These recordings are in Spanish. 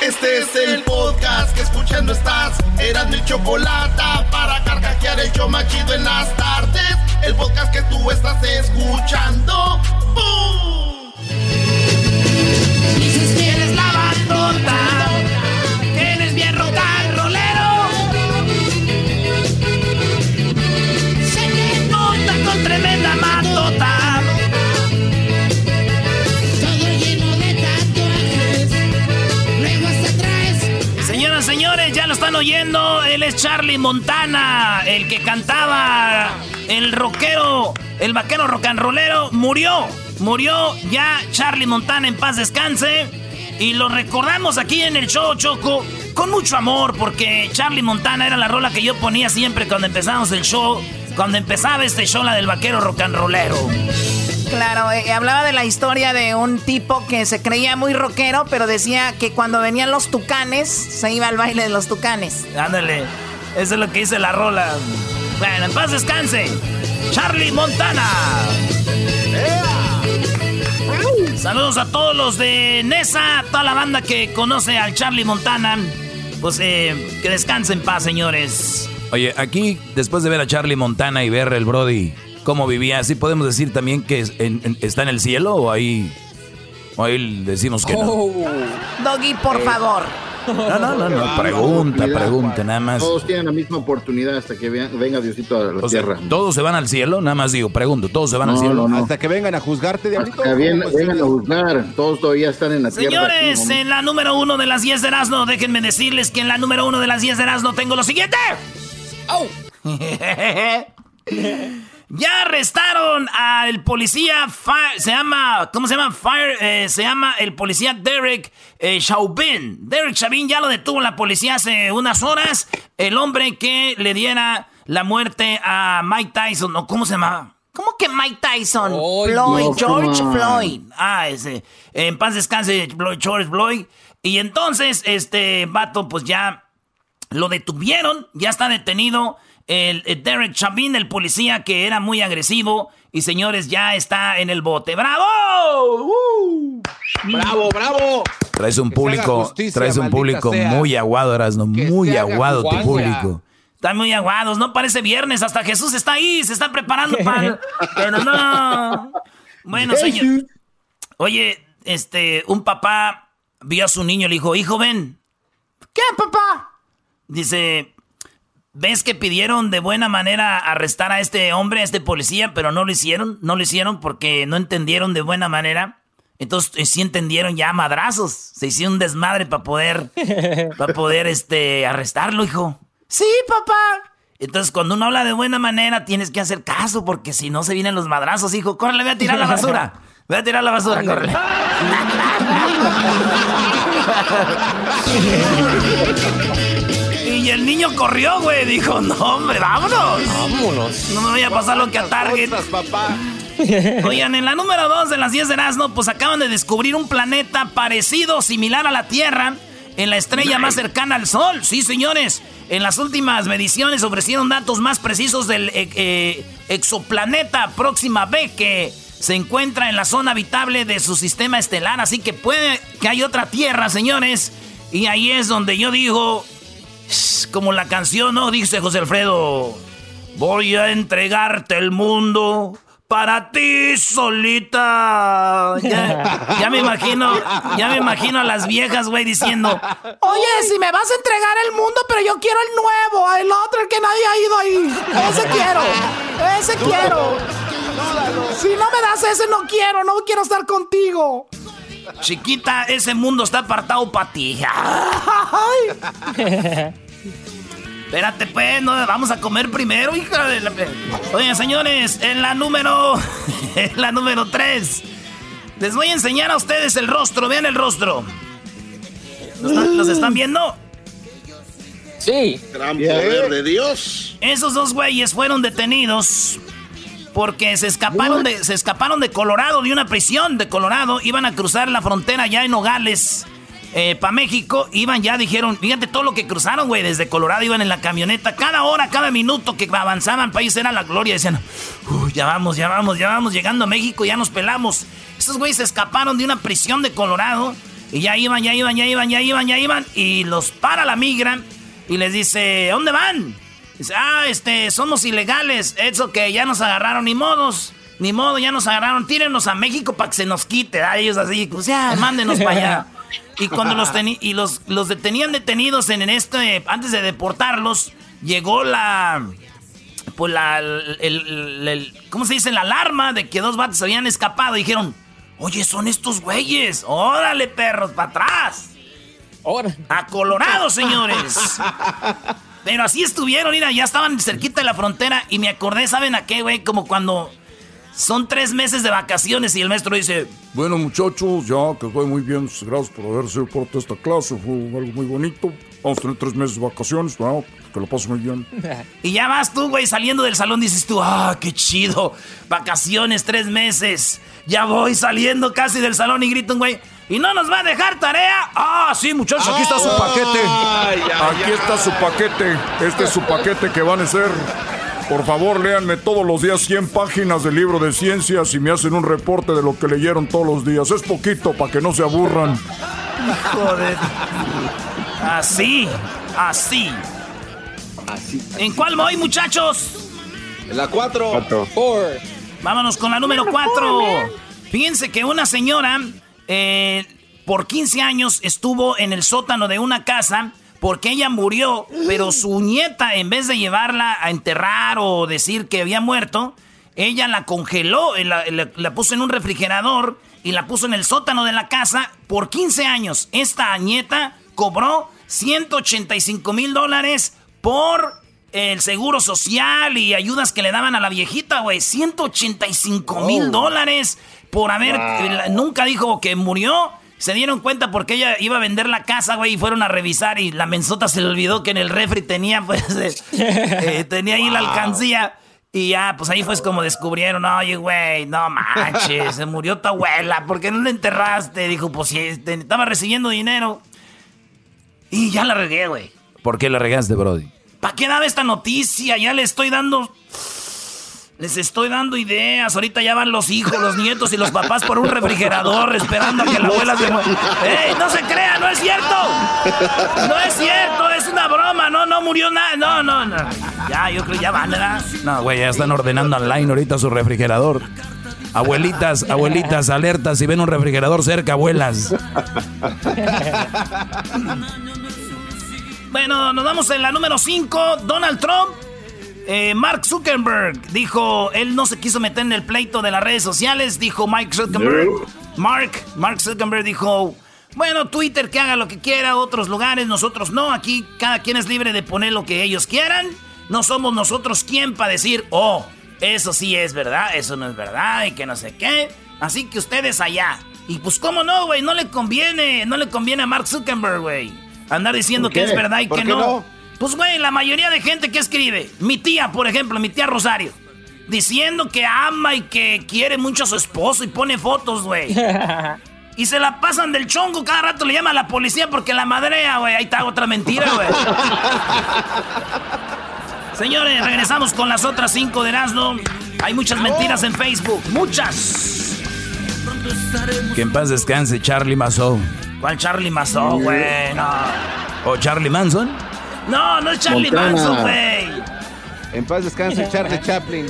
Este es el podcast que escuchando estás. Eran mi chocolate para carcajear el yo machido en las tardes. El podcast que tú estás escuchando. Ya lo están oyendo. Él es Charlie Montana, el que cantaba, el rockero, el vaquero rock and rollero, murió. Murió ya Charlie Montana en paz descanse. Y lo recordamos aquí en el show Choco con mucho amor porque Charlie Montana era la rola que yo ponía siempre cuando empezábamos el show. Cuando empezaba este show, la del vaquero rock and rollero. Claro, eh, hablaba de la historia de un tipo que se creía muy rockero, pero decía que cuando venían los tucanes, se iba al baile de los tucanes. Ándale, eso es lo que dice la rola. Bueno, en paz descanse. Charlie Montana. Saludos a todos los de Nesa, toda la banda que conoce al Charlie Montana. Pues eh, que descansen en paz, señores. Oye, aquí, después de ver a Charlie Montana y ver el Brody cómo vivía, ¿sí podemos decir también que es- en- en- está en el cielo o ahí, o ahí decimos que no? Doggy, por favor. No, no, no, no, pregunta, pregunta, nada más. Todos tienen la misma oportunidad hasta que venga Diosito a la O sea, tierra. ¿Todos se van al cielo? Nada más digo, pregunto, ¿todos se van al cielo? no, no. Hasta que vengan a juzgarte, Hasta diablito. que bien- ¿Cómo es vengan a juzgar. Todos todavía están en la tierra. Señores, aquí, ¿no? en la número uno de las 10 de Erasmo, déjenme decirles que en la número uno de las 10 de Erasmo tengo lo siguiente. ya arrestaron al policía, Fi- se llama, ¿cómo se llama? Fire, eh, se llama el policía Derek eh, Chauvin. Derek Chauvin ya lo detuvo la policía hace unas horas. El hombre que le diera la muerte a Mike Tyson, ¿o cómo se llama? ¿Cómo que Mike Tyson? Floyd, George. Floyd. Ah, ese. En paz descanse George Floyd. Y entonces, este vato, pues ya lo detuvieron, ya está detenido. El, el Derek Chauvin, el policía que era muy agresivo. Y señores, ya está en el bote. ¡Bravo! ¡Uh! ¡Bravo, bravo! Traes un Que público, justicia, traes un público sea. muy aguado, Erasno, muy aguado tu público. Están muy aguados, no parece viernes, hasta Jesús está ahí, se está preparando para... Pero no. Bueno, señor. Oye, este, un papá vio a su niño y le dijo, hijo, ven. ¿Qué, papá? Dice, ¿ves que pidieron de buena manera arrestar a este hombre, a este policía, pero no lo hicieron? No lo hicieron porque no entendieron de buena manera. Entonces eh, sí entendieron ya madrazos. Se hicieron un desmadre para poder, para poder, este, arrestarlo, hijo. Sí, papá. Entonces, cuando uno habla de buena manera, tienes que hacer caso, porque si no se vienen los madrazos, hijo. Córrele, voy a tirar la basura. Voy a tirar la basura, córrele. Y el niño corrió, güey. Dijo, no, hombre, vámonos. Vámonos. No me voy a pasar lo que a Target. Cosas, papá. Oigan, en la número 2 de las 10 de Erasmo, pues acaban de descubrir un planeta parecido, similar a la Tierra, en la estrella más cercana al Sol. Sí, señores. En las últimas mediciones ofrecieron datos más precisos del eh, eh, exoplaneta Próxima B que se encuentra en la zona habitable de su sistema estelar. Así que puede que hay otra Tierra, señores. Y ahí es donde yo digo, como la canción, ¿no? Dice José Alfredo. Voy a entregarte el mundo para ti solita. Ya, me imagino, ya me imagino a las viejas, güey, diciendo, oye, si me vas a entregar el mundo, pero yo quiero el nuevo, el otro, el que nadie ha ido ahí. Ese quiero, ese quiero. Si no me das ese, no quiero, no quiero estar contigo. Chiquita, ese mundo está apartado para ti. Espérate, pues, no, vamos a comer primero, hija de la... Oye, señores, en la número... en la número 3. Les voy a enseñar a ustedes el rostro. Vean el rostro. ¿Los, están viendo? Sí. Gran poder de Dios. Esos dos güeyes fueron detenidos porque se escaparon de, se escaparon de Colorado, de una prisión de Colorado. Iban a cruzar la frontera ya en Nogales eh, para México, iban ya, dijeron, fíjate todo lo que cruzaron, güey, desde Colorado iban en la camioneta, cada hora, cada minuto que avanzaban, país era la gloria, decían, ya vamos, ya vamos, ya vamos, llegando a México, ya nos pelamos. Esos güeyes se escaparon de una prisión de Colorado y ya iban, ya iban, ya iban, ya iban, ya iban, y los para la migra y les dice, ¿a dónde van? Dice, ah, este, somos ilegales, eso que ya nos agarraron, ni modos. Ni modo, ya nos agarraron, tírenos a México para que se nos quite. A ellos así, pues ya, mándenos para allá. Y cuando los, y los, los detenían detenidos en, este, antes de deportarlos, llegó la, pues la, el, ¿cómo se dice? La alarma de que dos vatos habían escapado. Y dijeron, oye, son estos güeyes. Órale, perros, para atrás. A Colorado, señores. Pero así estuvieron, mira, ya estaban cerquita de la frontera y me acordé, ¿saben a qué, güey? Como cuando son tres meses de vacaciones y el maestro dice... Bueno muchachos, ya que estoy muy bien, gracias por haber sido parte de esta clase, fue algo muy bonito. Vamos a tener tres meses de vacaciones, ¿no? que lo paso muy bien. y ya vas tú, güey, saliendo del salón, dices tú, ah, qué chido, vacaciones, tres meses. Ya voy saliendo casi del salón y grito un güey, ¿y no nos va a dejar tarea? Ah, sí, muchachos, aquí está su paquete. aquí está su paquete, este es su paquete que van a ser por favor, léanme todos los días 100 páginas del libro de ciencias y me hacen un reporte de lo que leyeron todos los días. Es poquito para que no se aburran. Joder. Así, así. Así. ¿En cuál voy, muchachos? En la 4. Vámonos con la número 4. Fíjense que una señora eh, por 15 años estuvo en el sótano de una casa porque ella murió, pero su nieta, en vez de llevarla a enterrar o decir que había muerto, ella la congeló, eh, la, puso en un refrigerador y la puso en el sótano de la casa por 15 años. Esta nieta cobró 185 mil dólares por el seguro social y ayudas que le daban a la viejita, güey. 185 mil dólares por haber... Nunca dijo que murió se dieron cuenta porque ella iba a vender la casa, güey, y fueron a revisar y la mensota se le olvidó que en el refri tenía, pues, eh, eh, tenía ahí la alcancía. Y ya, pues ahí fue como descubrieron, oye, güey, no manches, se murió tu abuela, ¿por qué no la enterraste? Dijo, pues sí, estaba recibiendo dinero. Y ya la regué, güey. ¿Por qué la regaste, Brody? ¿Para qué daba esta noticia? Ya le estoy dando les estoy dando ideas. Ahorita ya van los hijos, los nietos y los papás por un refrigerador esperando a que la abuela se muera. ¡Ey, no se crea! ¡No es cierto! ¡No es cierto! ¡Es una broma! No, no murió nada. No, no, no. Ya, yo creo ya van, ¿verdad? No, güey, ya están ordenando online ahorita su refrigerador. Abuelitas, abuelitas, alertas. Si ven un refrigerador cerca, abuelas. Bueno, nos vamos en la número 5. Donald Trump eh, Mark Zuckerberg dijo, él no se quiso meter en el pleito de las redes sociales, dijo Mike Zuckerberg. Mark, Mark Zuckerberg dijo, bueno, Twitter que haga lo que quiera, otros lugares, nosotros no, aquí cada quien es libre de poner lo que ellos quieran. No somos nosotros quien para decir, oh, eso sí es verdad, eso no es verdad y que no sé qué. Así que ustedes allá. Y pues cómo no, güey, no le conviene, no le conviene a Mark Zuckerberg, güey. Andar diciendo que es verdad y que no? Pues, güey, la mayoría de gente que escribe, mi tía, por ejemplo, mi tía Rosario, diciendo que ama y que quiere mucho a su esposo y pone fotos, güey. Y se la pasan del chongo, cada rato le llama a la policía porque la madrea, güey. Ahí está otra mentira, güey. Señores, regresamos con las otras cinco de Erasmo. Hay muchas mentiras en Facebook, muchas. Que en paz descanse Charlie Mazo. ¿Cuál Charlie Mazo, güey? No. ¿O Charlie Manson? No, no es Charlie Manson, güey. En paz descanse Charlie Chaplin.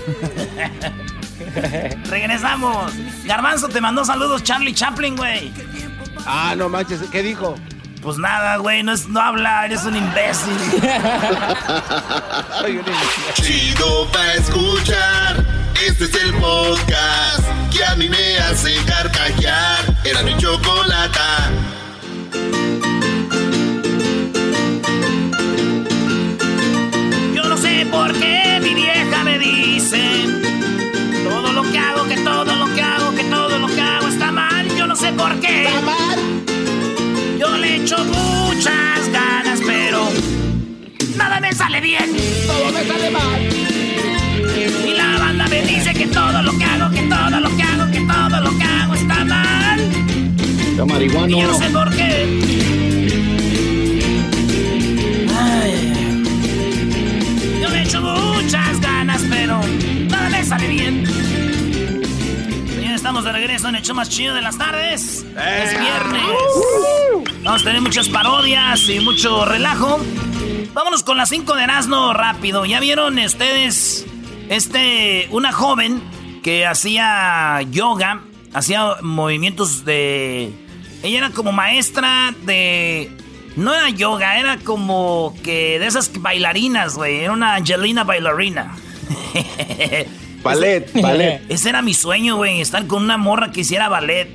Regresamos. Garbanzo te mandó saludos Charlie Chaplin, güey. Ah, no manches, ¿qué dijo? Pues nada, güey, no, no habla, eres un imbécil. Chido pa' escuchar. Este es el podcast que a mí me hace carcajear. Era mi chocolata. Yo no sé por qué mi vieja me dice todo lo que hago, que todo lo que hago, que todo lo que hago está mal. Yo no sé por qué. Está mal. Yo le echo muchas ganas, pero nada me sale bien. Todo me sale mal. Y la banda me dice que todo lo que hago, que todo lo que hago, que todo lo que hago está mal. Está Y yo no sé por qué. Le muchas ganas, pero nada me sale bien. Señores, estamos de regreso en el show más chido de las tardes. Es viernes. Vamos a tener muchas parodias y mucho relajo. Vámonos con las 5 de Erasmo rápido. ¿Ya vieron ustedes este una joven que hacía yoga, hacía movimientos de ella era como maestra de no era yoga, era como que de esas bailarinas, güey, era una Angelina bailarina. Ballet, ballet. Ese era mi sueño, güey, estar con una morra que hiciera ballet.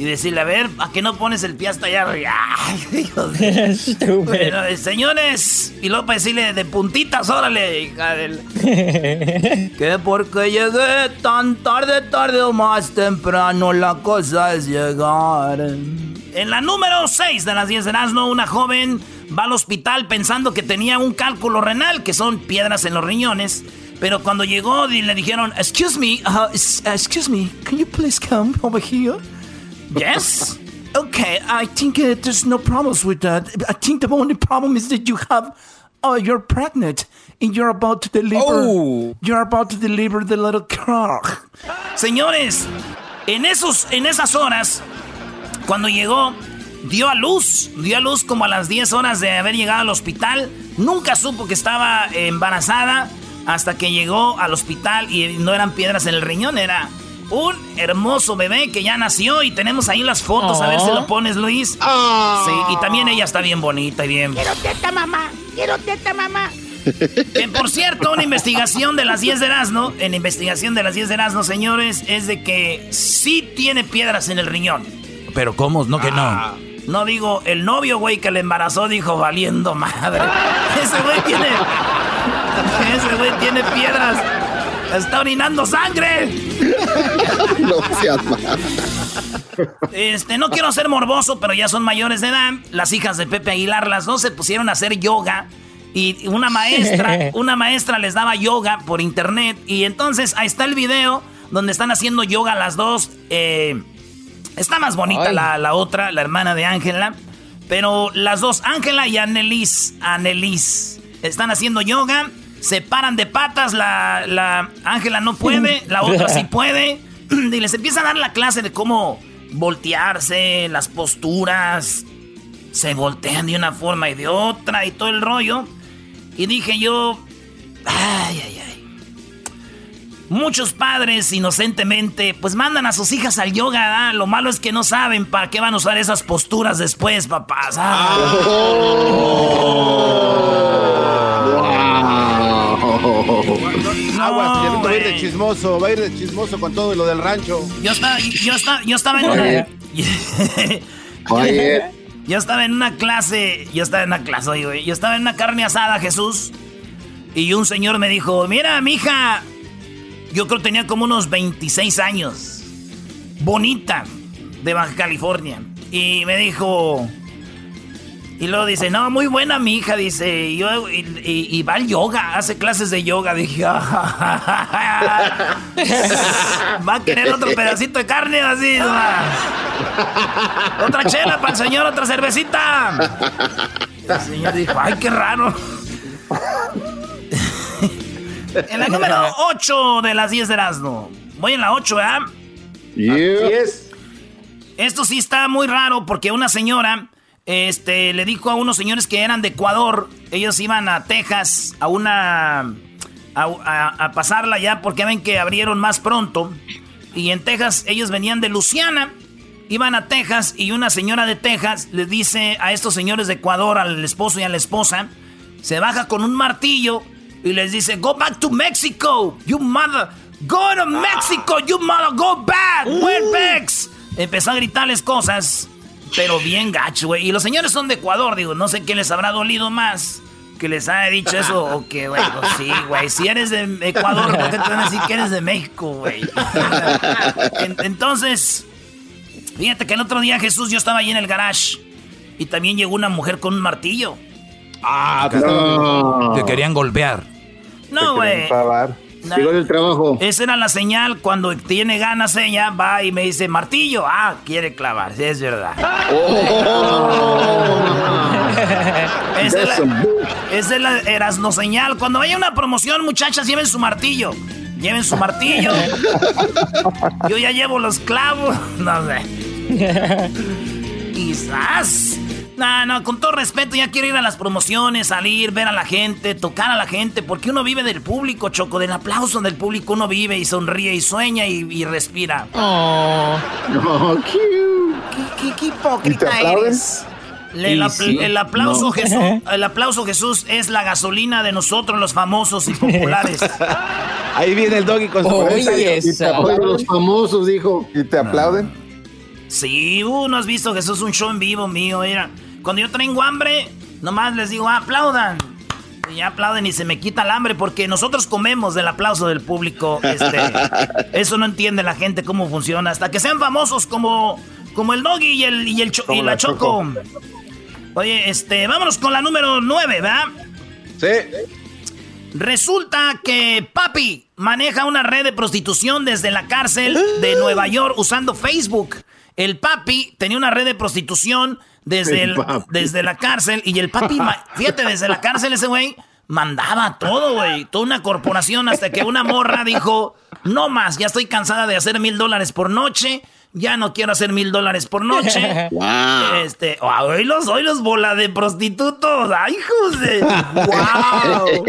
Y decirle, a ver, ¿a qué no pones el pie hasta allá? De- Bueno, eh, señores, y luego para decirle de puntitas, órale, hija del... que porque llegué tan tarde, tarde o más temprano, la cosa es llegar. En la número 6 de las 10 de Erasmo, una joven va al hospital pensando que tenía un cálculo renal, que son piedras en los riñones. Pero cuando llegó y le dijeron, excuse me, uh, excuse me, can you please come over here? Yes. Okay, I think uh, there's no problems with that. I think the only problem is that you have, oh, you're pregnant and you're about to deliver. Oh. You're about to deliver the little car. Señores, en esos, en esas horas, cuando llegó, dio a luz, dio a luz como a las 10 horas de haber llegado al hospital. Nunca supo que estaba embarazada hasta que llegó al hospital y no eran piedras en el riñón, era un hermoso bebé que ya nació y tenemos ahí las fotos, a ver si lo pones, Luis. Sí, y también ella está bien bonita y bien. Quiero teta, mamá. Quiero teta, mamá. Que por cierto, una investigación de las 10 de Erasmo, en investigación de las 10 de Erasmo, señores, es de que sí tiene piedras en el riñón. Pero ¿cómo? No que no. No digo, el novio, güey, que le embarazó dijo, valiendo madre. Ese güey tiene. Ese güey tiene piedras. Está orinando sangre. no seas. Este, no quiero ser morboso, pero ya son mayores de edad. Las hijas de Pepe Aguilar, las dos se pusieron a hacer yoga. Y una maestra, una maestra les daba yoga por internet. Y entonces ahí está el video donde están haciendo yoga las dos. Eh, está más bonita la, la otra, la hermana de Ángela. Pero las dos, Ángela y Annelies, Annelies, están haciendo yoga. Se paran de patas, la la Ángela no puede, la otra sí puede. Y les empieza a dar la clase de cómo voltearse, las posturas. Se voltean de una forma y de otra y todo el rollo. Y dije yo, ay, ay, ay. Muchos padres inocentemente pues mandan a sus hijas al yoga. Lo malo es que no saben para qué van a usar esas posturas después, papás. Ah. Aguas, No, va a ir de chismoso, va a ir de chismoso con todo lo del rancho. Yo estaba, yo estaba, yo estaba en una... Oye, Yo estaba en una clase, yo estaba en una clase, oye, güey. Yo estaba en una carne asada, Jesús. Y un señor me dijo, mira, mija, yo creo que tenía como unos 26 años. Bonita, de Baja California. Y me dijo... Y luego dice, no, muy buena mi hija, dice, y, yo- y, y- y va al yoga, hace clases de yoga. Dije, va a querer otro pedacito de carne así. ¿no? Otra chela para el señor, otra cervecita. El señor dijo, ay, qué raro. en la número 8 de las 10 de Erasmo. Voy en la 8, ¿verdad? yeah. Así es. Esto sí está muy raro porque una señora este, le dijo a unos señores que eran de Ecuador, ellos iban a Texas a una a, a- a pasarla ya porque ven que abrieron más pronto. Y en Texas ellos venían de Luciana. Iban a Texas y una señora de Texas les dice a estos señores de Ecuador, al esposo y a la esposa, se baja con un martillo y les dice, go back to Mexico, you mother, go to Mexico, you mother, go back, where backs. Empezó a gritarles cosas, pero bien gacho, güey. Y los señores son de Ecuador, digo, no sé qué les habrá dolido más. Que les haya dicho eso o que, güey, pues sí, güey. Si eres de Ecuador, ¿por qué te van a decir que eres de México, güey? En- Entonces, fíjate que el otro día Jesús, yo estaba ahí en el garage y también llegó una mujer con un martillo. Ah, Que- Que querían golpear. No, güey. No. Llegó del trabajo. Esa era la señal cuando tiene ganas ella, va y me dice, martillo, ah, quiere clavar, sí, es verdad. Esa es la, esa es la Erasno señal. Cuando vaya una promoción, muchachas, lleven su martillo. Lleven su martillo. Yo ya llevo los clavos. No sé. Quizás. No, no, con todo respeto, ya quiero ir a las promociones, salir, ver a la gente, tocar a la gente, porque uno vive del público, Choco, del aplauso del público, uno vive y sonríe y sueña y, y respira. No, cute. ¿Qué, qué, qué hipócrita ¿Y te aplauden? eres? Le- el, apl- sí. el aplauso No. Jesús, el aplauso Jesús es la gasolina de nosotros los famosos y populares. Ahí viene el doggy con su Oye, cabeza. Y te aplauden los famosos, dijo. ¿Y te aplauden? Sí, uh, ¿no has visto Jesús un show en vivo mío? Mira, cuando yo tengo hambre, nomás les digo, "Ah, aplaudan. Y ya aplauden y se me quita el hambre porque nosotros comemos del aplauso del público. Este, eso no entiende la gente cómo funciona. Hasta que sean famosos como, como el Doggy y, el, y, el Cho- y la Choco. Oye, este, vámonos con la número 9, ¿verdad? Sí. Resulta que Papi maneja una red de prostitución desde la cárcel de Nueva York usando Facebook. El Papi tenía una red de prostitución desde, El el- Papi. desde la cárcel y el Papi, fíjate, desde la cárcel ese güey mandaba todo, güey, toda una corporación hasta que una morra dijo, no más, ya estoy cansada de hacer mil dólares por noche. Ya no quiero hacer mil dólares por noche. Wow. Este, ah, hoy los, hoy los bola de prostitutos. Ay, de. ¡Wow!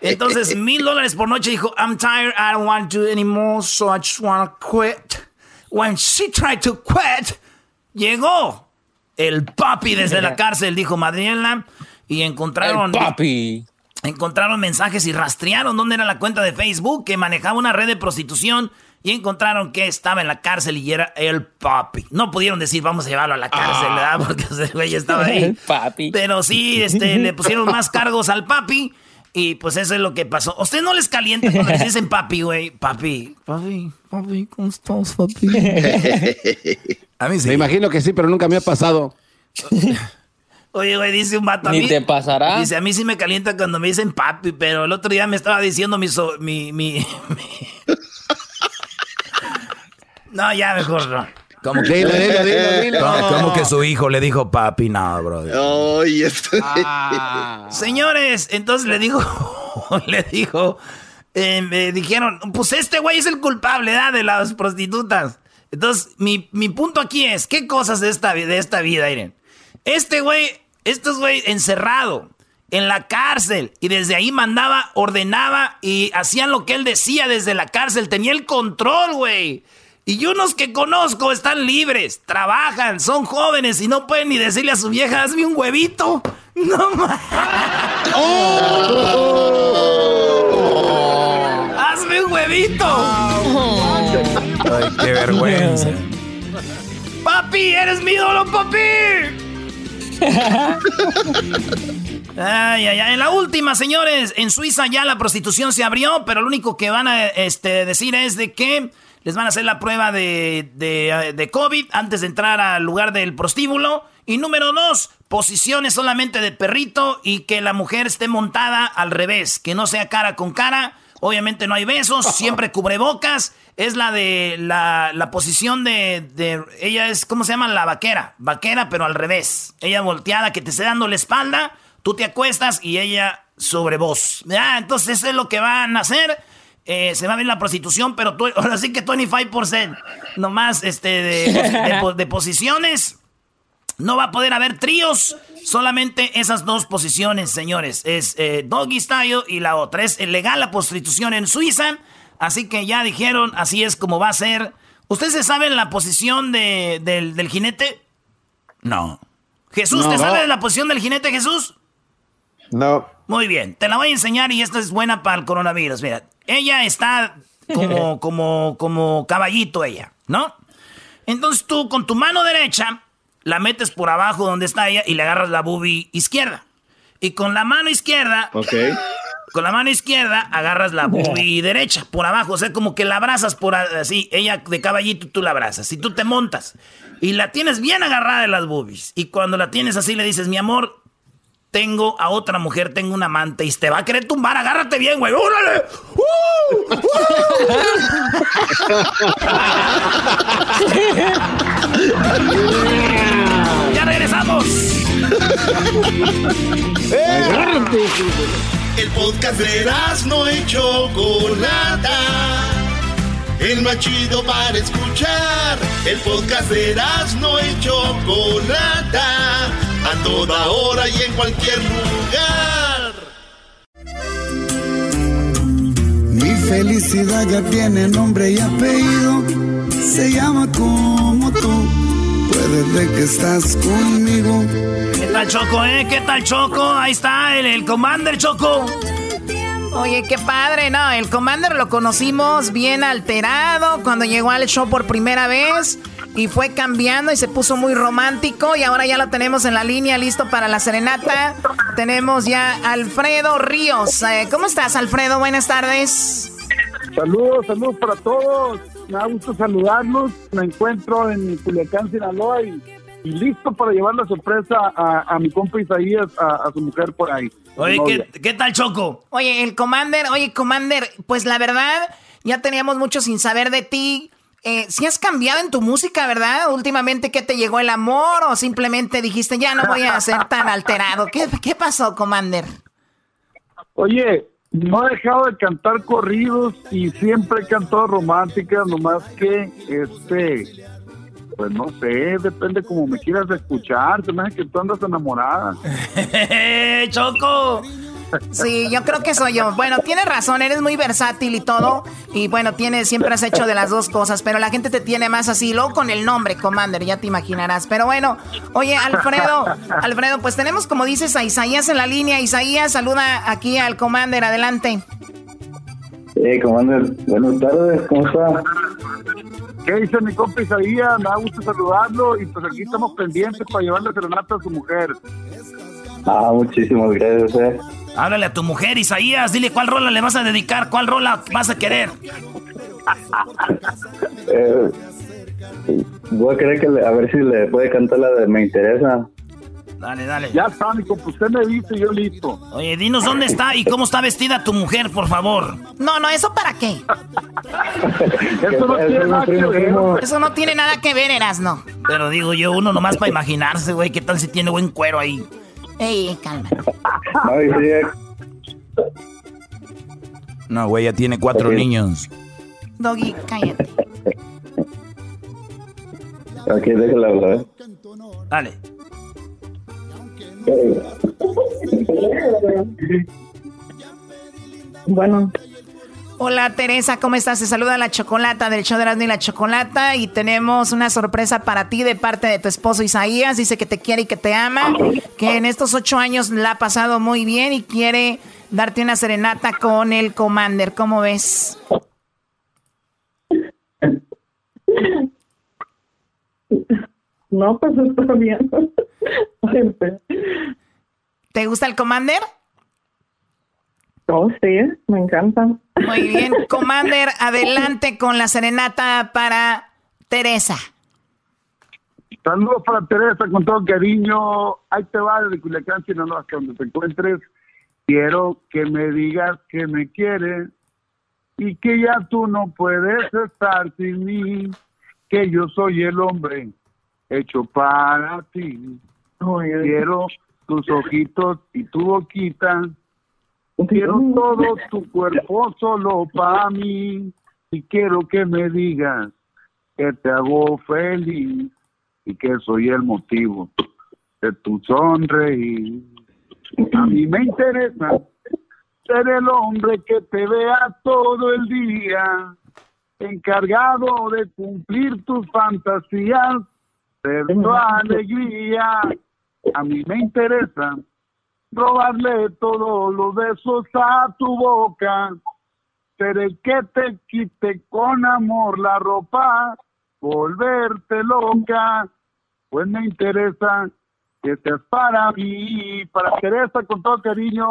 Entonces, mil dólares por noche dijo, I'm tired, I don't want to do anymore, so I just want to quit. When she tried to quit, llegó el papi desde la cárcel, dijo Madriela, y encontraron... El papi. Encontraron mensajes y rastrearon dónde era la cuenta de Facebook que manejaba una red de prostitución y encontraron que estaba en la cárcel y era el papi. No pudieron decir vamos a llevarlo a la cárcel, ¿verdad? Porque ese güey estaba ahí. El papi. Pero sí, este, le pusieron más cargos al papi y pues eso es lo que pasó. ¿Usted no les calienta cuando les dicen papi, güey? Papi, papi, papi, ¿cómo estás, papi? A mí sí. Me imagino que sí, pero nunca me ha pasado. Oye, güey, dice un vato a Ni mí. te pasará. Dice, a mí sí me calienta cuando me dicen papi, pero el otro día me estaba diciendo mi... so- mi, mi, mi- No, ya mejor no. ¿Cómo que, Dilo, dilo, dilo, dilo. ¿Cómo, cómo que su hijo le dijo papi? No, brother. Oye, esto. Ah. Señores, entonces le dijo, le dijo, eh, me dijeron, pues este güey es el culpable ¿verdad? de las prostitutas. Entonces, mi, mi punto aquí es, ¿qué cosas de esta, de esta vida, Irene? Este güey, este güey encerrado en la cárcel y desde ahí mandaba, ordenaba y hacían lo que él decía desde la cárcel, tenía el control, güey. Y unos que conozco están libres, trabajan, son jóvenes y no pueden ni decirle a su vieja, hazme un huevito. No más. Hazme un huevito. Ay, qué vergüenza. Papi, eres mi ídolo, papi. Ay, ay, ay. En la última, señores, en Suiza ya la prostitución se abrió, pero lo único que van a este, decir es de que les van a hacer la prueba de, de, de COVID antes de entrar al lugar del prostíbulo. Y número dos, posiciones solamente de perrito y que la mujer esté montada al revés, que no sea cara con cara. Obviamente no hay besos, siempre cubrebocas. Es la de la, la posición de, de- Ella es, ¿cómo se llama? La vaquera. Vaquera, pero al revés. Ella volteada, que te esté dando la espalda. Tú te acuestas y ella sobre vos. Ya, entonces eso es lo que van a hacer. Eh, se va a ver la prostitución, pero tú, ahora sí que 25%. Nomás este, de, de po- de posiciones. No va a poder haber tríos, solamente esas dos posiciones, señores. Es eh, doggy style y la otra. Es legal la prostitución en Suiza, así que ya dijeron, así es como va a ser. ¿Ustedes se saben la posición de, del, del jinete? No. Jesús, ¿te sabes la posición del jinete, Jesús? No. Muy bien, te la voy a enseñar y esta es buena para el coronavirus. Mira, ella está como, como, como caballito ella, ¿no? Entonces tú con tu mano derecha la metes por abajo donde está ella y le agarras la boobie izquierda. Y con la mano izquierda, con la mano izquierda agarras la boobie derecha por abajo. O sea, como que la abrazas por así. Ella de caballito, tú la abrazas. Y tú te montas. Y la tienes bien agarrada de las boobies. Y cuando la tienes así le dices, mi amor, tengo a otra mujer, tengo un amante y te va a querer tumbar, agárrate bien, güey. ¡Órale! ¡Uh! ¡Ya regresamos! El podcast de no y Chocolata. El más chido para escuchar. El podcast de no y Chocolata. A toda hora y en cualquier lugar. Mi felicidad ya tiene nombre y apellido. Se llama como tú. Ver que estás conmigo. ¿Qué tal, Choco, eh? ¿Qué tal, Choco? Ahí está el, el Commander, Choco. Oye, qué padre, ¿no? El Commander lo conocimos bien alterado cuando llegó al show por primera vez y fue cambiando y se puso muy romántico y ahora ya lo tenemos en la línea listo para la serenata. Tenemos ya a Alfredo Ríos. Eh, ¿Cómo estás, Alfredo? Buenas tardes. Saludos, saludos para todos. Me da gusto saludarlos. Me encuentro en Culiacán, Sinaloa y, y listo para llevar la sorpresa a, a mi compa Isaías, a, a su mujer por ahí. Oye. ¿qué, qué tal, Choco? Oye, el Commander, oye, Commander, pues la verdad, ya teníamos mucho sin saber de ti. Eh, si has cambiado en tu música, ¿verdad? Últimamente, ¿qué te llegó el amor? ¿O simplemente dijiste, ya no voy a ser tan alterado? ¿Qué, qué pasó, Commander? Oye, no he dejado de cantar corridos y siempre he cantado románticas, nomás que, este, pues no sé, depende como me quieras escuchar. Se me que tú andas enamorada. ¡Choco! Sí, yo creo que soy yo. Bueno, tienes razón, eres muy versátil y todo. Y bueno, tienes, siempre has hecho de las dos cosas, pero la gente te tiene más así, luego con el nombre, Commander, ya te imaginarás. Pero bueno, oye, Alfredo, Alfredo, pues tenemos, como dices, a Isaías en la línea. Isaías, saluda aquí al Commander, adelante. Eh, Commander, buenas tardes, ¿cómo está? ¿Qué dice mi compa Isaías? Me da gusto saludarlo y pues aquí estamos pendientes para llevarle serenata a su mujer. Ah, muchísimas gracias, eh. Háblale a tu mujer, Isaías. Dile cuál rola le vas a dedicar, cuál rola vas a querer. Eh, voy a querer que le- a ver si le puede cantar la de Me Interesa. Dale, dale. Ya está, mi compa, usted me dice y yo listo. Oye, dinos dónde está y cómo está vestida tu mujer, por favor. No, no, ¿eso para qué? Eso no tiene nada que ver. Eso no tiene nada que ver, Erasno. Pero digo yo, uno nomás para imaginarse, güey, qué tal si tiene buen cuero ahí. Ey, calma. No, eh, No, güey, ya tiene cuatro niños. Doggy, cállate. aquí déjala hablar, eh. Dale. Bueno, Hola Teresa, ¿cómo estás? Te saluda la Chocolata del show de Erasmo y la Chocolata y tenemos una sorpresa para ti de parte de tu esposo Isaías. Dice que te quiere y que te ama, que en estos ocho años la ha pasado muy bien y quiere darte una serenata con el Commander. ¿Cómo ves? no, pues está bien. ¿Te gusta el Commander? Oh, sí, me encanta. Muy bien, Commander, adelante con la serenata para Teresa. Saludos para Teresa con todo cariño. Ahí te va desde Culiacán, Sinaloa, hasta donde te encuentres. Quiero que me digas que me quieres y que ya tú no puedes estar sin mí, que yo soy el hombre hecho para ti. Quiero tus ojitos y tu boquita. Quiero todo tu cuerpo solo para mí y quiero que me digas que te hago feliz. y que soy el motivo de tu sonreír. A mí me interesa ser el hombre que te vea todo el día, encargado de cumplir tus fantasías, ser tu alegría. A mí me interesa robarle todos los besos a tu boca, ser el que te quite con amor la ropa, volverte loca, pues me interesa que seas para mí, para Teresa con todo cariño.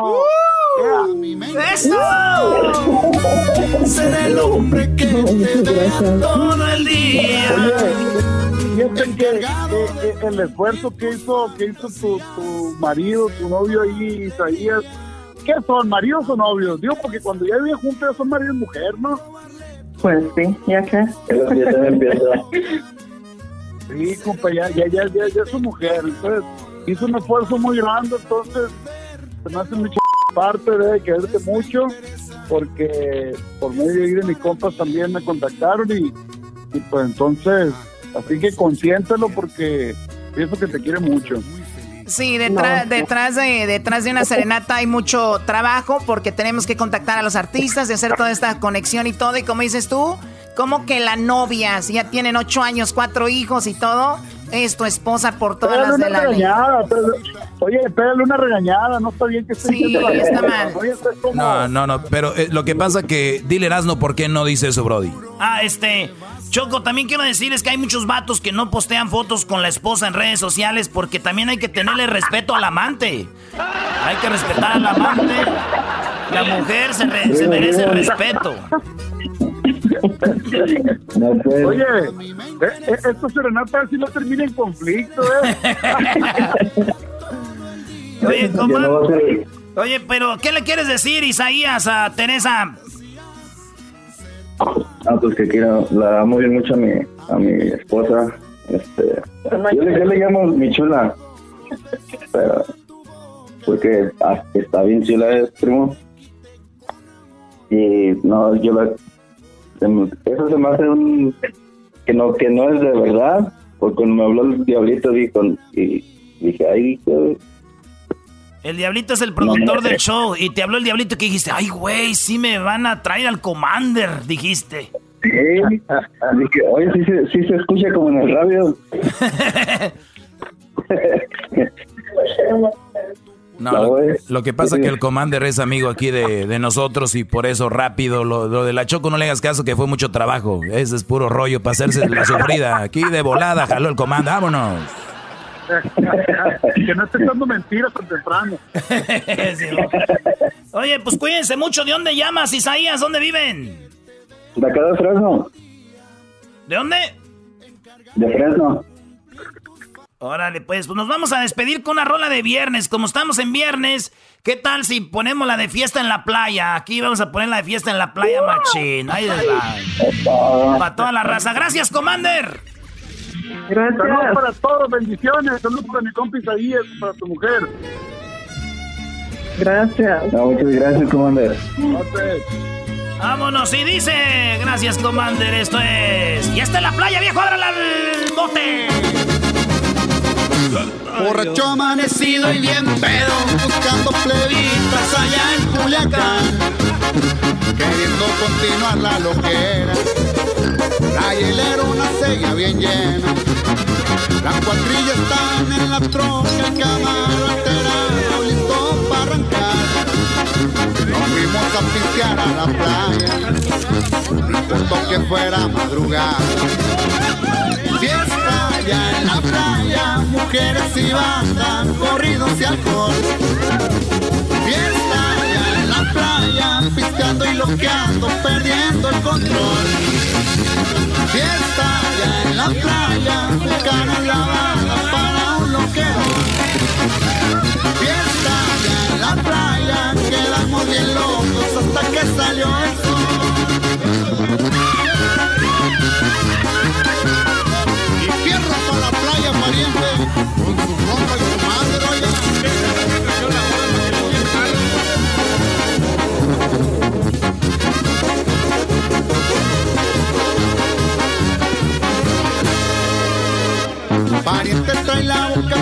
Yeah. ¡Eso! Ser el hombre que te vea todo el día. Fíjate que, el esfuerzo que hizo, que hizo tu, tu marido, tu novio ahí, Isaías, ¿qué son, maridos o novios? Digo, porque cuando ya viven juntos ya son marido y mujer, ¿no? Pues sí, ya que. Sí, compa, ya, ya, ya, ya, ya es su mujer. Entonces, hizo un esfuerzo muy grande, entonces se me hace mucha parte de quererte mucho, porque por medio de mis compas también me contactaron y, y pues entonces, así que consiéntelo porque pienso que te quiere mucho. Sí, detrás, No. detrás, de, detrás de una serenata hay mucho trabajo porque tenemos que contactar a los artistas, de hacer toda esta conexión y todo. Y como dices tú, como que la novia, si ya tienen ocho años, cuatro hijos y todo, es tu esposa por todas Pégale las de la ley. regañada, pégale- oye, pégale una regañada, no está bien que esté Sí, está mal. oye, esto es como- No, no, no, pero eh, lo que pasa que, dile Erasno, ¿por qué no dice eso, Brody? Ah, este. Choco, también quiero decirles que hay muchos vatos que no postean fotos con la esposa en redes sociales porque también hay que tenerle respeto al amante. Hay que respetar al amante. La mujer se, re- se merece respeto. Oye, eh, eh, esta serenata sí no termina en conflicto, ¿eh? Oye, ¿cómo? Oye, pero ¿qué le quieres decir, Isaías, a Teresa? Ah, pues que quiero, la amo bien mucho a mi, a mi esposa. Este, yo, le, yo le llamo mi chula. Pero, porque ah, está bien chula, es primo. Y no, yo la. Eso se me hace un. que no, que no es de verdad. Porque cuando me habló el diablito, dijo, y dije, ay, El diablito es el productor del show y te habló el diablito que dijiste, ay, güey, sí me van a traer al Commander, dijiste. Sí, dije, oye, sí, se- sí se escucha como en el radio. No, lo, lo que pasa es que el Commander es amigo aquí de, de nosotros y por eso rápido, lo, lo de la Choco no le hagas caso que fue mucho trabajo. Ese es puro rollo para hacerse la sufrida. Aquí de volada jaló el Commander, vámonos. que no esté dando mentiras tan temprano. Oye, pues cuídense mucho. ¿De dónde llamas, Isaías? ¿Dónde viven? De acá de Fresno, ¿De dónde? de Fresno. Órale, pues, pues nos vamos a despedir con una rola de viernes. Como estamos en viernes, ¿qué tal si ponemos la de fiesta en la playa? Aquí vamos a poner la de fiesta en la playa, machín. Ahí les va. Para toda la raza. Gracias, Commander. Saludos para todos, bendiciones. Saludos para mi compa Isaías, para tu mujer. Gracias. No, muchas gracias, Commander. Vámonos, y dice. Gracias, Commander. Esto es. Ya está en la playa, viejo. Ábrala al bote. Borracho amanecido y bien pedo, buscando plebitas allá en Culiacán. Queriendo continuar la loquera, la hielera una sella bien llena. Las cuadrillas están en la troca, el camaro alterado, listo para arrancar. Nos fuimos a pistear a la playa, no importó que fuera madrugada. Fiesta allá en la playa, mujeres y banda, corridos y alcohol. Piscando y loqueando, perdiendo el control. Fiesta allá en la playa, buscaron la bala para un loquero. Fiesta allá en la playa, quedamos bien locos hasta que salió el sol.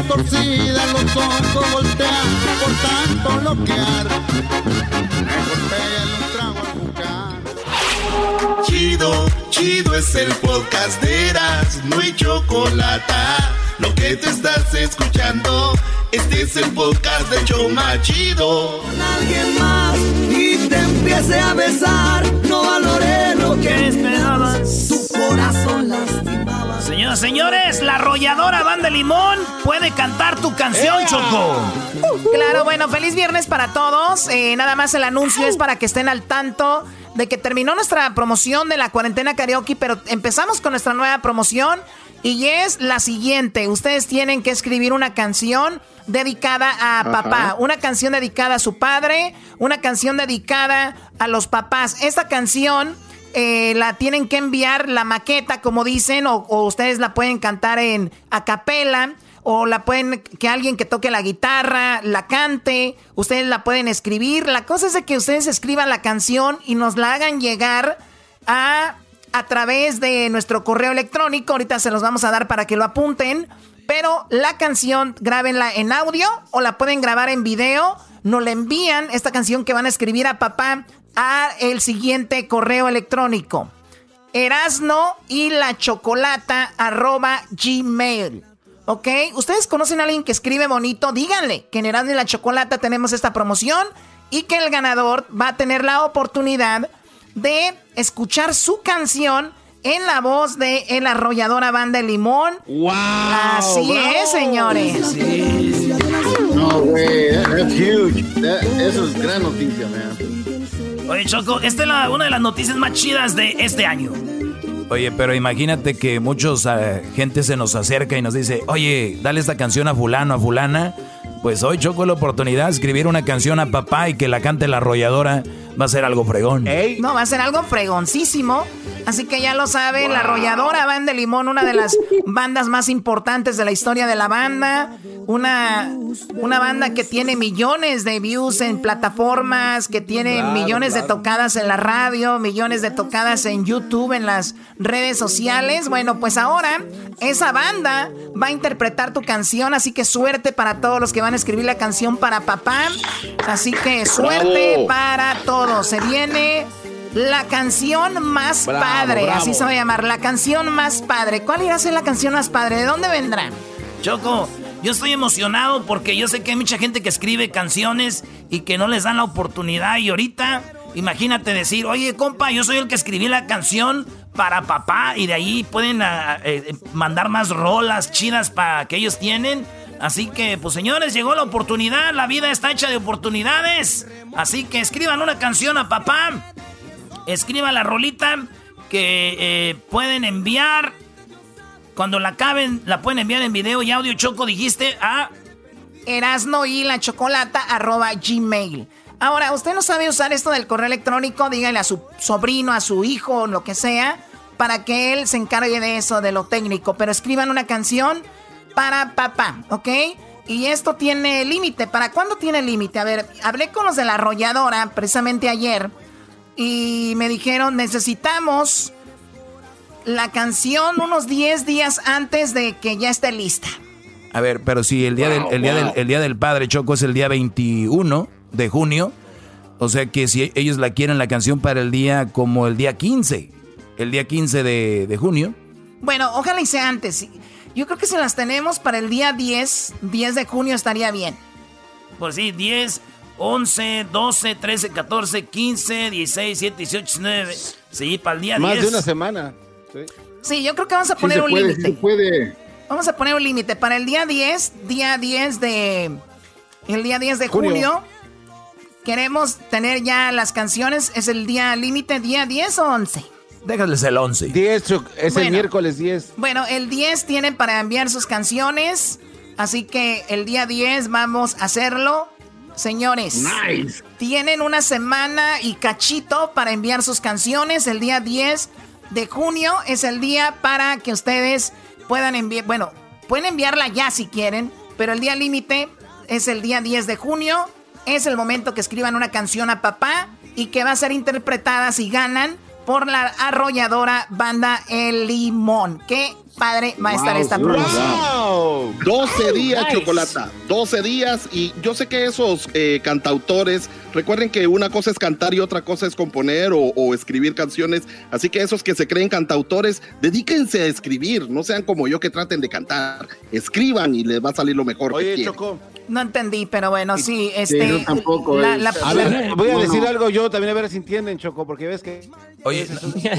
Torcida, los ojos voltean por tanto loquear. Mejor pégale un trago al. Chido, chido es el podcast de Eras, no hay chocolate. Lo que te estás escuchando, este es el podcast de Choma Chido. Alguien más y te empiece a besar, señores, la arrolladora Banda Limón puede cantar tu canción, Choco. Claro, bueno, feliz viernes para todos. Eh, nada más el anuncio es para que estén al tanto de que terminó nuestra promoción de la cuarentena karaoke, pero empezamos con nuestra nueva promoción y es la siguiente. Ustedes tienen que escribir una canción dedicada a papá, una canción dedicada a su padre, una canción dedicada a los papás. Esta canción eh, la tienen que enviar la maqueta, como dicen, o, ustedes la pueden cantar en a capela o la pueden que alguien que toque la guitarra la cante, ustedes la pueden escribir. La cosa es que ustedes escriban la canción y nos la hagan llegar a a través de nuestro correo electrónico. Ahorita se los vamos a dar para que lo apunten. Pero la canción, grábenla en audio o la pueden grabar en video. Nos le envían esta canción que van a escribir a papá a el siguiente correo electrónico. Erasno y la chocolata arroba gmail. ¿Ok? ¿Ustedes conocen a alguien que escribe bonito? Díganle que en Erasno y la chocolata tenemos esta promoción y que el ganador va a tener la oportunidad de escuchar su canción en la voz de el arrolladora banda Limón. ¡Wow! Así es, señores. No, güey, that's huge. That- eso es gran noticia, man. Oye, Choco, esta es la- una de las noticias más chidas de este año. Oye, pero imagínate que muchos eh, gente se nos acerca y nos dice, oye, dale esta canción a fulano, a fulana. Pues hoy Choco la oportunidad de escribir una canción a papá y que la cante la arrolladora. Va a ser algo fregón. No, va a ser algo fregoncísimo. Así que ya lo saben, la arrolladora Banda de Limón, una de las bandas más importantes de la historia de la banda. Una, una banda que tiene millones de views en plataformas, que tiene Claro, millones de tocadas en la radio, millones de tocadas en YouTube, en las redes sociales. Bueno, pues ahora esa banda va a interpretar tu canción, así que suerte para todos los que van a escribir la canción para papá. Así que suerte Bravo. para todos. Se viene la canción más Bravo, padre, bravo. así se va a llamar, la canción más padre. ¿Cuál irá a ser la canción más padre? ¿De dónde vendrá? Choco, yo estoy emocionado porque yo sé que hay mucha gente que escribe canciones y que no les dan la oportunidad. Y ahorita, imagínate decir, oye, compa, yo soy el que escribí la canción para papá. Y de ahí pueden ah, eh, mandar más rolas chidas para que ellos tienen. Así que, pues señores, llegó la oportunidad. La vida está hecha de oportunidades. Así que escriban una canción a papá. Escriban la rolita que eh, pueden enviar. Cuando la acaben, la pueden enviar en video y audio. Choco, dijiste a Erasno y la chocolata arroba gmail. Ahora, usted no sabe usar esto del correo electrónico, dígale a su sobrino, a su hijo, lo que sea, para que él se encargue de eso, de lo técnico. Pero escriban una canción para papá, ¿ok? Y esto tiene límite. ¿Para cuándo tiene límite? A ver, hablé con los de la arrolladora precisamente ayer y me dijeron, necesitamos la canción unos 10 días antes de que ya esté lista. A ver, pero si el día, del, el, día del, el día del padre Choco es el día 21 de junio, o sea que si ellos la quieren la canción para el día como el día 15, el día 15 de, de junio. Bueno, ojalá y sea antes. Yo creo que si las tenemos para el día 10, 10 de junio estaría bien. Pues sí, 10, 11, 12, 13, 14, 15, 16, 17, 18, 19. Sí, para el día Más 10. de una semana. Sí. Sí, yo creo que vamos a Sí poner se un sí límite. se puede. Vamos a poner un límite. Para el día 10, día 10 de. El día 10 de Junio. julio. Queremos tener ya las canciones. ¿Es el día límite, día 10 o 11? Déjales el 11. 10, Choc- es Bueno. el miércoles 10. Bueno, el 10 tienen para enviar sus canciones. Así que el día 10 vamos a hacerlo. Señores, Nice. tienen una semana y cachito para enviar sus canciones. El día 10 de junio es el día para que ustedes puedan enviar. Bueno, pueden enviarla ya si quieren, pero el día límite es el día 10 de junio. Es el momento que escriban una canción a papá y que va a ser interpretada si ganan por la arrolladora banda El Limón. Qué padre va a estar esta promoción. ¡Wow! 12 días, Chocolata. 12 días. Y yo sé que esos eh, cantautores, recuerden que una cosa es cantar y otra cosa es componer o, o escribir canciones. Así que esos que se creen cantautores, dedíquense a escribir. No sean como yo que traten de cantar. Escriban y les va a salir lo mejor. Oye, que quieren. No entendí, pero bueno, sí, este. yo tampoco, la- eh. la- A ver, voy a decir algo yo también a ver si entienden, Choco, porque ves que... Oye,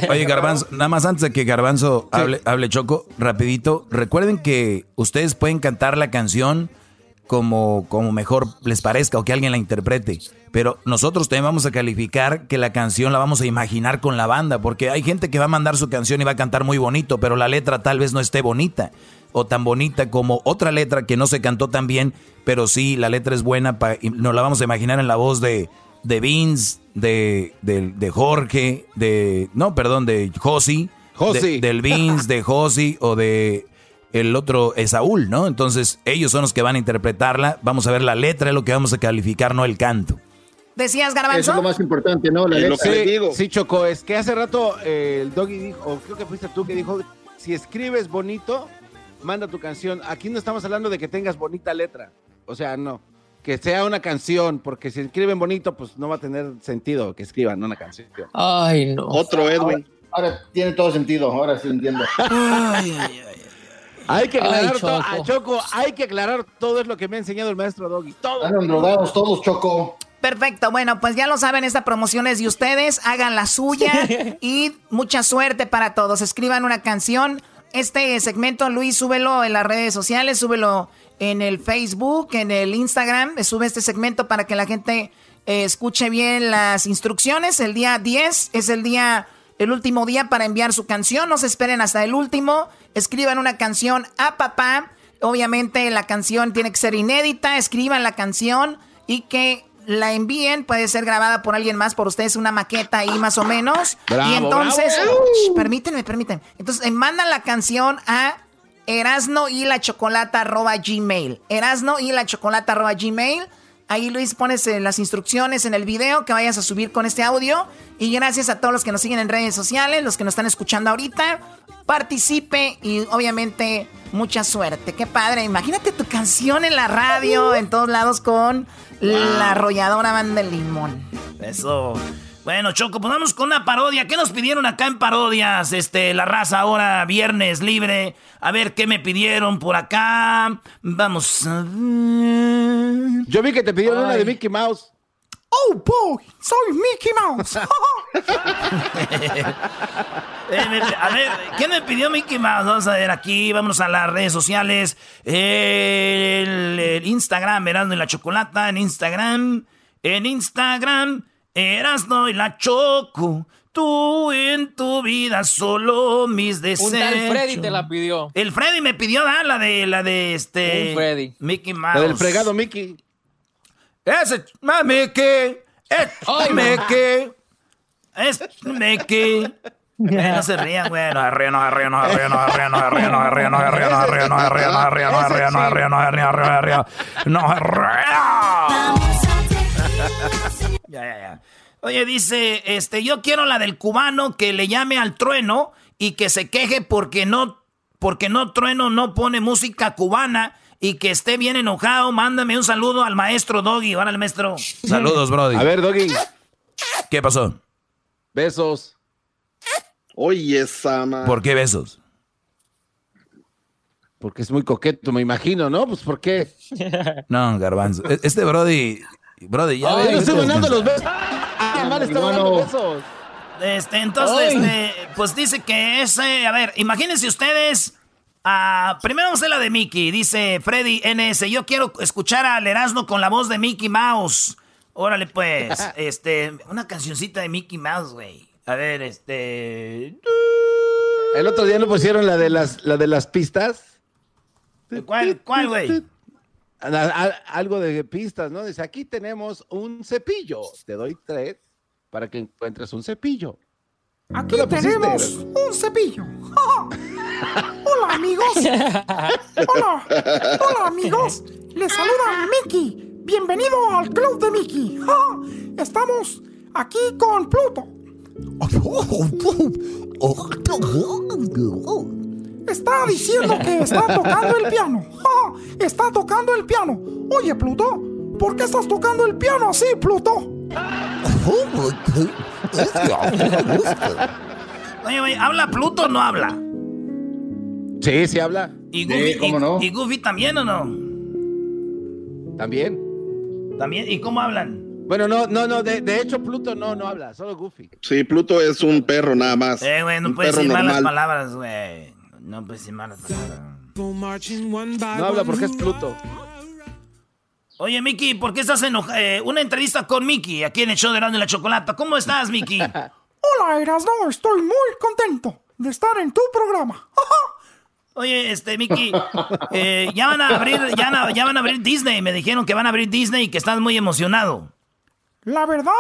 oye, Garbanzo, nada más antes de que Garbanzo hable, hable Choco, rapidito, recuerden que ustedes pueden cantar la canción como, como mejor les parezca o que alguien la interprete. Pero nosotros también vamos a calificar que la canción la vamos a imaginar con la banda, porque hay gente que va a mandar su canción y va a cantar muy bonito, pero la letra tal vez no esté bonita o tan bonita como otra letra que no se cantó tan bien, pero sí la letra es buena, pa- y nos la vamos a imaginar en la voz de, de Vince, de, de, de Jorge, de, no, perdón, de Josi, Josi. de- del Vince, de Josi o de el otro Esaúl, ¿no? Entonces ellos son los que van a interpretarla, vamos a ver la letra, es lo que vamos a calificar, no el canto. ¿Decías, Eso es Garbanzo? lo más importante, ¿no? La lo letra. Sí, digo. sí, Choco, es que hace rato eh, el Doggy dijo, o creo que fuiste tú que dijo, si escribes bonito, manda tu canción. Aquí no estamos hablando de que tengas bonita letra, o sea, no, que sea una canción, porque si escriben bonito, pues no va a tener sentido que escriban una canción. Ay, no. Otro Edwin. Ahora tiene todo sentido, ahora sí entiendo. Hay que aclarar Ay, todo, Choco. ah, Choco, hay que aclarar todo es lo que me ha enseñado el maestro Doggy, todo. Están todos, Choco. Perfecto, bueno, pues ya lo saben, esta promoción es de ustedes, hagan la suya y mucha suerte para todos. Escriban una canción. Este segmento, Luis, súbelo en las redes sociales, súbelo en el Facebook, en el Instagram, sube este segmento para que la gente eh, escuche bien las instrucciones. El día 10 es el día, el último día para enviar su canción. No se esperen hasta el último. Escriban una canción a papá. Obviamente la canción tiene que ser inédita. Escriban la canción y que la envíen. Puede ser grabada por alguien más, por ustedes, una maqueta ahí más o menos. Bravo, y entonces, permítanme, permítanme. Entonces, eh, mandan la canción a erasno y la chocolata arroba gmail. Erasno y la chocolata arroba gmail. Ahí Luis pones eh, las instrucciones en el video que vayas a subir con este audio. Y gracias a todos los que nos siguen en redes sociales, los que nos están escuchando ahorita. Participe y obviamente mucha suerte. Qué padre. Imagínate tu canción en la radio, en todos lados con la arrolladora banda del limón. Eso. Bueno, Choco, pues vamos con una parodia. ¿Qué nos pidieron acá en parodias? Este, la raza ahora, viernes libre. A ver qué me pidieron por acá. Vamos a ver. Yo vi que te pidieron una de Mickey Mouse. Oh, boy, soy Mickey Mouse. Eh, me- a ver, ¿qué me pidió Mickey Mouse? Vamos a ver aquí, vámonos a las redes sociales. El, el Instagram, Erasno y la Chocolata, en Instagram. En Instagram, Erasno y la Choco. Tú en tu vida solo mis deseos. Un tal Freddy te la pidió. El Freddy me pidió dar la de la de este. Un Freddy. Mickey Mouse. La del fregado Mickey. Ese ma, Mickey. Es Ay, Mickey. Es Mickey. Eh, no se rían, güey. No se rían, no se rían, no se rían, no se rían, no se rían, no se rían, no se rían, no se rían, no se rían, no se rían, no se rían, no se rían, no se rían, no se rían, no se rían. Ya, ya, ya. Oye, dice, este, yo quiero la del cubano que le llame al trueno y que se queje porque no, porque no trueno no pone música cubana y que esté bien enojado. Mándame un saludo al maestro Doggy. Órale, maestro. Saludos, Brody. A ver, Doggy, ¿Qué pasó? besos. Oye, esa ma- ¿Por qué besos? Porque es muy coqueto, me imagino, ¿no? Pues ¿por qué? No, Garbanzo. E- Este Brody, Brody, ya Ay, ves, no estoy mandando los besos. Ah, mal, estaba dando besos. Este, entonces, este, pues dice que ese, a ver, imagínense ustedes. Ah, primero vamos a hacer la de Mickey. Dice Freddy NS, yo quiero escuchar al Erasmo con la voz de Mickey Mouse. Órale, pues, este, una cancioncita de Mickey Mouse, güey. A ver, este. El otro día no pusieron la de las, la de las pistas. ¿Cuál, cuál, güey? Algo de pistas, ¿no? Dice, aquí tenemos un cepillo. Te doy tres para que encuentres un cepillo. Aquí ¿Tú la pusiste? tenemos un cepillo. Hola amigos. Hola. Hola amigos. Les saluda Mickey. Bienvenido al club de Mickey. Estamos aquí con Pluto. Está diciendo que está tocando el piano. Está tocando el piano. Oye, Pluto, ¿por qué estás tocando el piano así, Pluto? Oye, oye, ¿habla Pluto o no habla? Sí, sí habla. ¿Y Goofy, ¿cómo y- no? y Goofy también o no? También. ¿También? ¿Y cómo hablan? Bueno, no, no, no, de, de hecho Pluto no, no habla, solo Goofy. Sí, Pluto es un perro nada más. Eh, güey, no un puedes decir malas palabras, güey. No puedes decir malas palabras. No habla porque es Pluto. Oye, Mickey, ¿por qué estás enojado? una entrevista con Mickey aquí en el show de Erasmo y la Chocolata. ¿Cómo estás, Mickey? Hola, Erasno, estoy muy contento de estar en tu programa. Oye, este, Mickey, eh, ya van a abrir, ya, ya van a abrir Disney. Me dijeron que van a abrir Disney y que estás muy emocionado. La verdad,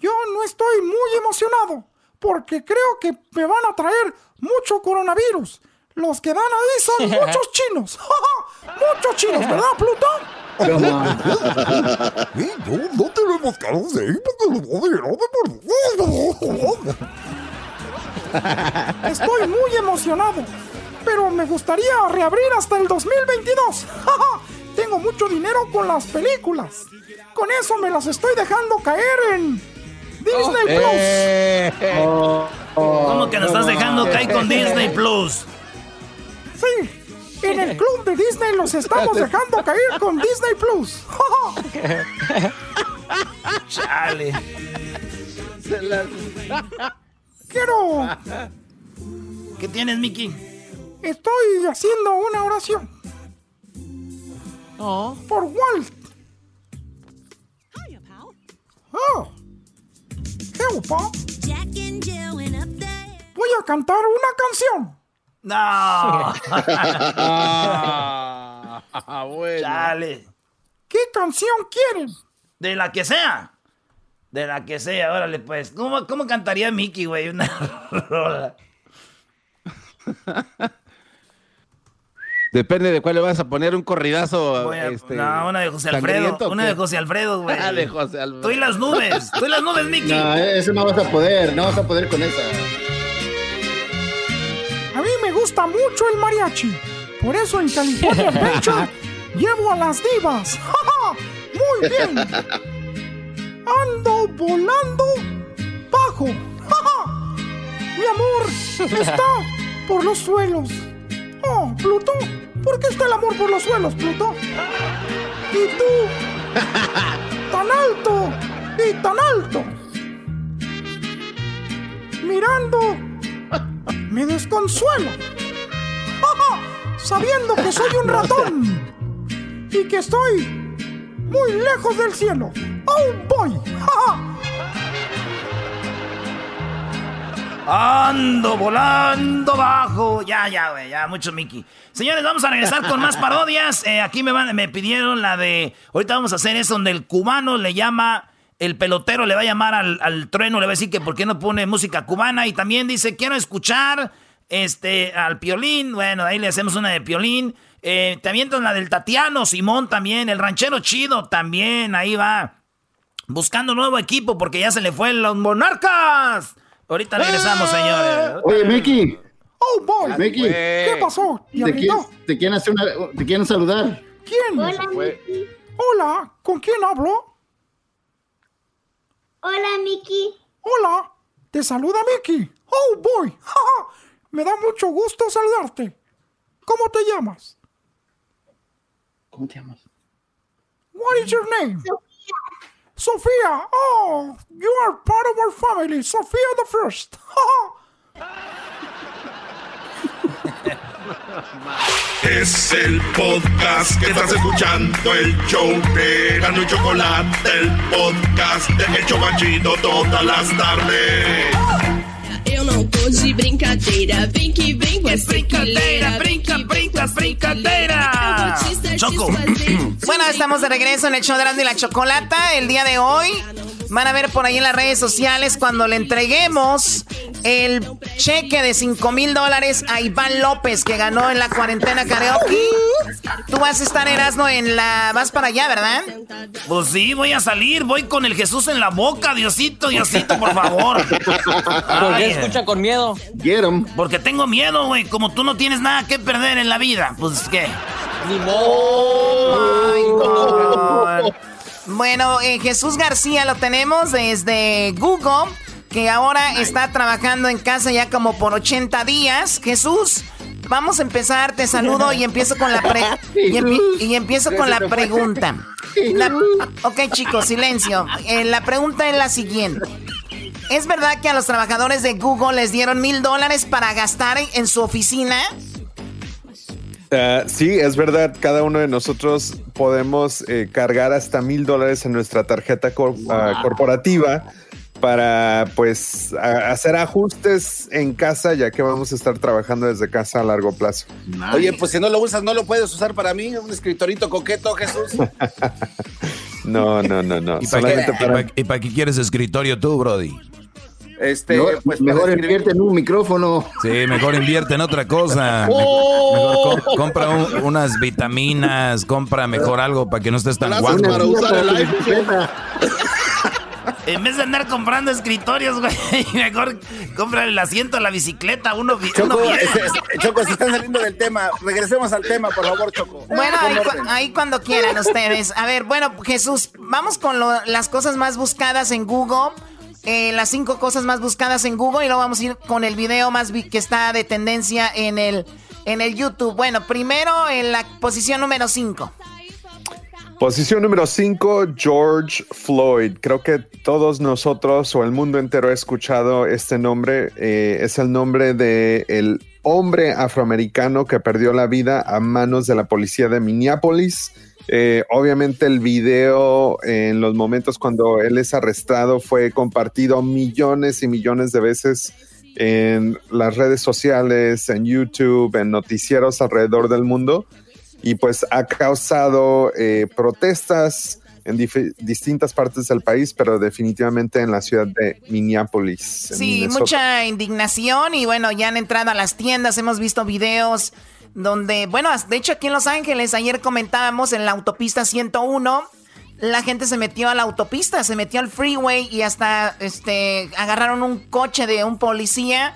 yo no estoy muy emocionado porque creo que me van a traer mucho coronavirus. Los que dan ahí son muchos chinos. muchos chinos, ¿verdad, Pluto? no, no tenemos caros de ahí porque los voy Estoy muy emocionado, pero me gustaría reabrir hasta el 2022. Tengo mucho dinero con las películas. Con eso me las estoy dejando caer en Disney Plus. Eh. ¿Cómo que nos estás dejando caer con Disney Plus? Sí, en el club de Disney los estamos dejando caer con Disney Plus. Chale. Quiero. ¿Qué tienes, Mickey? Estoy haciendo una oración. Por Walt. Oh. Pa. Voy a cantar una canción. No. Ah, bueno. Chale. ¿Qué canción quieren? De la que sea. De la que sea, órale, pues. ¿Cómo, cómo cantaría Mickey, güey? Una rola. Depende de cuál le vas a poner un corridazo. A- este, no, una de José Alfredo. sangriento, ¿o Una de José Alfredo, güey. Ah, de José Alfredo. Tú y las nubes. Tú y las nubes, Mickey. No, eso no vas a poder, no vas a poder con esa. Gusta mucho el mariachi. Por eso en California Adventure llevo a las divas. Muy bien. Ando volando bajo. Mi amor está por los suelos. Oh, Pluto, ¿por qué está el amor por los suelos, Pluto? Y tú, tan alto y tan alto. Mirando, me desconsuelo. Sabiendo que soy un ratón y que estoy muy lejos del cielo. ¡Oh, boy! Ando volando bajo. Ya, ya, güey, ya, mucho Mickey. Señores, vamos a regresar con más parodias. Eh, aquí me, van, me pidieron la de. Ahorita vamos a hacer eso donde el cubano le llama. El pelotero le va a llamar al, al trueno, le va a decir que por qué no pone música cubana. Y también dice, quiero escuchar este, al piolín. Bueno, ahí le hacemos una de piolín. Eh, también la del Tatiano, Simón también. El ranchero chido también, ahí va. Buscando nuevo equipo porque ya se le fue los monarcas. Ahorita regresamos, señores. Oye, Mickey, ¡Oh, boy! Mickey. ¿Qué pasó? te quieren, diablito? te quieren hacer una, te quieren saludar. ¿Quién? Hola, ¿con quién hablo? Hola, Mickey. Hola, te saluda Mickey. Oh, boy. Me da mucho gusto saludarte. ¿Cómo te llamas? ¿Cómo te llamas? What is your name? Sofía. Oh, you are part of our family. Sofía the first. Es el podcast que estás escuchando, el show de Erasmo y Chocolate, el podcast de El Chobachito todas las tardes. Não tô de brincadeira, vem que vem que é brincadeira, brinca, brinca, brincadeira. Choco. Bueno, estamos de regreso en el show de y la Chocolata. El día de hoy van a ver por ahí en las redes sociales cuando le entreguemos el cheque de 5 mil dólares a Iván López que ganó en la cuarentena karaoke. Tú vas a estar Erasmo en la. Vas para allá, ¿verdad? Pues sí, voy a salir. Voy con el Jesús en la boca. Diosito, Diosito, por favor. ¿Por qué escucha con miedo? Porque tengo miedo, güey. Como tú no tienes nada que perder en la vida. Pues qué. Ni modo. Bueno, eh, Jesús García lo tenemos desde Google, que ahora está trabajando en casa ya como por 80 días. Jesús, vamos a empezar, te saludo y empiezo con la pre y, empie- y empiezo con la pregunta. La- ok, chicos, silencio. Eh, la pregunta es la siguiente. ¿Es verdad que a los trabajadores de Google les dieron mil dólares para gastar en su oficina? Ah, sí, es verdad, cada uno de nosotros podemos eh, cargar hasta mil dólares en nuestra tarjeta cor- ah, corporativa para pues a- hacer ajustes en casa ya que vamos a estar trabajando desde casa a largo plazo. Oye, pues si no lo usas, no lo puedes usar para mí, un escritorito coqueto, Jesús. No, no, no, no. ¿Y para, qué, para- y pa- y pa' qué quieres escritorio tú, Brody? Este, Mejor, pues, mejor invierte en un micrófono. Sí, mejor invierte en otra cosa. Me- Oh. Mejor com- compra un- unas vitaminas, compra mejor algo para que no estés tan guapo. para usar el iPhone. En vez de andar comprando escritorios, güey, mejor compra el asiento a la bicicleta, uno, Choco, este, este, Choco, se están saliendo del tema. Regresemos al tema, por favor, Choco. Bueno, ahí, cu- ahí cuando quieran ustedes. A ver, bueno, Jesús, vamos con lo- las cosas más buscadas en Google. Eh, las cinco cosas más buscadas en Google y luego vamos a ir con el video más que está de tendencia en el, en el YouTube. Bueno, primero en la posición número 5. Posición número 5, George Floyd. Creo que todos nosotros o el mundo entero ha escuchado este nombre. Eh, es el nombre de el hombre afroamericano que perdió la vida a manos de la policía de Minneapolis. Eh, obviamente el video en los momentos cuando él es arrestado fue compartido millones y millones de veces en las redes sociales, en YouTube, en noticieros alrededor del mundo y pues ha causado eh, protestas en distintas partes del país, pero definitivamente en la ciudad de Minneapolis. Sí, Minnesota. mucha indignación y bueno, ya han entrado a las tiendas, hemos visto videos donde, bueno, de hecho aquí en Los Ángeles, ayer comentábamos en la autopista 101, la gente se metió a la autopista, se metió al freeway y hasta este agarraron un coche de un policía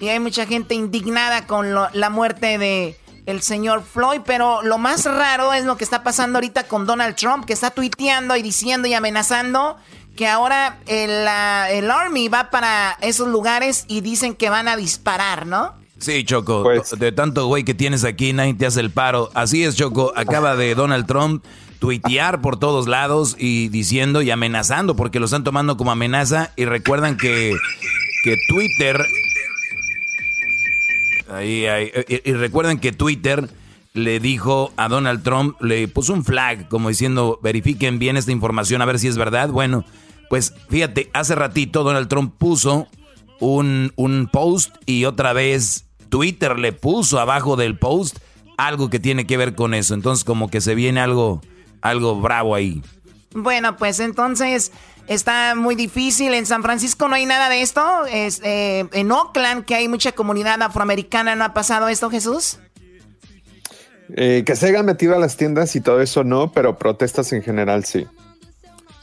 y hay mucha gente indignada con la muerte de el señor Floyd, pero lo más raro es lo que está pasando ahorita con Donald Trump, que está tuiteando y diciendo y amenazando que ahora el, el Army va para esos lugares y dicen que van a disparar, ¿no? Sí, Choco, Pues- de tanto güey que tienes aquí, nadie te hace el paro. Así es, Choco, acaba de Donald Trump tuitear por todos lados y diciendo y amenazando, porque lo están tomando como amenaza y recuerdan que, que Twitter... Ahí, ahí, y, y recuerden que Twitter le dijo a Donald Trump, le puso un flag como diciendo, verifiquen bien esta información a ver si es verdad. Bueno, pues fíjate, hace ratito Donald Trump puso un, un post y otra vez Twitter le puso abajo del post algo que tiene que ver con eso. Entonces como que se viene algo, algo bravo ahí. Bueno, pues entonces está muy difícil. En San Francisco no hay nada de esto. Es, eh, en Oakland, que hay mucha comunidad afroamericana, ¿no ha pasado esto, Jesús? Eh, que se hayan metido a las tiendas y todo eso no, pero protestas en general sí.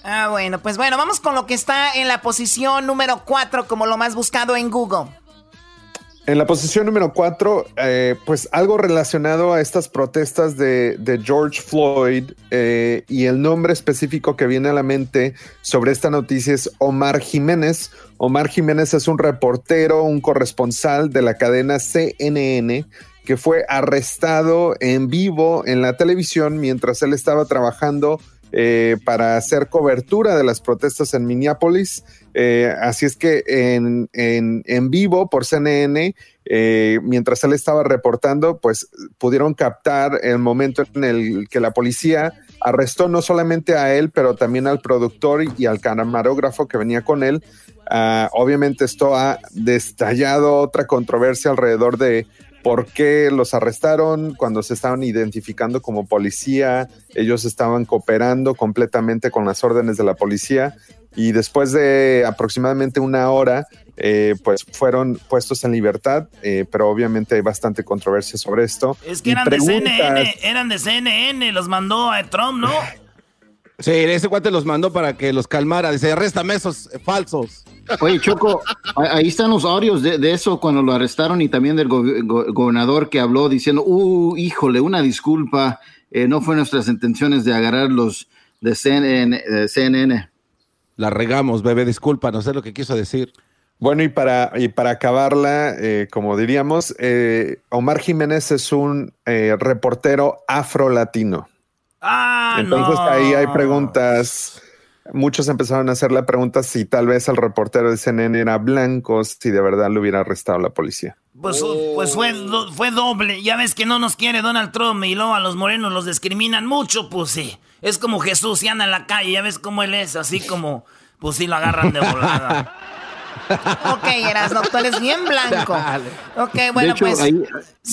Ah, bueno, pues bueno, vamos con lo que está en la posición número 4 como lo más buscado en Google. En la posición número cuatro, eh, pues algo relacionado a estas protestas de, George Floyd eh, y el nombre específico que viene a la mente sobre esta noticia es Omar Jiménez. Omar Jiménez es un reportero, un corresponsal de la cadena CNN que fue arrestado en vivo en la televisión mientras él estaba trabajando eh, para hacer cobertura de las protestas en Minneapolis. Eh, así es que en, en, en vivo por CNN, eh, mientras él estaba reportando, pues pudieron captar el momento en el que la policía arrestó no solamente a él, pero también al productor y al camarógrafo que venía con él. Ah, obviamente esto ha destallado otra controversia alrededor de por qué los arrestaron cuando se estaban identificando como policía, ellos estaban cooperando completamente con las órdenes de la policía y después de aproximadamente una hora, eh, pues fueron puestos en libertad, eh, pero obviamente hay bastante controversia sobre esto. Es que eran de CNN, eran de CNN, los mandó a Trump, ¿no? Sí, ese cuate los mandó para que los calmara. Dice, arréstame esos falsos. Oye, Choco, ahí están los audios de, eso cuando lo arrestaron y también del gobernador que habló diciendo, uh, híjole, una disculpa, eh, no fue nuestras intenciones de agarrar los de CNN. La regamos, bebé, disculpa, no sé lo que quiso decir. Bueno, y para, y para acabarla, eh, como diríamos, eh, Omar Jiménez es un reportero afro-latino. Ah, Entonces ahí hay preguntas. Muchos empezaron a hacer la pregunta si tal vez el reportero de CNN era blanco, si de verdad lo hubiera arrestado la policía. Pues, pues fue, fue doble. Ya ves que no nos quiere Donald Trump y luego a los morenos los discriminan mucho, pues sí. Es como Jesús, si anda en la calle, ya ves cómo él es, así como, pues sí lo agarran de volada. ok, Erasno, tú eres bien blanco. Ok, bueno, de hecho, pues. Ahí,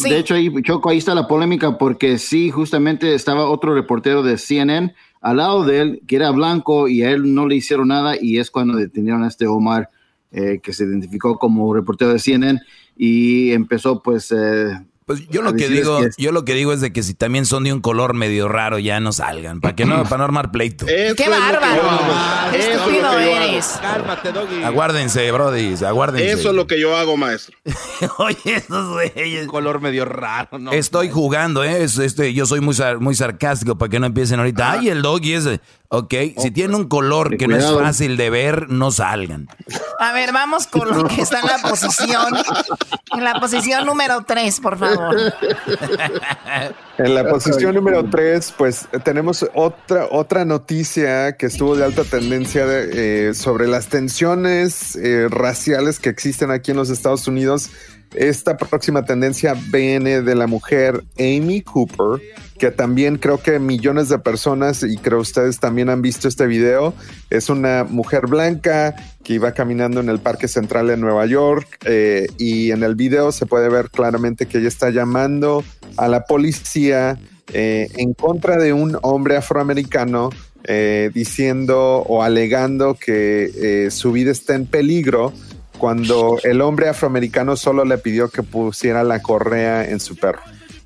De hecho, ahí, Choco, ahí está la polémica porque sí, justamente estaba otro reportero de CNN al lado de él que era blanco y a él no le hicieron nada y es cuando detenieron a este Omar eh, que se identificó como reportero de CNN y empezó pues eh, pues yo lo que digo, yo lo que digo es de que si también son de un color medio raro, ya no salgan. ¿Para que no? Para no armar pleito. ¡Qué bárbaro! ¡Qué estúpido eres! Cálmate, Doggy. Aguárdense, brody, aguárdense. Eso es lo que yo hago, maestro. Oye, esos güeyes. Un color medio raro, ¿no? Estoy jugando, ¿eh? Este, yo soy muy, muy sarcástico para que no empiecen ahorita. Ay, el doggy es... Ok, si tiene un color que no es fácil de ver, no salgan. A ver, vamos con lo que está en la posición. En la posición número 3, por favor. En la posición número 3, pues tenemos otra, otra noticia que estuvo de alta tendencia eh, sobre las tensiones eh, raciales que existen aquí en los Estados Unidos. Esta próxima tendencia viene de la mujer Amy Cooper, que también creo que millones de personas, y creo ustedes también han visto este video, es una mujer blanca que iba caminando en el Parque Central de Nueva York eh, y en el video se puede ver claramente que ella está llamando a la policía eh, en contra de un hombre afroamericano eh, diciendo o alegando que su vida está en peligro cuando el hombre afroamericano solo le pidió que pusiera la correa en su perro.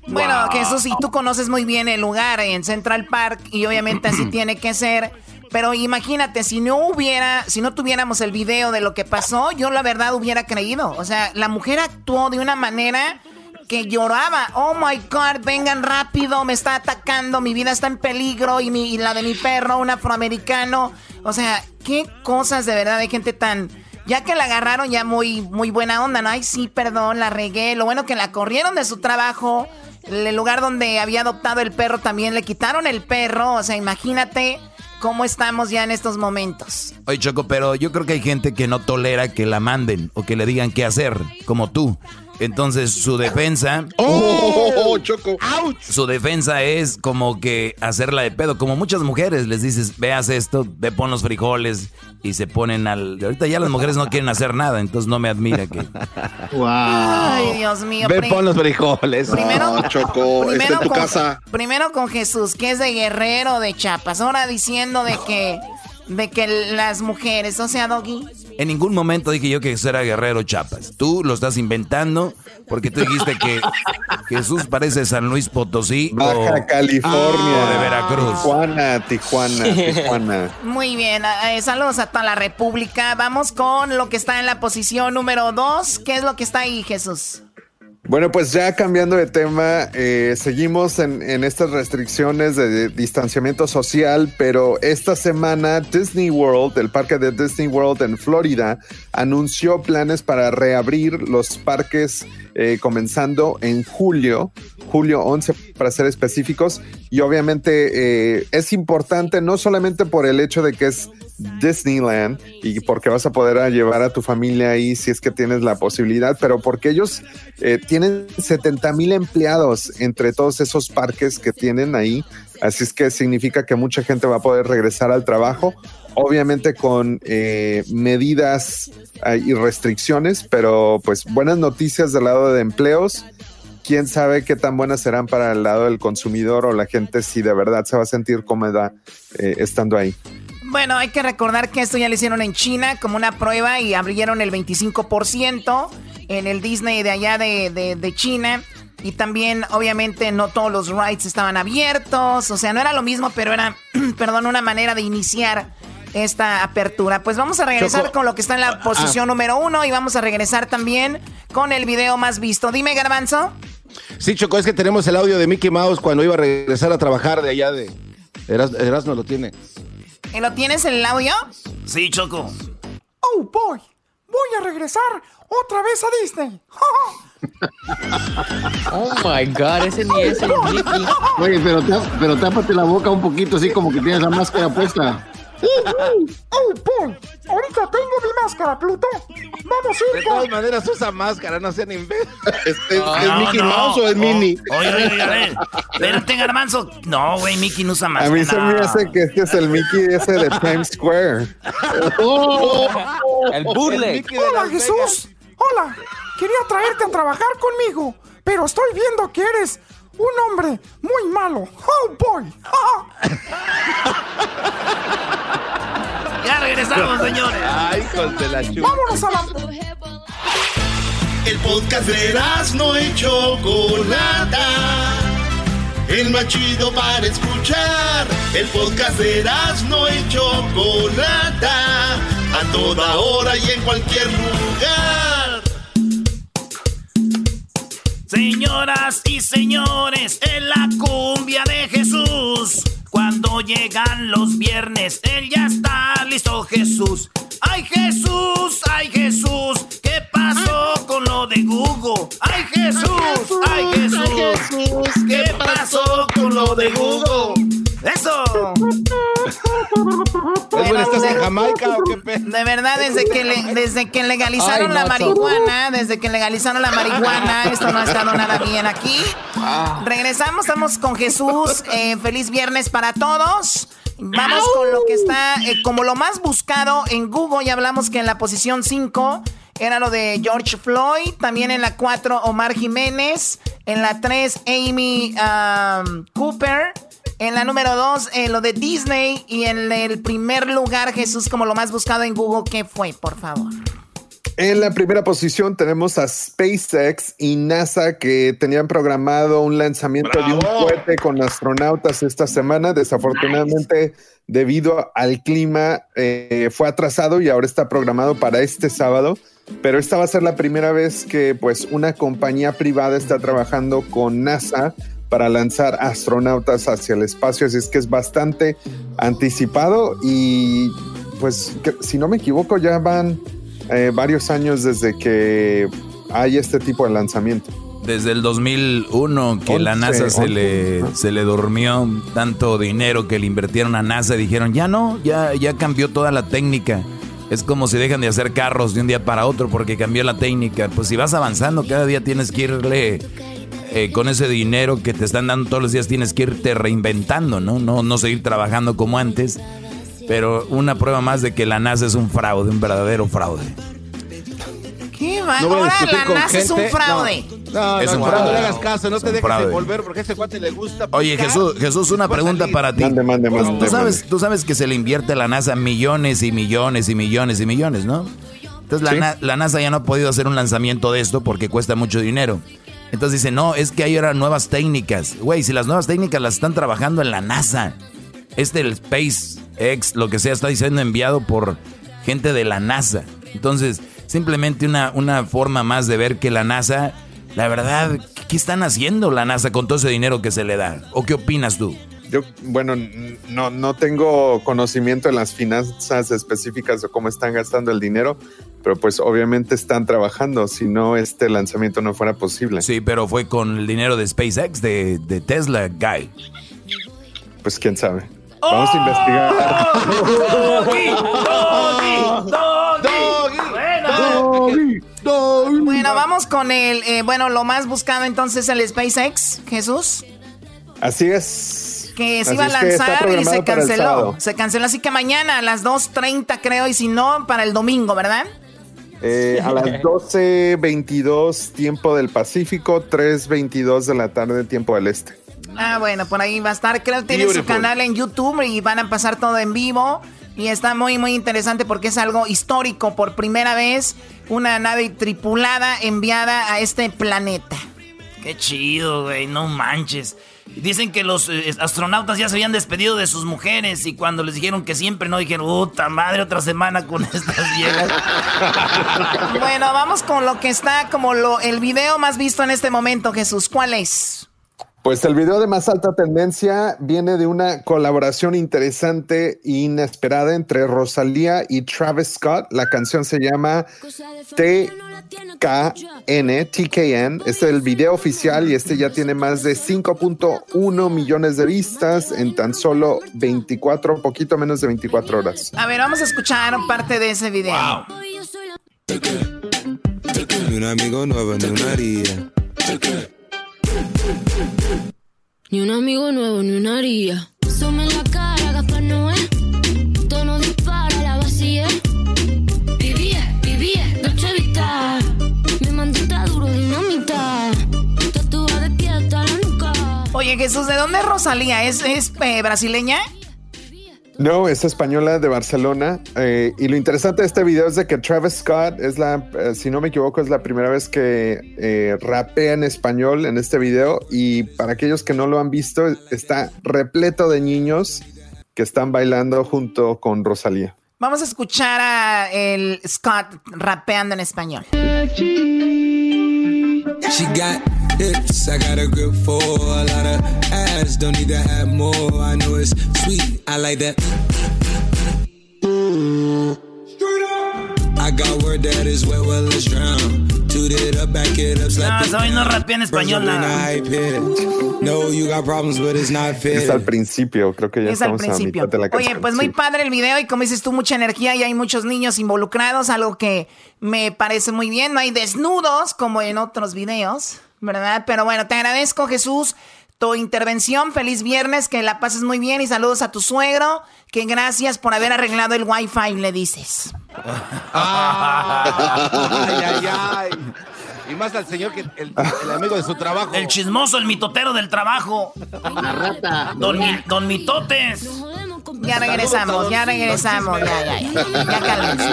Bueno, que eso sí, tú conoces muy bien el lugar en Central Park y obviamente así tiene que ser. Pero imagínate, si no hubiera, si no tuviéramos el video de lo que pasó, yo la verdad hubiera creído. O sea, la mujer actuó de una manera que lloraba. Oh my God, vengan rápido, me está atacando, mi vida está en peligro y, mi, y la de mi perro, un afroamericano. O sea, qué cosas de verdad de gente tan ya que la agarraron ya muy, muy buena onda, ¿no? Ay, sí, perdón, la regué. Lo bueno que la corrieron de su trabajo. El lugar donde había adoptado el perro también le quitaron el perro. O sea, imagínate cómo estamos ya en estos momentos. Oye, Choco, pero yo creo que hay gente que no tolera que la manden o que le digan qué hacer, como tú. Entonces su defensa. ¡Oh, Choco! Su defensa es como que hacerla de pedo. Como muchas mujeres les dices, veas esto, ve pon los frijoles y se ponen al. Ahorita ya las mujeres no quieren hacer nada, entonces no me admira que. ¡Wow! Ay, Dios mío. Ve pon los frijoles. Primero, No, Choco, está en tu con, casa. primero con Jesús, que es de guerrero de Chapas. Ahora diciendo de que. De que las mujeres, o sea, Doggy. En ningún momento dije yo que era guerrero Chapas. Tú lo estás inventando porque tú dijiste que Jesús parece San Luis Potosí Baja o, California. o de Veracruz. Tijuana, Tijuana, Tijuana. Muy bien, eh, saludos a toda la República. Vamos con lo que está en la posición número dos. ¿Qué es lo que está ahí, Jesús? Bueno, pues ya cambiando de tema, eh, seguimos en, estas restricciones de, de, distanciamiento social, pero esta semana Disney World, el parque de Disney World en Florida, anunció planes para reabrir los parques eh, comenzando en julio, julio 11 para ser específicos, y obviamente eh, es importante no solamente por el hecho de que es Disneyland y porque vas a poder llevar a tu familia ahí si es que tienes la posibilidad, pero porque ellos eh, tienen 70 mil empleados entre todos esos parques que tienen ahí, así es que significa que mucha gente va a poder regresar al trabajo, obviamente con eh, medidas eh, y restricciones, pero pues buenas noticias del lado de empleos. Quién sabe qué tan buenas serán para el lado del consumidor o la gente si de verdad se va a sentir cómoda estando ahí. Bueno, hay que recordar que esto ya lo hicieron en China como una prueba y abrieron el 25% en el Disney de allá de, de China. Y también, obviamente, no todos los rides estaban abiertos. O sea, no era lo mismo, pero era, perdón, una manera de iniciar esta apertura. Pues vamos a regresar con lo que está en la posición ah. número uno y vamos a regresar también con el video más visto. Dime, Garbanzo. Sí, Choco, es que tenemos el audio de Mickey Mouse cuando iba a regresar a trabajar de allá de... Eras, no lo tiene. ¿Y lo tienes en el audio? Sí, Choco. Oh, boy. Voy a regresar otra vez a Disney. oh my god, ese ni es el Mickey. Oye, pero, pero tápate la boca un poquito así como que tienes la máscara puesta. ¡Oh, Paul! Ahorita tengo mi máscara, Pluto. Vamos, hijo. De todas maneras usa máscara, no sean imbéciles. ¿Es, es, Mickey Mouse o es Minnie? Oye, oye, oye, Espérate, Garbanzo. No, güey, Mickey no usa máscara. A mí se me hace que este es el Mickey ese de Times Square. Oh, el burle. Hola, Jesús. Hola. Quería traerte a trabajar conmigo, pero estoy viendo que eres un hombre muy malo. Oh boy. ya regresamos, señores. Ay, con la Vámonos a la. El podcast de no hecho Chocolata. El más chido para escuchar. El podcast de no hecho Chocolata. A toda hora y en cualquier lugar. Señoras y señores, en la cumbia de Jesús. Cuando llegan los viernes, él ya está listo, Jesús. ¡Ay, Jesús! ¡Ay, Jesús! ¿Qué pasó con lo de Google? ¡Ay, Jesús! ¡Ay, Jesús! ¿Qué pasó con lo de Google? ¡Eso! ¿Estás en Jamaica o qué De verdad, desde que, desde que legalizaron la marihuana, desde que legalizaron la marihuana, esto no ha estado nada bien aquí. Ah. Regresamos, estamos con Jesús. Eh, feliz viernes para todos. Vamos con lo que está eh, como lo más buscado en Google. Ya hablamos que en la posición 5 era lo de George Floyd. También en la 4, Omar Jiménez. En la 3, Amy um, Cooper. En la número 2, eh, lo de Disney. Y en el primer lugar, Jesús, como lo más buscado en Google, ¿qué fue, por favor? En la primera posición tenemos a SpaceX y NASA que tenían programado un lanzamiento de un cohete con astronautas esta semana. Desafortunadamente, debido al clima, eh, fue atrasado y ahora está programado para este sábado. Pero esta va a ser la primera vez que pues una compañía privada está trabajando con NASA para lanzar astronautas hacia el espacio, así es que es bastante anticipado y pues si no me equivoco ya van eh, varios años desde que hay este tipo de lanzamiento. Desde el 2001 que la NASA se, le, se le durmió tanto dinero que le invirtieron a NASA y dijeron, ya no, ya, ya cambió toda la técnica. Es como si dejan de hacer carros de un día para otro porque cambió la técnica. Pues si vas avanzando, cada día tienes que irle eh, con ese dinero que te están dando todos los días tienes que irte reinventando, ¿no? No, no seguir trabajando como antes. Pero una prueba más de que la NASA es un fraude, un verdadero fraude. ¿Qué va? Ahora la NASA es un fraude. No, es un fraude. No le hagas caso, no te dejes de volver porque a ese cuate le gusta. Oye, Jesús, Jesús, una pregunta para ti. Mande, mande, mande, ¿Tú, sabes, tú sabes que se le invierte a la NASA millones y millones y millones y millones, ¿no? Entonces la NASA ya no ha podido hacer un lanzamiento de esto porque cuesta mucho dinero. Entonces dice, no, es que hay ahora nuevas técnicas. Güey, si las nuevas técnicas las están trabajando en la NASA. Este el SpaceX, lo que sea, está diciendo enviado por gente de la NASA. Entonces, simplemente una, una forma más de ver que la NASA, la verdad, ¿qué están haciendo la NASA con todo ese dinero que se le da? ¿O qué opinas tú? Yo, bueno, no, no tengo conocimiento en las finanzas específicas de cómo están gastando el dinero, pero pues obviamente están trabajando, si no este lanzamiento no fuera posible. Sí, pero fue con el dinero de SpaceX, de, de Tesla, Guy. Pues quién sabe. Vamos a investigar. Bueno, vamos con el, eh, bueno, lo más buscado entonces el SpaceX, Jesús. Así es. Que se iba a lanzar y se canceló. Se canceló, así que mañana a las 2.30 creo, y si no, para el domingo, ¿verdad? Eh, a las 12.22 tiempo del Pacífico, 3.22 de la tarde tiempo del Este. Ah, bueno, por ahí va a estar. Creo que tiene su canal en YouTube y van a pasar todo en vivo. Y está muy, muy interesante porque es algo histórico. Por primera vez, una nave tripulada enviada a este planeta. Qué chido, güey, no manches. Dicen que los eh, astronautas ya se habían despedido de sus mujeres y cuando les dijeron que siempre no, dijeron, puta madre, otra semana con estas viejas. bueno, vamos con lo que está como lo, el video más visto en este momento, Jesús. ¿Cuál es? Pues el video de más alta tendencia viene de una colaboración interesante e inesperada entre Rosalía y Travis Scott. La canción se llama TKN, TKN. Este es el video oficial y este ya tiene más de 5.1 millones de vistas en tan solo 24, poquito menos de 24 horas. A ver, vamos a escuchar parte de ese video. Un amigo nuevo en una haría. Ni un amigo nuevo, ni una haría. Some la cara, Gaspar Noé. Tono Oye, Jesús, ¿de dónde es Rosalía? ¿Es, es eh, brasileña? No, es española de Barcelona. Eh, y lo interesante de este video es de que Travis Scott es la, eh, si no me equivoco, es la primera vez que eh, rapea en español en este video. Y para aquellos que no lo han visto, está repleto de niños que están bailando junto con Rosalía. Vamos a escuchar a el Scott rapeando en español. She got hips, I got a grip for a lot of ass. Don't need to have more. I know it's sweet, I like that. Got word that is wet, well, let's drown. Toot it up, back it up, slap No, esa no rapea en español nada. No, you got problems, but it's not fair. Es al principio, creo que ya Es al estamos a principio. mitad de la Oye, pues muy padre el video y como dices tú, mucha energía y hay muchos niños involucrados, algo que me parece muy bien. No hay desnudos como en otros videos, ¿verdad? Pero bueno, te agradezco, Jesús, tu intervención. Feliz viernes, que la pases muy bien y saludos a tu suegro. Que gracias por haber arreglado el wifi, le dices. Ay, ay, ay. Y más al señor que el, el amigo de su trabajo. El chismoso, el mitotero del trabajo. La rata. Don, Mi- don Mitotes. Ya regresamos, ya regresamos, ya, ya, ya. Ya cálmense.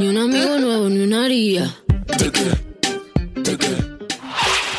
Ni un amigo nuevo, ni una haría.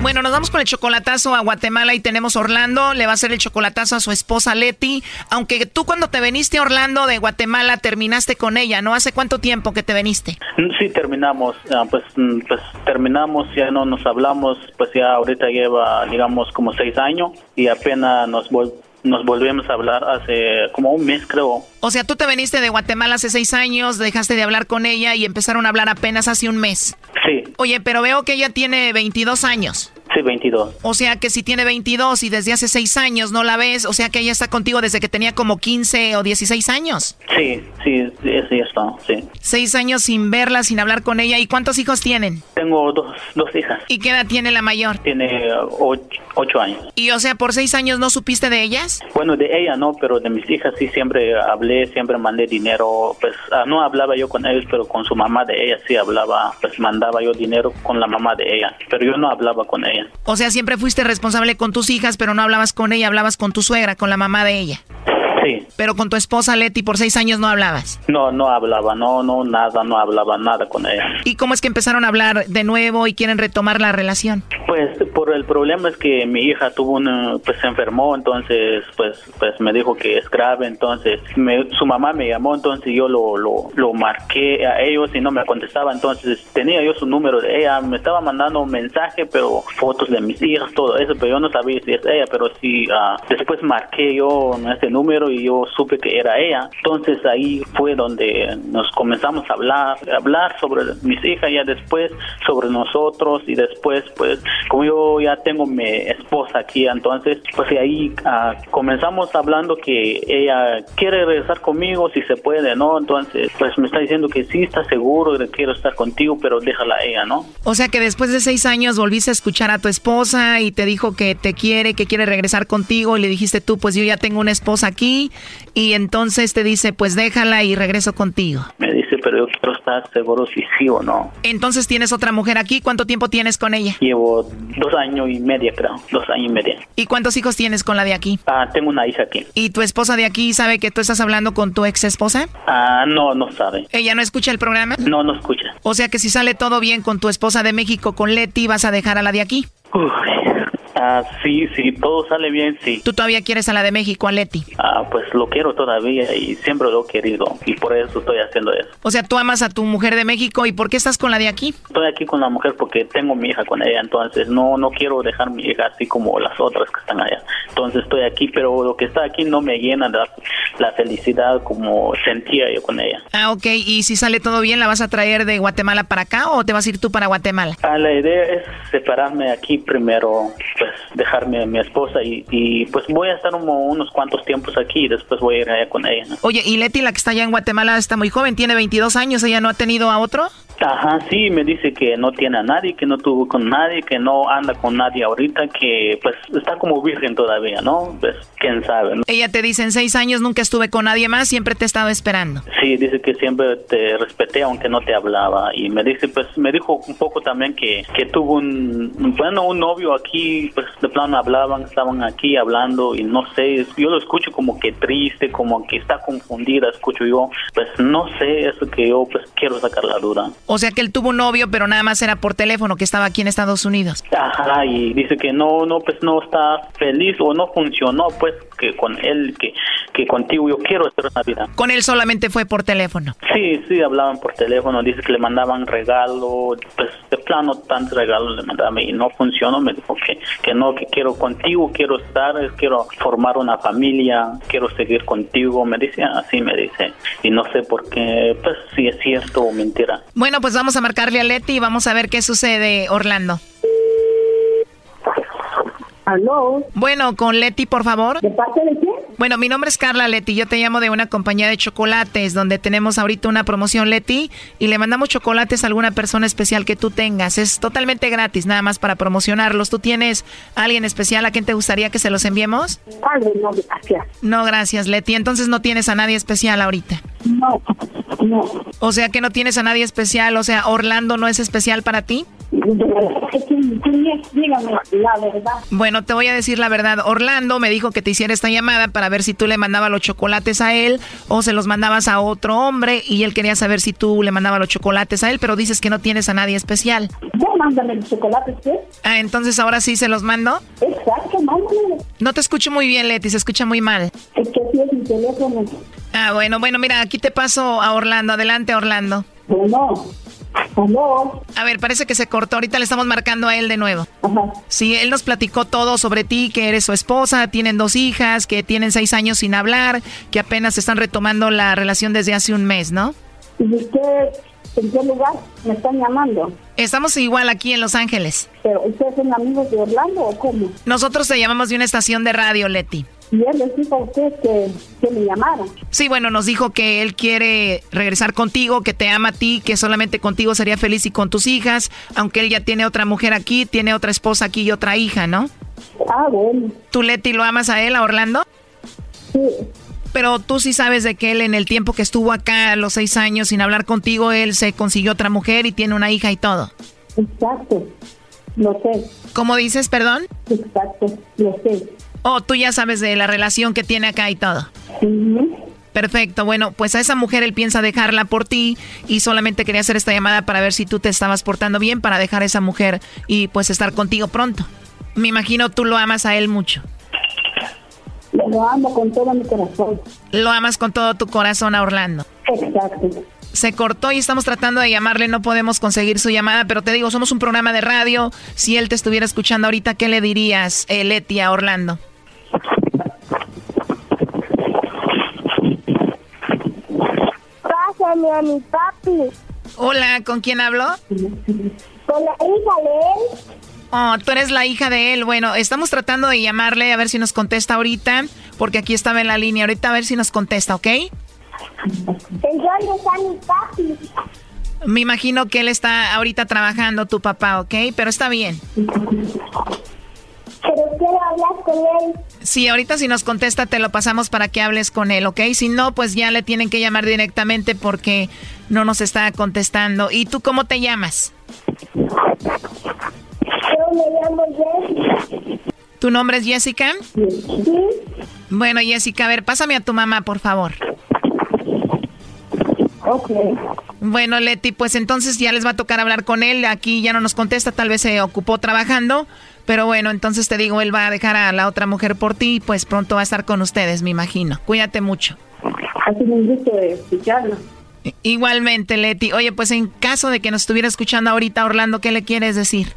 Bueno, nos vamos con el chocolatazo a Guatemala y tenemos Orlando. Le va a hacer el chocolatazo a su esposa Leti. Aunque tú cuando te veniste a Orlando de Guatemala terminaste con ella, ¿no? ¿Hace cuánto tiempo que te veniste? Sí, terminamos, ah, pues, mm, pues terminamos, ya no nos hablamos, pues ya ahorita lleva, digamos, como seis años y apenas nos, vol- nos volvimos a hablar hace como un mes, creo. O sea, tú te veniste de Guatemala hace seis años, dejaste de hablar con ella y empezaron a hablar apenas hace un mes. Sí, Oye, pero veo que ella tiene 22 años. Sí, 22. O sea que si tiene 22 y desde hace seis años no la ves, o sea que ella está contigo desde que tenía como 15 o 16 años. Sí, sí, sí, está, sí. Seis años sin verla, sin hablar con ella. ¿Y cuántos hijos tienen? Tengo dos, dos hijas. ¿Y qué edad tiene la mayor? Tiene ah, ocho, ocho años. Y o sea, por seis años no supiste de ellas. Bueno, de ella no, pero de mis hijas sí siempre hablé, siempre mandé dinero. Pues ah, no hablaba yo con ellos, pero con su mamá de ella sí hablaba. Pues mandaba yo dinero con la mamá de ella, pero yo no hablaba con ella. O sea, siempre fuiste responsable con tus hijas, pero no hablabas con ella, hablabas con tu suegra, con la mamá de ella. Sí. Pero con tu esposa Leti por seis años no hablabas. No, no hablaba, no, no, nada, no hablaba nada con ella. ¿Y cómo es que empezaron a hablar de nuevo y quieren retomar la relación? Pues por el problema es que mi hija tuvo una, pues se enfermó, entonces pues pues me dijo que es grave, entonces me- su mamá me llamó, entonces yo lo, lo, lo marqué a ellos y no me contestaba, entonces tenía yo su número de ella, me estaba mandando un mensaje, pero fotos de mis hijas, todo eso, pero yo no sabía si es ella, pero sí, ah, después marqué yo este número y yo supe que era ella. Entonces ahí fue donde nos comenzamos a hablar, hablar sobre mis hijas ya después, sobre nosotros y después pues como yo ya tengo mi esposa aquí, entonces pues ahí ah, comenzamos hablando que ella quiere regresar conmigo si se puede, ¿no? Entonces pues me está diciendo que sí está seguro que quiero estar contigo, pero déjala a ella, ¿no? O sea que después de seis años volviste a escuchar a tu esposa y te dijo que te quiere, que quiere regresar contigo y le dijiste tú, pues yo ya tengo una esposa aquí y entonces te dice, pues déjala y regreso contigo. Me dice, pero yo quiero estar seguro si sí o no. Entonces tienes otra mujer aquí, ¿cuánto tiempo tienes con ella? Llevo dos años y medio, creo, dos años y medio. ¿Y cuántos hijos tienes con la de aquí? Ah, tengo una hija aquí. ¿Y tu esposa de aquí sabe que tú estás hablando con tu ex esposa? Ah, no, no sabe. ¿Ella no escucha el programa? No, no escucha. O sea que si sale todo bien con tu esposa de México, con Leti, vas a dejar a la de aquí. Uy, ah, sí, sí, todo sale bien, sí. ¿Tú todavía quieres a la de México, a Leti? Ah, pues lo quiero todavía y siempre lo he querido y por eso estoy haciendo eso. O sea, tú amas a tu mujer de México y ¿por qué estás con la de aquí? Estoy aquí con la mujer porque tengo mi hija con ella, entonces no no quiero dejar mi hija así como las otras que están allá. Entonces estoy aquí, pero lo que está aquí no me llena de la, la felicidad como sentía yo con ella. Ah, ok. ¿Y si sale todo bien, la vas a traer de Guatemala para acá o te vas a ir tú para Guatemala? Ah, la idea es separarme aquí primero, pues dejarme a mi esposa y, pues voy a estar uno- unos cuantos tiempos aquí y después voy a ir allá con ella. Oye, y Leti, la que está allá en Guatemala, está muy joven, tiene 22 años, ¿ella no ha tenido a otro? Ajá, sí, me dice que no tiene a nadie, que no tuvo con nadie, que no anda con nadie ahorita, que pues está como virgen todavía, ¿no? Pues quién sabe, ¿no? Ella te dice, en seis años nunca estuve con nadie más, siempre te he estado esperando. Sí, dice que siempre te respeté aunque no te hablaba y me dice, pues me dijo un poco también que, que tuvo un, bueno, un novio aquí, pues de plano hablaban, estaban aquí hablando y no sé, yo lo escucho como que triste, como que está confundida, escucho yo, pues no sé, eso que yo pues quiero sacar la duda. O sea que él tuvo un novio, pero nada más era por teléfono, que estaba aquí en Estados Unidos. Ajá, y dice que no, no, pues no está feliz o no funcionó, pues que con él, que, que contigo yo quiero hacer una vida. Con él solamente fue por teléfono. Sí, sí, hablaban por teléfono, dice que le mandaban regalo, pues de plano tantos regalos le mandaban y no funcionó, me dijo que, que no, que quiero contigo, quiero estar, quiero formar una familia, quiero seguir contigo, me dice, así me dice, y no sé por qué, pues si es cierto o mentira. Bueno, pues vamos a marcarle a Leti y vamos a ver qué sucede, Orlando. ¿Aló? Bueno, con Leti, por favor. ¿De parte de quién? Bueno, mi nombre es Carla Leti. Yo te llamo de una compañía de chocolates donde tenemos ahorita una promoción Leti y le mandamos chocolates a alguna persona especial que tú tengas. Es totalmente gratis, nada más para promocionarlos. ¿Tú tienes a alguien especial a quien te gustaría que se los enviemos? No, gracias. No, gracias, Leti. Entonces no tienes a nadie especial ahorita. No, no. O sea que no tienes a nadie especial. O sea, Orlando no es especial para ti. Sí, sí. Bueno, te voy a decir la verdad. Orlando me dijo que te hiciera esta llamada para ver si tú le mandabas los chocolates a él o se los mandabas a otro hombre y él quería saber si tú le mandabas los chocolates a él, pero dices que no tienes a nadie especial. Ya mándame los chocolates, ¿qué? Ah, entonces ahora sí se los mando. Exacto, mándame. No te escucho muy bien, Leti, se escucha muy mal. Es que sí es mi teléfono. Ah, bueno, bueno, mira, aquí te paso a Orlando. Adelante, Orlando. Bueno, A ver, parece que se cortó. Ahorita le estamos marcando a él de nuevo. Ajá. Sí, él nos platicó todo sobre ti, que eres su esposa, tienen dos hijas, que tienen seis años sin hablar, que apenas están retomando la relación desde hace un mes, ¿no? ¿Y usted en qué lugar me están llamando? Estamos igual aquí en Los Ángeles. ¿Pero ustedes son amigos de Orlando o cómo? Nosotros te llamamos de una estación de radio, Leti. Y él les dijo a usted que, que me llamara. Sí, bueno, nos dijo que él quiere regresar contigo, que te ama a ti, que solamente contigo sería feliz y con tus hijas, aunque él ya tiene otra mujer aquí, tiene otra esposa aquí y otra hija, ¿no? Ah, bueno. ¿Tú, Leti, lo amas a él, a Orlando? Sí. Pero tú sí sabes de que él en el tiempo que estuvo acá, a los seis años sin hablar contigo, él se consiguió otra mujer y tiene una hija y todo. Exacto. Lo sé. ¿Cómo dices, perdón? Exacto. Lo sé. Oh, tú ya sabes de la relación que tiene acá y todo. Ujú. Perfecto, bueno, pues a esa mujer él piensa dejarla por ti y solamente quería hacer esta llamada para ver si tú te estabas portando bien para dejar a esa mujer y pues estar contigo pronto. Me imagino tú lo amas a él mucho. Lo amo con todo mi corazón. Lo amas con todo tu corazón a Orlando. Exacto. Se cortó y estamos tratando de llamarle, no podemos conseguir su llamada, pero te digo, somos un programa de radio. Si él te estuviera escuchando ahorita, ¿qué le dirías, eh, Leti, a Orlando? A mi papi. Hola, ¿con quién hablo? Con la hija de él. Oh, tú eres la hija de él. Bueno, estamos tratando de llamarle a ver si nos contesta ahorita, porque aquí estaba en la línea. Ahorita a ver si nos contesta, ¿ok? ¿En dónde está mi papi? Me imagino que él está ahorita trabajando, tu papá, ¿ok? Pero está bien. Pero quiero hablar con él. Sí, ahorita si nos contesta te lo pasamos para que hables con él, ¿ok? Si no, pues ya le tienen que llamar directamente porque no nos está contestando. ¿Y tú cómo te llamas? Yo me llamo Jessica. ¿Tu nombre es Jessica? Sí. Bueno, Jessica, a ver, pásame a tu mamá, por favor. Ok. Bueno, Leti, pues entonces ya les va a tocar hablar con él. Aquí ya no nos contesta, tal vez se ocupó trabajando. Pero bueno, entonces te digo, él va a dejar a la otra mujer por ti y pues pronto va a estar con ustedes, me imagino. Cuídate mucho. Así me gusto de escucharlo. Igualmente, Leti. Oye, pues en caso de que nos estuviera escuchando ahorita, Orlando, ¿qué le quieres decir?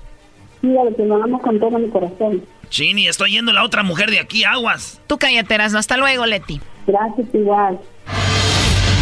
Mira, que me amo con todo mi corazón. Chini, estoy yendo la otra mujer de aquí, aguas. Tú cállate, Erasmo. Hasta luego, Leti. Gracias, igual.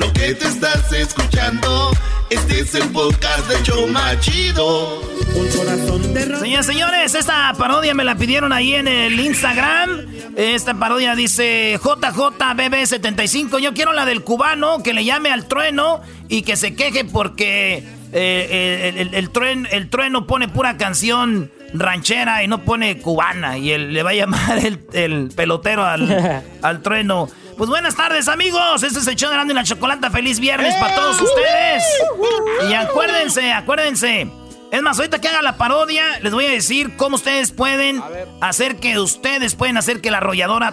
Lo que te estás escuchando, este es el podcast de Choma Chido. Un corazón de Señores, señores, esta parodia me la pidieron ahí en el Instagram. Esta parodia dice JJBB75. Yo quiero la del cubano que le llame al trueno y que se queje porque eh, el, el- el trueno, el trueno pone pura canción ranchera y no pone cubana. Y él, le va a llamar el, el pelotero al, al trueno. Pues buenas tardes, amigos. Este es el show de Grande y la Chocolata. Feliz viernes para todos ustedes. Y acuérdense, acuérdense. Es más, ahorita que haga la parodia, les voy a decir cómo ustedes pueden hacer que ustedes pueden hacer que la arrolladora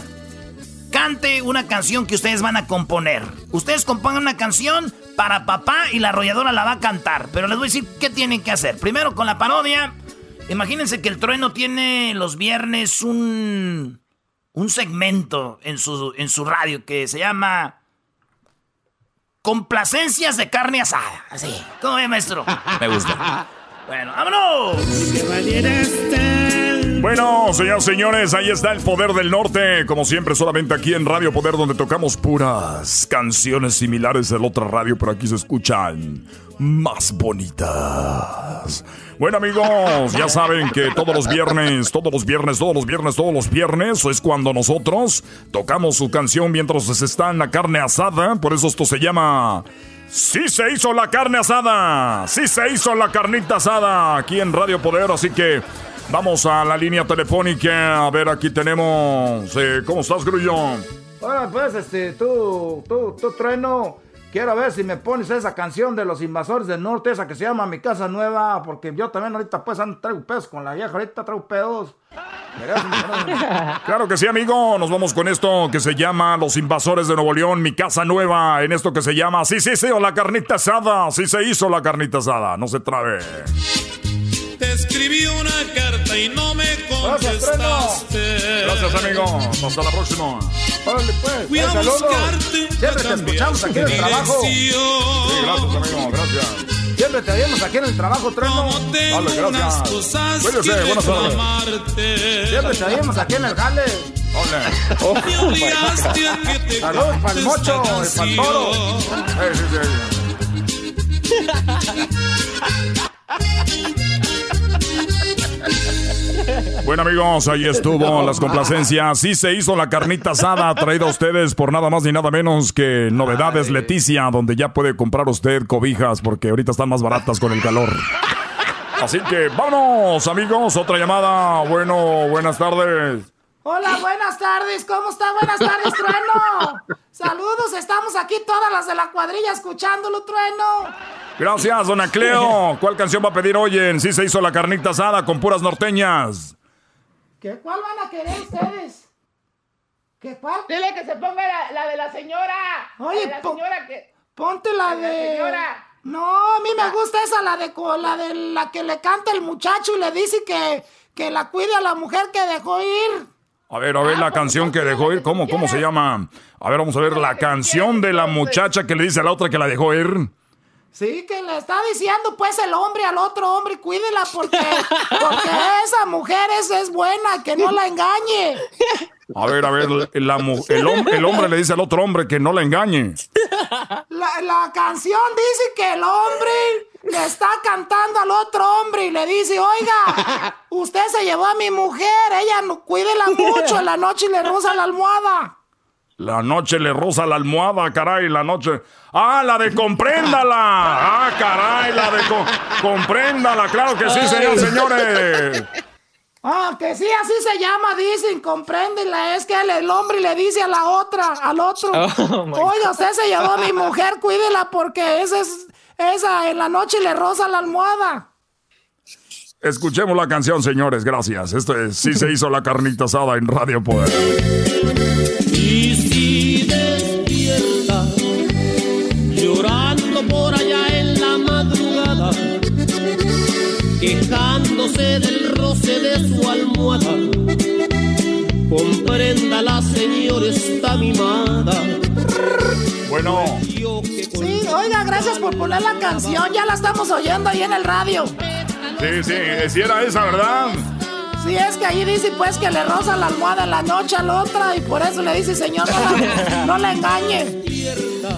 cante una canción que ustedes van a componer. Ustedes compongan una canción para papá y la arrolladora la va a cantar. Pero les voy a decir qué tienen que hacer. Primero con la parodia. Imagínense que el trueno tiene los viernes un, un segmento en su, en su radio que se llama Complacencias de carne asada. Así. ¿Cómo ve, maestro? Me gusta. Bueno, vámonos. Bueno, señoras y señores, ahí está el poder del norte. Como siempre, solamente aquí en Radio Poder, donde tocamos puras canciones similares de la otra radio, pero aquí se escuchan más bonitas. Bueno, amigos, ya saben que todos los viernes, todos los viernes, todos los viernes, todos los viernes es cuando nosotros tocamos su canción mientras se está en la carne asada. Por eso esto se llama. Sí se hizo la carne asada. Sí se hizo la carnita asada aquí en Radio Poder. Así que vamos a la línea telefónica. A ver, aquí tenemos. eh, ¿Cómo estás, Grullo? Ahora pues, este, tú, tú, tú, trueno. Quiero ver si me pones esa canción de los invasores del norte, esa que se llama Mi Casa Nueva, porque yo también ahorita pues traigo pedos con la vieja, ahorita traigo pedos. Claro que sí, amigo. Nos vamos con esto que se llama Los Invasores de Nuevo León, mi casa nueva. En esto que se llama Sí, sí, sí, o la carnita asada. Sí se hizo la carnita asada. No se trabe. Te escribí una carta y no me contestaste. Gracias, amigo. Hasta la próxima. Órale, pues, Fui a saludos. buscarte Siempre te escuchamos aquí en el trabajo. Sí, gracias, amigo. Gracias. Siempre te vemos aquí en el trabajo, trueno. Dale, gracias. Cuídese, buenas tardes. Siempre te vemos aquí en el jale. Hola. Me obligaste a que te Saludos para el mocho, cante para el toro. Sí, sí. Bueno amigos, ahí estuvo las complacencias. Sí se hizo la carnita asada traída a ustedes por nada más ni nada menos que Novedades Leticia, donde ya puede comprar usted cobijas porque ahorita están más baratas con el calor. Así que vámonos amigos, otra llamada. Bueno, buenas tardes. Hola, buenas tardes. ¿Cómo está? Buenas tardes, Trueno. Saludos, estamos aquí todas las de la cuadrilla escuchándolo, Trueno. Gracias, dona Cleo. ¿Cuál canción va a pedir hoy en Sí se hizo la carnita asada con puras norteñas? ¿Qué, ¿Cuál van a querer ustedes? ¿Qué cuál? Dile que se ponga la, la de la señora. Oye, la de la po- señora que. Ponte la de. No, a mí me gusta esa, la de la de la que le canta el muchacho y le dice que, que la cuide a la mujer que dejó ir. A ver, a ver la canción que dejó ir. ¿Cómo, cómo se llama? A ver, vamos a ver la canción de la muchacha que le dice a la otra que la dejó ir. Sí, que le está diciendo pues el hombre al otro hombre, cuídela porque, porque esa mujer es, es buena, que no la engañe. A ver, a ver, la mu- el, el hombre le dice al otro hombre que no la engañe. La, la canción dice que el hombre le está cantando al otro hombre y le dice, oiga, usted se llevó a mi mujer, ella no, cuídela mucho, en la noche le roza la almohada. La noche le roza la almohada, caray, la noche. ¡Ah, la de compréndala! ¡Ah, caray, la de co- compréndala! ¡Claro que sí, señores, señores! Ah, que sí, así se llama, dicen, compréndela, es que el, el hombre le dice a la otra, al otro, Oh, oiga, usted se llevó a mi mujer, cuídela porque esa es, esa en la noche le roza la almohada. Escuchemos la canción, señores, gracias. Esto es Sí se hizo la carnita asada en Radio Poder. De su almohada, comprenda la señora está mimada. Bueno, Sí, oiga, gracias por poner la canción, ya la estamos oyendo ahí en el radio. sí, sí, si era esa, ¿verdad? Sí, es que ahí dice pues que le roza la almohada en la noche a la otra y por eso le dice, señor, no la, no la engañe.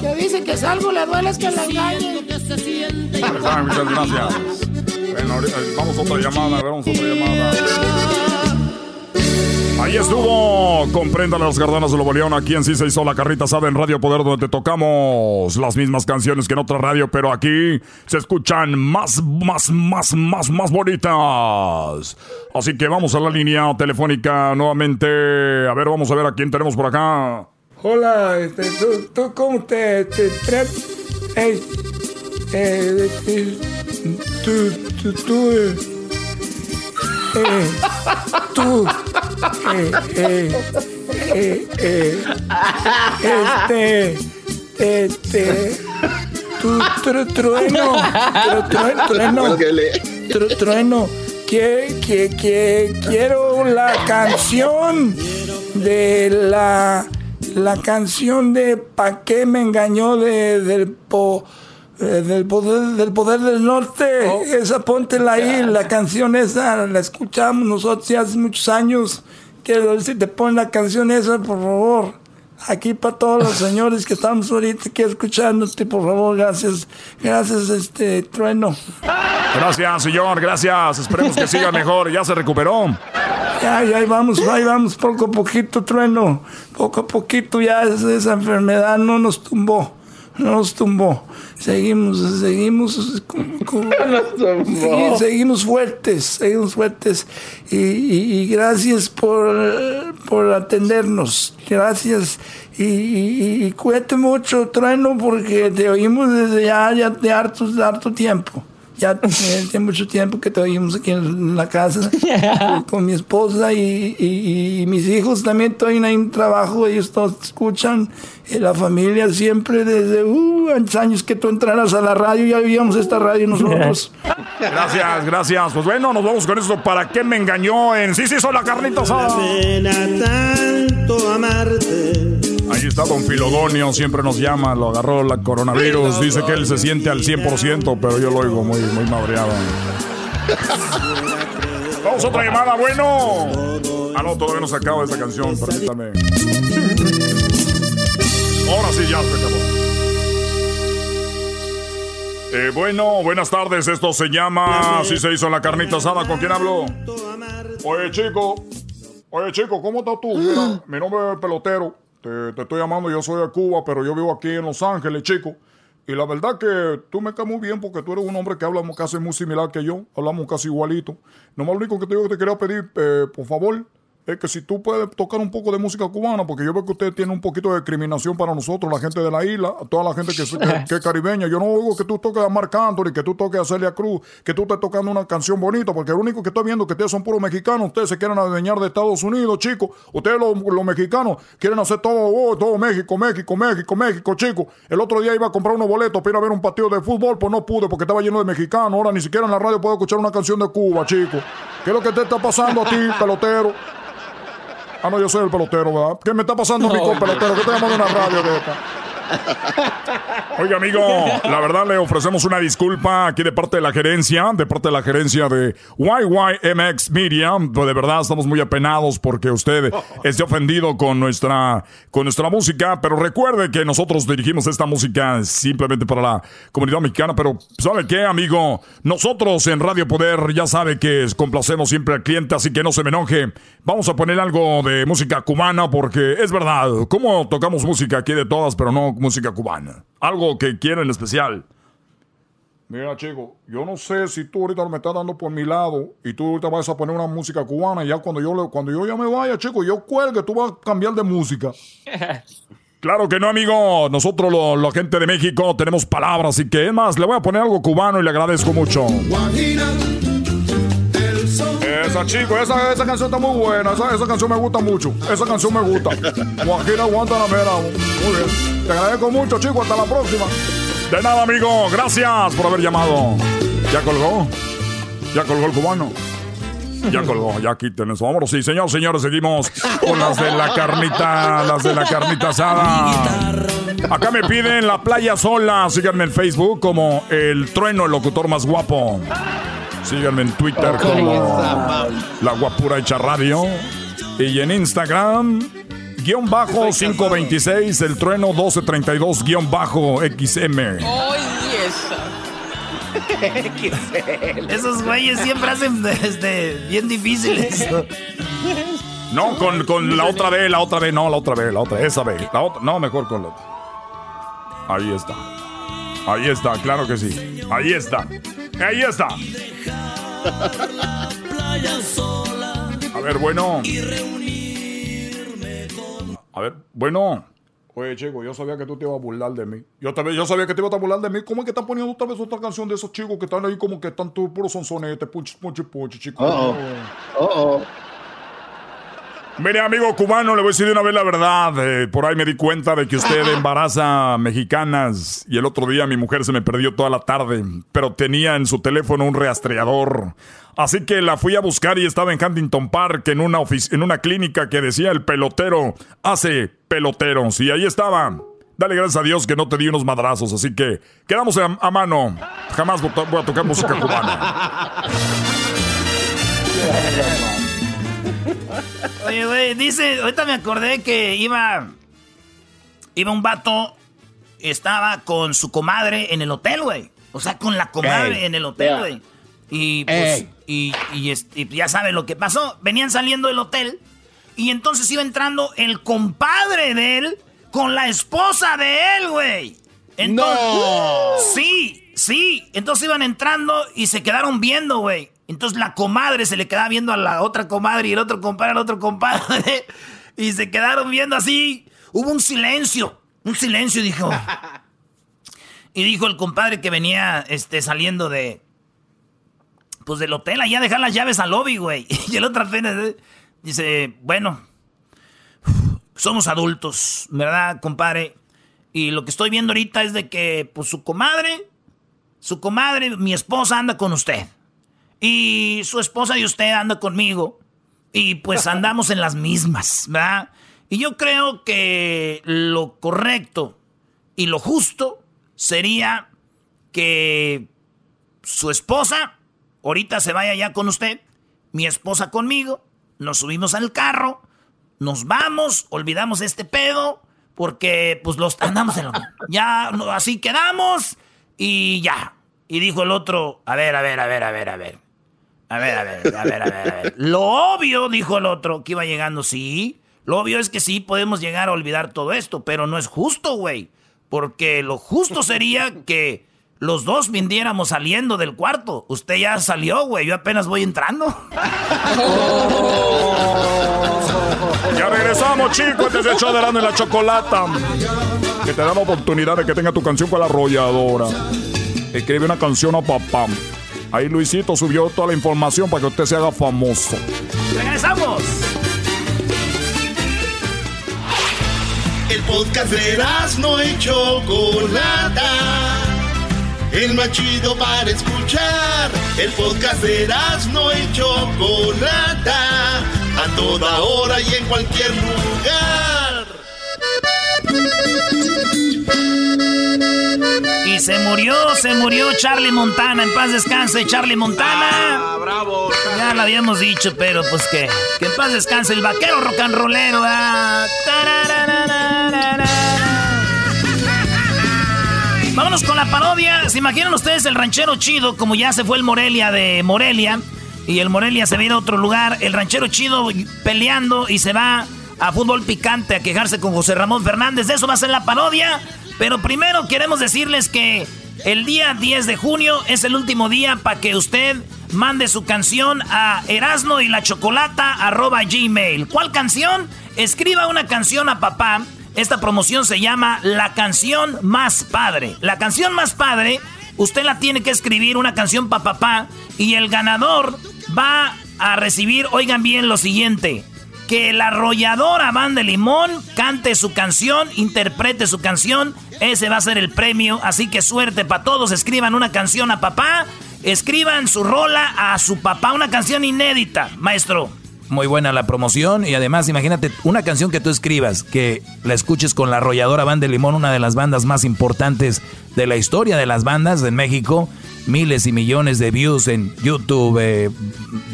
Que dice que si algo le duele es que la engañe. Muchas gracias. Bueno, ahorita- vamos a otra llamada, vamos a otra llamada. Ahí estuvo, comprenda las gardanas de Nuevo León, aquí en sí se hizo la carrita asada en Radio Poder, donde te tocamos las mismas canciones que en otra radio, pero aquí se escuchan más, más, más, más, más bonitas. Así que vamos a la línea telefónica nuevamente. A ver, vamos a ver a quién tenemos por acá. Hola, este, ¿tú, tú cómo te, te? Eh, eh, eh, tú, tú, tú, eh, eh, tú, eh, eh, eh, eh, este, este, tú, tru- trueno, tru- tru- trueno, tru- trueno, que, que, que quiero la canción de la, la canción de Pa' qué me engañó de, del po, eh, del poder del poder del norte. Esa póntela ahí, la canción esa la escuchamos nosotros ya hace muchos años. Quiero ver si te ponen la canción esa, por favor. Aquí para todos los señores que estamos ahorita aquí escuchándote, por favor, gracias. Gracias, este trueno. Gracias, señor, gracias. Esperemos que siga mejor. Ya se recuperó. Ya, ya ahí vamos, ahí vamos, poco a poquito, trueno. Poco a poquito ya esa enfermedad no nos tumbó. No nos tumbó. Seguimos, seguimos. con- con- segui- seguimos fuertes, seguimos fuertes. Y, y- y gracias por, por atendernos. Gracias. Y, y, y cuídate mucho, trueno, porque te oímos desde ya, ya de harto, de harto tiempo. Ya tiene mucho tiempo que te oímos aquí en la casa con, con mi esposa y, y- y mis hijos también estoy en un trabajo, ellos todos escuchan, y la familia siempre desde uh, años que tú entraras a la radio, ya vivíamos esta radio nosotros. Gracias, gracias. Pues bueno, nos vamos con esto. ¿Para qué me engañó en Sí, sí, hizo la carnita asada? tanto amarte. Ahí está Don Filogonio, siempre nos llama, lo agarró la coronavirus, dice que él se siente al 100%, pero yo lo oigo muy, muy madreado. Vamos a otra llamada, bueno. Ah, no, todavía no se acaba esta canción, permítame. Ahora sí, ya se acabó. Eh, bueno, buenas tardes, esto se llama Así se hizo la carnita asada, ¿con quién hablo? Oye, chico, oye, chico, ¿cómo estás tú? Mi nombre es Pelotero. Te, te estoy llamando, yo soy de Cuba, pero yo vivo aquí en Los Ángeles, chico. Y la verdad que tú me caes muy bien porque tú eres un hombre que habla casi muy similar que yo. Hablamos casi igualito. Nomás lo único que te digo que te quería pedir, eh, por favor, es que si tú puedes tocar un poco de música cubana, porque yo veo que usted tiene un poquito de discriminación para nosotros, la gente de la isla, toda la gente que, que es caribeña. Yo no oigo que tú toques a Marc Anthony, que tú toques a Celia Cruz, que tú estés tocando una canción bonita, porque lo único que estoy viendo es que ustedes son puros mexicanos, ustedes se quieren adueñar de Estados Unidos, chicos. Ustedes los, los mexicanos quieren hacer todo, oh, todo México, México, México, México, chicos. El otro día iba a comprar unos boletos para ir a ver un partido de fútbol, pues no pude porque estaba lleno de mexicanos. Ahora ni siquiera en la radio puedo escuchar una canción de Cuba, chicos. ¿Qué es lo que te está pasando a ti, pelotero? Ah, no, yo soy el pelotero, ¿verdad? ¿Qué me está pasando mí con pelotero? ¿Qué te llamando una radio de esta? Oiga, amigo, la verdad le ofrecemos una disculpa aquí de parte de la gerencia, de parte de la gerencia de YYMX Media. Pues de verdad estamos muy apenados porque usted esté ofendido con nuestra, con nuestra música, pero recuerde que nosotros dirigimos esta música simplemente para la comunidad mexicana. Pero, ¿sabe qué, amigo? Nosotros en Radio Poder ya sabe que complacemos siempre al cliente, así que no se me enoje. Vamos a poner algo de música cubana porque es verdad, ¿cómo tocamos música aquí de todas, pero no música cubana? Algo que quiera en especial. Mira, chico, yo no sé si tú ahorita me estás dando por mi lado y tú ahorita vas a poner una música cubana y ya cuando yo, le- cuando yo ya me vaya, chico, yo cuelgue, tú vas a cambiar de música. Claro que no, amigo. Nosotros, lo- la gente de México, tenemos palabras y que es más, le voy a poner algo cubano y le agradezco mucho. Esa, chico, esa, esa canción está muy buena. Esa, esa canción me gusta mucho. Esa canción me gusta. Guajira Guantanamera. Muy bien. Te agradezco mucho, chico. Hasta la próxima. De nada, amigo. Gracias por haber llamado. ¿Ya colgó? ¿Ya colgó el cubano? Ya colgó, ya quiten eso. Vámonos, sí, señor, señores, seguimos con las de la carnita, las de la carnita asada. Acá me piden la playa sola. Síganme en Facebook como el trueno, el locutor más guapo. Síganme en Twitter como la guapura hecha radio. Y en Instagram, guion bajo 526, el trueno 1232, guion bajo XM. Esos güeyes siempre hacen este, bien difíciles. No, con, con la otra vez, la otra vez, no, la otra vez, la otra, esa vez. La otra, no, mejor con la otra. Ahí está. Ahí está, claro que sí. Ahí está. Ahí está. A ver, bueno. A ver, bueno. Oye, chico, yo sabía que tú te ibas a burlar de mí. Yo, también, yo sabía que te ibas a burlar de mí. ¿Cómo es que están poniendo otra vez otra canción de esos chicos que están ahí como que están todos puros sonsonetes, punchi, punchi, punchi, chicos? Uh-oh. Uh-oh. Mire, amigo cubano, le voy a decir de una vez la verdad. Eh, por ahí me di cuenta de que usted embaraza mexicanas y el otro día mi mujer se me perdió toda la tarde, pero tenía en su teléfono un rastreador. Así que la fui a buscar y estaba en Huntington Park, en una, en una clínica que decía el pelotero hace peloteros. Y ahí estaba. Dale gracias a Dios que no te di unos madrazos, así que quedamos a, a mano. Jamás voy a tocar música cubana. Oye, güey, dice, ahorita me acordé que iba, iba un vato, estaba con su comadre en el hotel, güey. O sea, con la comadre Ey. en el hotel, Yeah. güey. Y pues, Ey. y, y, este, y ya sabe lo que pasó. Venían saliendo del hotel y entonces iba entrando el compadre de él con la esposa de él, güey. Entonces, No. Sí, sí. Entonces iban entrando y se quedaron viendo, güey. Entonces la comadre se le quedaba viendo a la otra comadre y el otro compadre al otro compadre. Y se quedaron viendo así. Hubo un silencio. Un silencio, dijo. Y dijo el compadre que venía este, saliendo de. Pues del hotel, allá dejar las llaves al lobby, güey. Y el otro apenas eh, dice: Bueno, somos adultos, ¿verdad, compadre? Y lo que estoy viendo ahorita es de que, pues su comadre, su comadre, mi esposa anda con usted. Y su esposa y usted anda conmigo. Y pues andamos en las mismas, ¿verdad? Y yo creo que lo correcto y lo justo sería que su esposa ahorita se vaya ya con usted, mi esposa conmigo, nos subimos al carro, nos vamos, olvidamos este pedo, porque pues los andamos en lo Ya, no, así quedamos y ya. Y dijo el otro, a ver, a ver, a ver, a ver, a ver. A ver, a ver, a ver, a ver. Lo obvio, dijo el otro, que iba llegando, sí. Lo obvio es que sí podemos llegar a olvidar todo esto, pero no es justo, güey. Porque lo justo sería que los dos viniéramos saliendo del cuarto. Usted ya salió, güey. Yo apenas voy entrando. Ya regresamos, chicos, desde show de la Chocolata. Que te da la oportunidad de que tenga tu canción con la arrolladora. Escribe una canción a papá. Ahí Luisito subió toda la información para que usted se haga famoso. ¡Regresamos! El podcast de Erasmo y Chocolata. El más chido para escuchar. El podcast de Erasmo y Chocolata. A toda hora y en cualquier lugar. Y se murió, se murió Charlie Montana. En paz descanse, Charlie Montana. Ah, bravo. Ya lo habíamos dicho, pero pues que, que en paz descanse el vaquero rock and rollero. ah. Vámonos con la parodia. ¿Se imaginan ustedes el ranchero chido como ya se fue el Morelia de Morelia? Y el Morelia se va a ir a otro lugar. El ranchero chido peleando y se va a fútbol picante a quejarse con José Ramón Fernández. De eso va a ser la parodia. Pero primero queremos decirles que el día 10 de junio es el último día para que usted mande su canción a erasno y la chocolata gmail. ¿Cuál canción? Escriba una canción a papá. Esta promoción se llama La canción más padre. La canción más padre, usted la tiene que escribir una canción para papá y el ganador va a recibir, oigan bien lo siguiente, que la arrolladora Banda Limón cante su canción, interprete su canción, ese va a ser el premio, así que suerte para todos, escriban una canción a papá, escriban su rola a su papá, una canción inédita, maestro. Muy buena la promoción y además imagínate una canción que tú escribas, que la escuches con la arrolladora Banda de Limón, una de las bandas más importantes de la historia de las bandas en México. Miles y millones de views en YouTube, eh,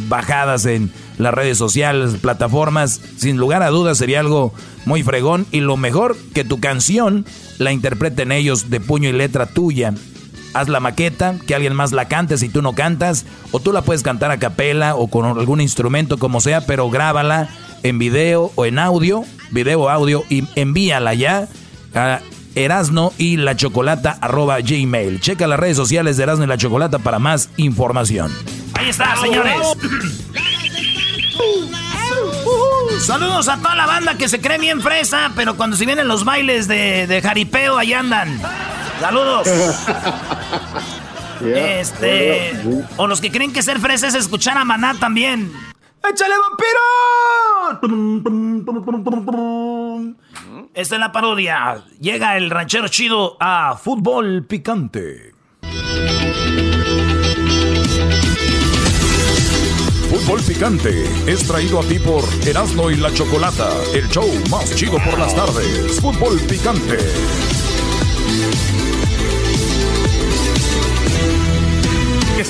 bajadas en las redes sociales, plataformas. Sin lugar a dudas sería algo muy fregón y lo mejor que tu canción la interpreten ellos de puño y letra tuya haz la maqueta, que alguien más la cante si tú no cantas, o tú la puedes cantar a capela o con algún instrumento como sea, pero grábala en video o en audio, video o audio, y envíala ya a Erasno y la Chocolata arroba gmail. Checa las redes sociales de Erasno y la Chocolata para más información. Ahí está, señores. Saludos a toda la banda que se cree bien fresa, pero cuando se vienen los bailes de, de jaripeo, ahí andan. Saludos. este. O los que creen que ser fresa es escuchar a Maná también. ¡Échale vampiro! Esta es la parodia. Llega el ranchero chido a fútbol picante. Fútbol Picante es traído a ti por Erasmo y la Chocolata, el show más chido por las tardes. Fútbol Picante.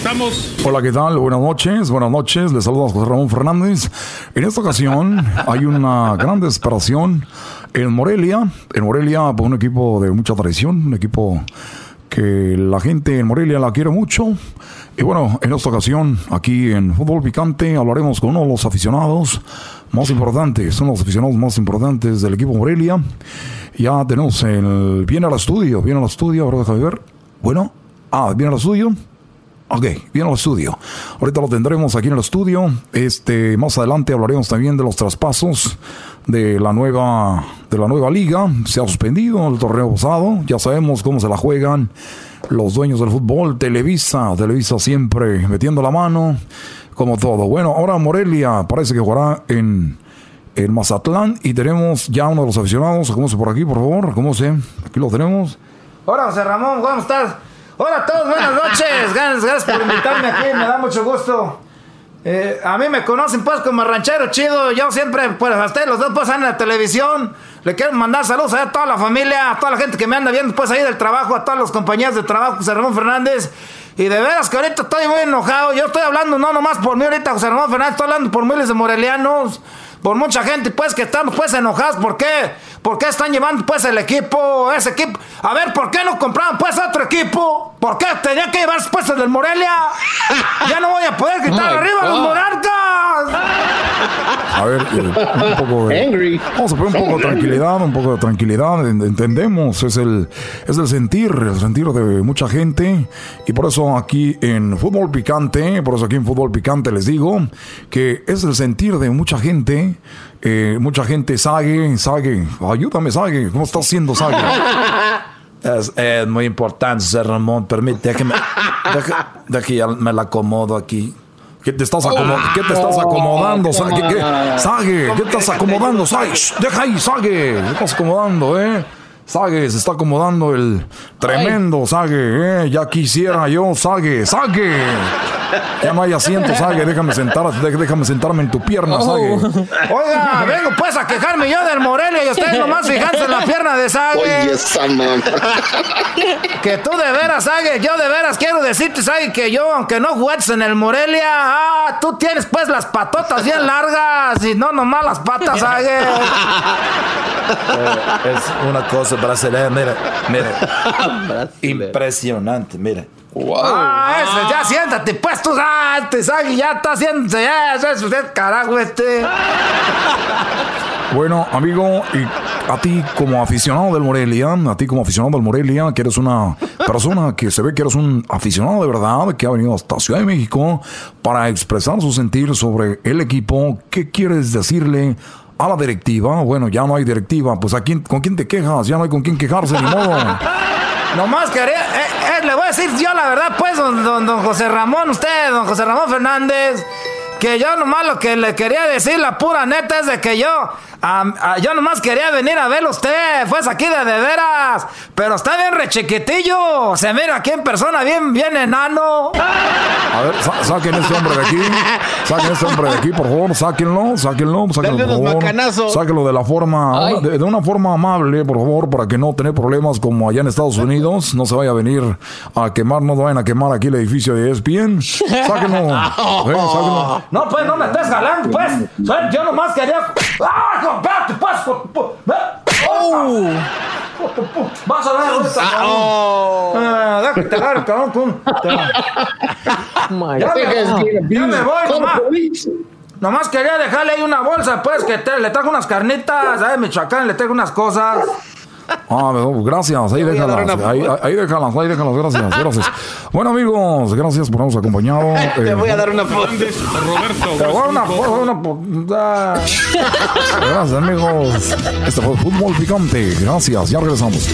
Estamos. Hola, ¿qué tal? Buenas noches, buenas noches. Les saluda José Ramón Fernández. En esta ocasión hay una gran desesperación en Morelia. En Morelia, por un equipo de mucha tradición, un equipo que la gente en Morelia la quiere mucho. Y bueno, en esta ocasión, aquí en Fútbol Picante, hablaremos con uno de los aficionados más importantes, de los aficionados más importantes del equipo Morelia. Ya tenemos el. Viene al estudio, viene al estudio, ahora deja de ver. Bueno, ah, viene al estudio. Ok, viene al estudio. Ahorita lo tendremos aquí en el estudio. Este, más adelante hablaremos también de los traspasos de la nueva, de la nueva liga. Se ha suspendido el torneo pasado. Ya sabemos cómo se la juegan los dueños del fútbol. Televisa, Televisa siempre metiendo la mano, como todo. Bueno, ahora Morelia parece que jugará en, en Mazatlán y tenemos ya uno de los aficionados. ¿Cómo se por aquí, por favor? ¿Cómo se? Aquí lo tenemos. Hola, José Ramón, ¿cómo estás? Hola a todos, buenas noches. Gracias, gracias por invitarme aquí, me da mucho gusto. Eh, a mí me conocen pues como ranchero chido. Yo siempre, pues a ustedes los dos pues en la televisión. Le quiero mandar saludos a toda la familia, a toda la gente que me anda viendo pues ahí del trabajo, a todas los compañeros de trabajo, José Ramón Fernández. Y de veras que ahorita estoy muy enojado. Yo estoy hablando no nomás por mí ahorita, José Ramón Fernández, estoy hablando por miles de morelianos. Por mucha gente, pues, que estamos, pues, enojados. ¿Por qué? ¿Por qué están llevando, pues, el equipo, ese equipo? A ver, ¿por qué no compraron, pues, otro equipo? ¿Por qué tenía que llevarse, pues, el del Morelia? Ya no voy a poder gritar Oh arriba los God. monarcas. A ver, eh, un poco de, Vamos a poner un poco de tranquilidad, un poco de tranquilidad. en- Entendemos, es el, es el sentir, el sentir de mucha gente. Y por eso aquí en Fútbol Picante, por eso aquí en Fútbol Picante les digo que es el sentir de mucha gente eh, mucha gente, Sague, Sague, ayúdame, Sague, ¿cómo estás haciendo, Sague? Es, es muy importante, José Ramón. Permite, déjame, deja, deja ya me la acomodo aquí. ¿Qué te estás, acomo- ¿qué te estás acomodando? ¿Qué, qué? Sague, ¿qué estás acomodando, Sague? Deja ahí, Sague, ¿qué estás acomodando, eh? Sague, se está acomodando el tremendo Sague, eh. Ya quisiera yo, Sague, Sague. Ya no hay asiento, Sague, déjame sentar, dé- déjame sentarme en tu pierna, Sague. Oiga, vengo pues a quejarme yo del Morelia y ustedes nomás fijándose en la pierna de Sague. Oye, esa mamá. Que tú de veras, Sague, yo de veras quiero decirte, Sague, que yo, aunque no juegues en el Morelia, ah, tú tienes pues las patotas bien largas y no nomás las patas, Sague. Eh, es una cosa brasileña, mira, mira. Impresionante, mira. Ah, eso, ya siéntate, pues tú, ah, te Sague, ya está haciéndose eso, eso, eso, carajo, este. Bueno, amigo, y a ti como aficionado del Morelia, a ti como aficionado del Morelia, que eres una persona que se ve que eres un aficionado de verdad, que ha venido hasta Ciudad de México para expresar su sentir sobre el equipo, ¿qué quieres decirle a la directiva? Bueno, ya no hay directiva, pues ¿a quién, ¿con quién te quejas? Ya no hay con quién quejarse, ni modo. Nomás quería, eh, eh, le voy a decir yo la verdad, pues, don, don, don José Ramón, usted, don José Ramón Fernández, que yo nomás lo que le quería decir, la pura neta, es de que yo, yo nomás quería venir a verlo usted, pues aquí de de veras, pero está bien rechiquitillo, se mira aquí en persona bien, bien enano. A ver, sa- saquen este hombre de aquí. Saquen este hombre de aquí, por favor. Sáquenlo, sáquenlo, sáquenlo, por favor. Sáquenlo de la forma, de, de una forma amable, por favor, para que no tener problemas como allá en Estados Unidos. No se vaya a venir a quemar, no vayan a quemar aquí el edificio de ESPN. Sáquenlo. eh, sáquenlo. No, pues, no me estés jalando, pues, yo nomás quería... ¡Ah, pues! ¡Oh! Vas a ver Ah, cabrón. oh. Ah, deja que te agarre, cabrón, con- Ya me, ya me voy, nomás. Nomás quería dejarle ahí una bolsa, pues, que te- le trajo unas carnitas, ¿sabes? Michoacán, le trajo unas cosas. Ah, gracias, ahí dar déjalas, una ahí, ahí déjalas, ahí déjalas, gracias, gracias. Bueno amigos, gracias por habernos acompañado. Te Eh, voy a dar una foto. Roberto. Te voy a una, una, una- ah. Gracias amigos. Este fue Fútbol Picante. Gracias, ya regresamos.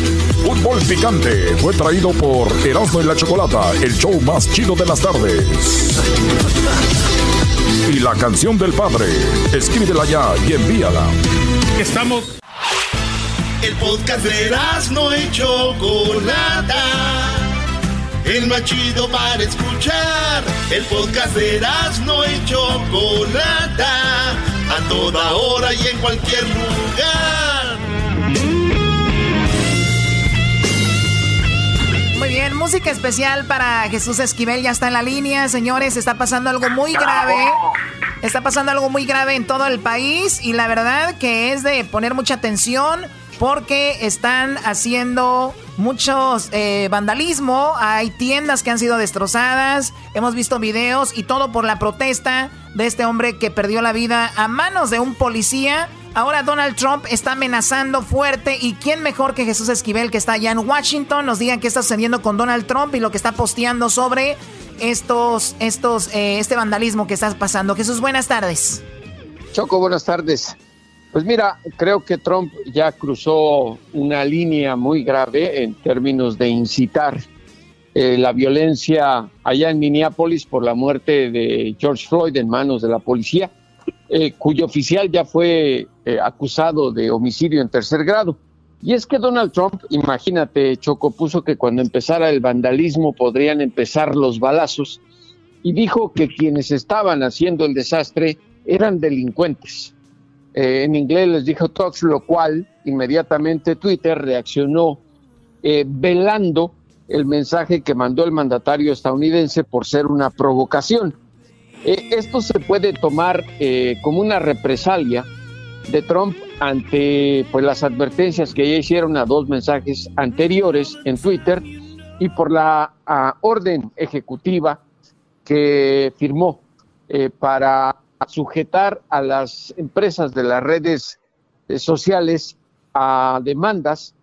Fútbol Picante fue traído por Erasmo y la Chocolata, el show más chido de las tardes. Y la canción del padre. Escríbela ya y envíala. Estamos. El podcast de no y Chocolata. El más chido para escuchar. El podcast de no y Chocolata. A toda hora y en cualquier lugar. Muy bien, música especial para Jesús Esquivel, ya está en la línea, señores, está pasando algo muy grave. Está pasando algo muy grave en todo el país y la verdad que es de poner mucha atención porque están haciendo muchos eh, vandalismo, hay tiendas que han sido destrozadas, hemos visto videos y todo por la protesta de este hombre que perdió la vida a manos de un policía. Ahora Donald Trump está amenazando fuerte y quién mejor que Jesús Esquivel que está allá en Washington nos diga qué está sucediendo con Donald Trump y lo que está posteando sobre estos, estos, eh, este vandalismo que está pasando. Jesús, buenas tardes. Choco, buenas tardes. Pues mira, creo que Trump ya cruzó una línea muy grave en términos de incitar eh, la violencia allá en Minneapolis por la muerte de George Floyd en manos de la policía, eh, cuyo oficial ya fue eh, acusado de homicidio en tercer grado. Y es que Donald Trump, imagínate, Choco, puso que cuando empezara el vandalismo podrían empezar los balazos y dijo que quienes estaban haciendo el desastre eran delincuentes. Eh, en inglés les dijo Tox, lo cual inmediatamente Twitter reaccionó eh, velando el mensaje que mandó el mandatario estadounidense por ser una provocación. Eh, esto se puede tomar como una represalia de Trump ante pues, las advertencias que ya hicieron a dos mensajes anteriores en Twitter y por la ah, orden ejecutiva que firmó para sujetar a las empresas de las redes eh, sociales a demandas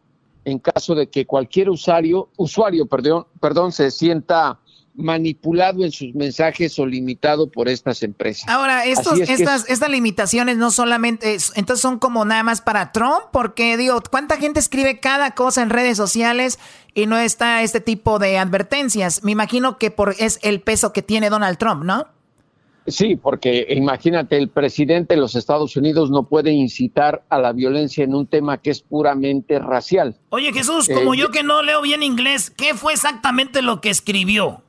en caso de que cualquier usuario, usuario perdón, perdón, se sienta manipulado en sus mensajes o limitado por estas empresas. Ahora, estos, que estas, estas limitaciones no solamente, es- entonces son como nada más para Trump, porque digo, ¿cuánta gente escribe cada cosa en redes sociales y no está este tipo de advertencias? Me imagino que por es el peso que tiene Donald Trump, ¿no? Sí, porque imagínate, el presidente de los Estados Unidos no puede incitar a la violencia en un tema que es puramente racial. Oye, Jesús, como Eh, yo que no leo bien inglés, ¿qué fue exactamente lo que escribió?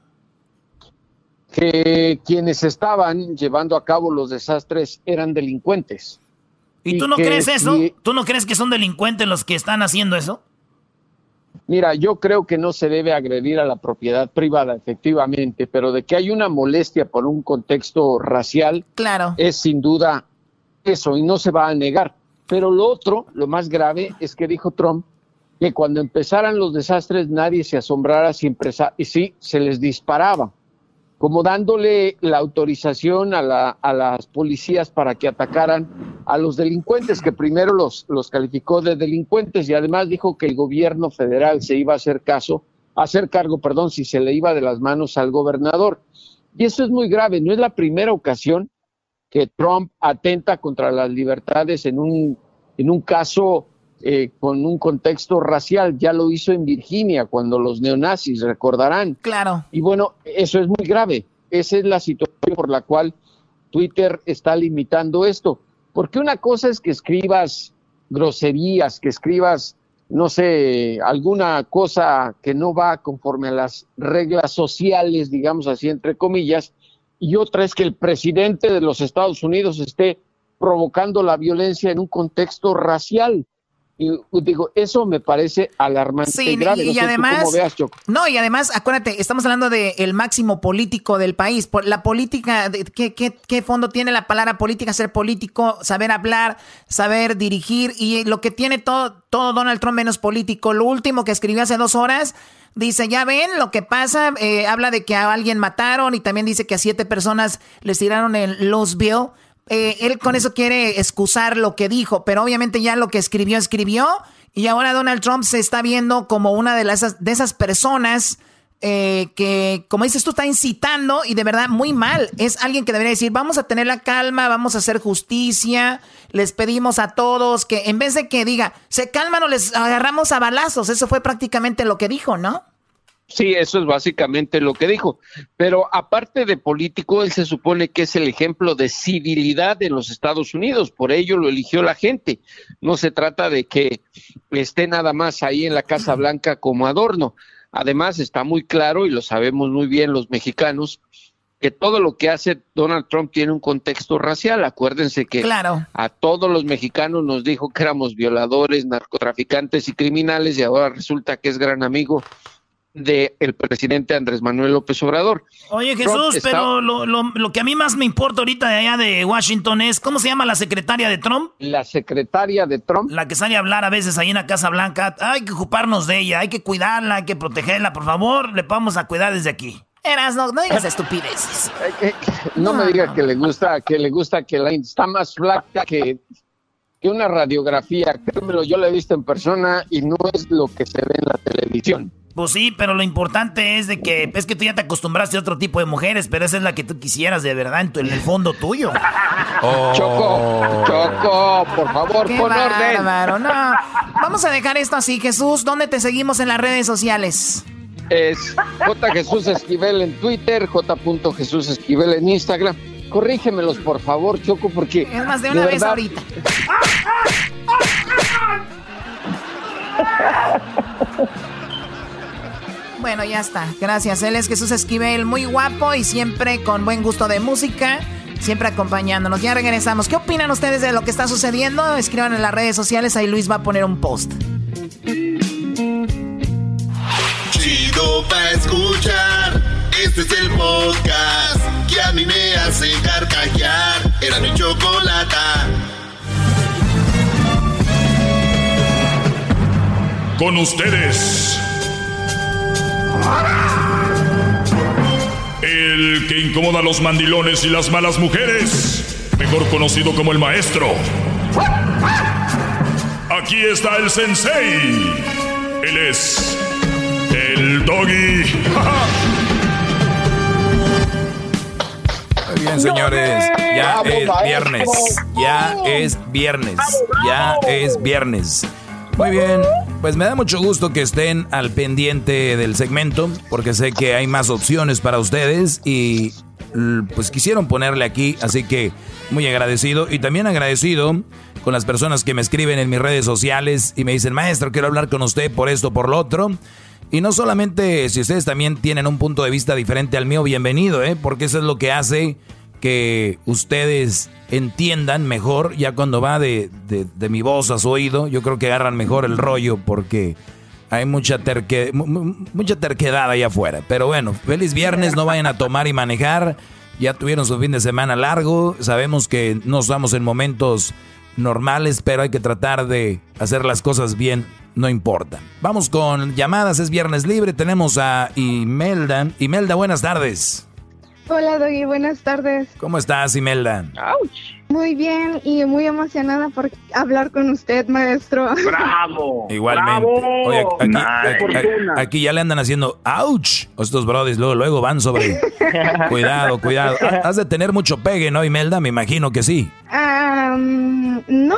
Que quienes estaban llevando a cabo los desastres eran delincuentes. ¿Y tú no crees eso? si- ¿Tú no crees que son delincuentes los que están haciendo eso? Mira, yo creo que no se debe agredir a la propiedad privada, efectivamente, pero de que hay una molestia por un contexto racial, claro. es sin duda eso y no se va a negar. Pero lo otro, lo más grave, es que dijo Trump que cuando empezaran los desastres nadie se asombrara si, empresa- y si se les disparaba, como dándole la autorización a, la- a las policías para que atacaran a los delincuentes, que primero los, los calificó de delincuentes y además dijo que el gobierno federal se iba a hacer caso, a hacer cargo, perdón, si se le iba de las manos al gobernador. Y eso es muy grave, no es la primera ocasión que Trump atenta contra las libertades en un, en un caso eh, con un contexto racial. Ya lo hizo en Virginia cuando los neonazis, recordarán. Claro. Y bueno, eso es muy grave. Esa es la situación por la cual Twitter está limitando esto. Porque una cosa es que escribas groserías, que escribas, no sé, alguna cosa que no va conforme a las reglas sociales, digamos así, entre comillas, y otra es que el presidente de los Estados Unidos esté provocando la violencia en un contexto racial. Y digo, eso me parece alarmante Sí, y grave. y, No tú además, veas, no, y además, acuérdate, estamos hablando del máximo político del país. Por la política, de- ¿qué, qué, qué fondo tiene la palabra política? Ser político, saber hablar, saber dirigir, y lo que tiene todo, todo Donald Trump menos político. Lo último que escribió hace dos horas, dice, ya ven lo que pasa, eh, habla de que a alguien mataron y también dice que a siete personas les tiraron en Louisville. Eh, él con eso quiere excusar lo que dijo, pero obviamente ya lo que escribió, escribió. Y ahora Donald Trump se está viendo como una de, las, de esas personas eh, que, como dices tú, está incitando y de verdad muy mal. Es alguien que debería decir, vamos a tener la calma, vamos a hacer justicia, les pedimos a todos que en vez de que diga, se calman o les agarramos a balazos, eso fue prácticamente lo que dijo, ¿no? Sí, eso es básicamente lo que dijo. Pero aparte de político, él se supone que es el ejemplo de civilidad en los Estados Unidos, por ello lo eligió la gente. No se trata de que esté nada más ahí en la Casa Blanca como adorno. Además, está muy claro, y lo sabemos muy bien los mexicanos, que todo lo que hace Donald Trump tiene un contexto racial. Acuérdense que Claro. a todos los mexicanos nos dijo que éramos violadores, narcotraficantes y criminales, y ahora resulta que es gran amigo del presidente Andrés Manuel López Obrador. Oye, Jesús, está- pero lo, lo- lo que a mí más me importa ahorita de allá de Washington es, ¿cómo se llama la secretaria de Trump? La secretaria de Trump. La que sale a hablar a veces ahí en la Casa Blanca. Hay que ocuparnos de ella, hay que cuidarla, hay que protegerla, por favor, le vamos a cuidar desde aquí. Eras, no, no digas estupideces. No, me diga que le gusta, que le gusta que la está más flaca que, que una radiografía. Créemelo, yo la he visto en persona y no es lo que se ve en la televisión. Pues sí, pero lo importante es de que es que tú ya te acostumbraste a otro tipo de mujeres, pero esa es la que tú quisieras de verdad en, tu- en el fondo tuyo. Choco, Choco, por favor, Qué pon orden. bárbaro, no. Vamos a dejar esto así, Jesús. ¿Dónde te seguimos en las redes sociales? Es J. Jesús Esquivel en Twitter, J. Jesús Esquivel en Instagram. Corrígemelos, por favor, Choco, porque. Es más de una vez verdad, ahorita. Bueno, ya está. Gracias. Él es Jesús Esquivel, muy guapo y siempre con buen gusto de música, siempre acompañándonos. Ya regresamos. ¿Qué opinan ustedes de lo que está sucediendo? Escriban en las redes sociales, ahí Luis va a poner un post. Chido pa' escuchar. Este es el podcast que a mí me hace carcajear. Era mi chocolata. Con ustedes. El que incomoda a los mandilones y las malas mujeres. Mejor conocido como el maestro. Aquí está el sensei. Él es el doggy. Bueno, señores, ya es viernes. Ya es viernes. Ya es viernes. Muy bien, pues me da mucho gusto que estén al pendiente del segmento, porque sé que hay más opciones para ustedes y pues quisieron ponerle aquí, así que muy agradecido y también agradecido con las personas que me escriben en mis redes sociales y me dicen, maestro, quiero hablar con usted por esto, por lo otro. Y no solamente si ustedes también tienen un punto de vista diferente al mío, bienvenido, ¿eh? porque eso es lo que hace que ustedes entiendan mejor, ya cuando va de, de, mi voz a su oído, yo creo que agarran mejor el rollo porque hay mucha, mucha terquedad allá afuera. Pero bueno, feliz viernes, no vayan a tomar y manejar, ya tuvieron su fin de semana largo, sabemos que no estamos en momentos normales, pero hay que tratar de hacer las cosas bien no importa. Vamos con llamadas, es viernes libre, tenemos a Imelda. Imelda, buenas tardes. Hola Doggy, buenas tardes. ¿Cómo estás, Imelda? Muy bien y muy emocionada por hablar con usted, maestro. ¡Bravo! Igualmente. aquí, ya le andan haciendo ¡ouch! Estos brodis luego, luego van sobre... cuidado, cuidado. Has de tener mucho pegue, ¿no, Imelda? Me imagino que sí. no.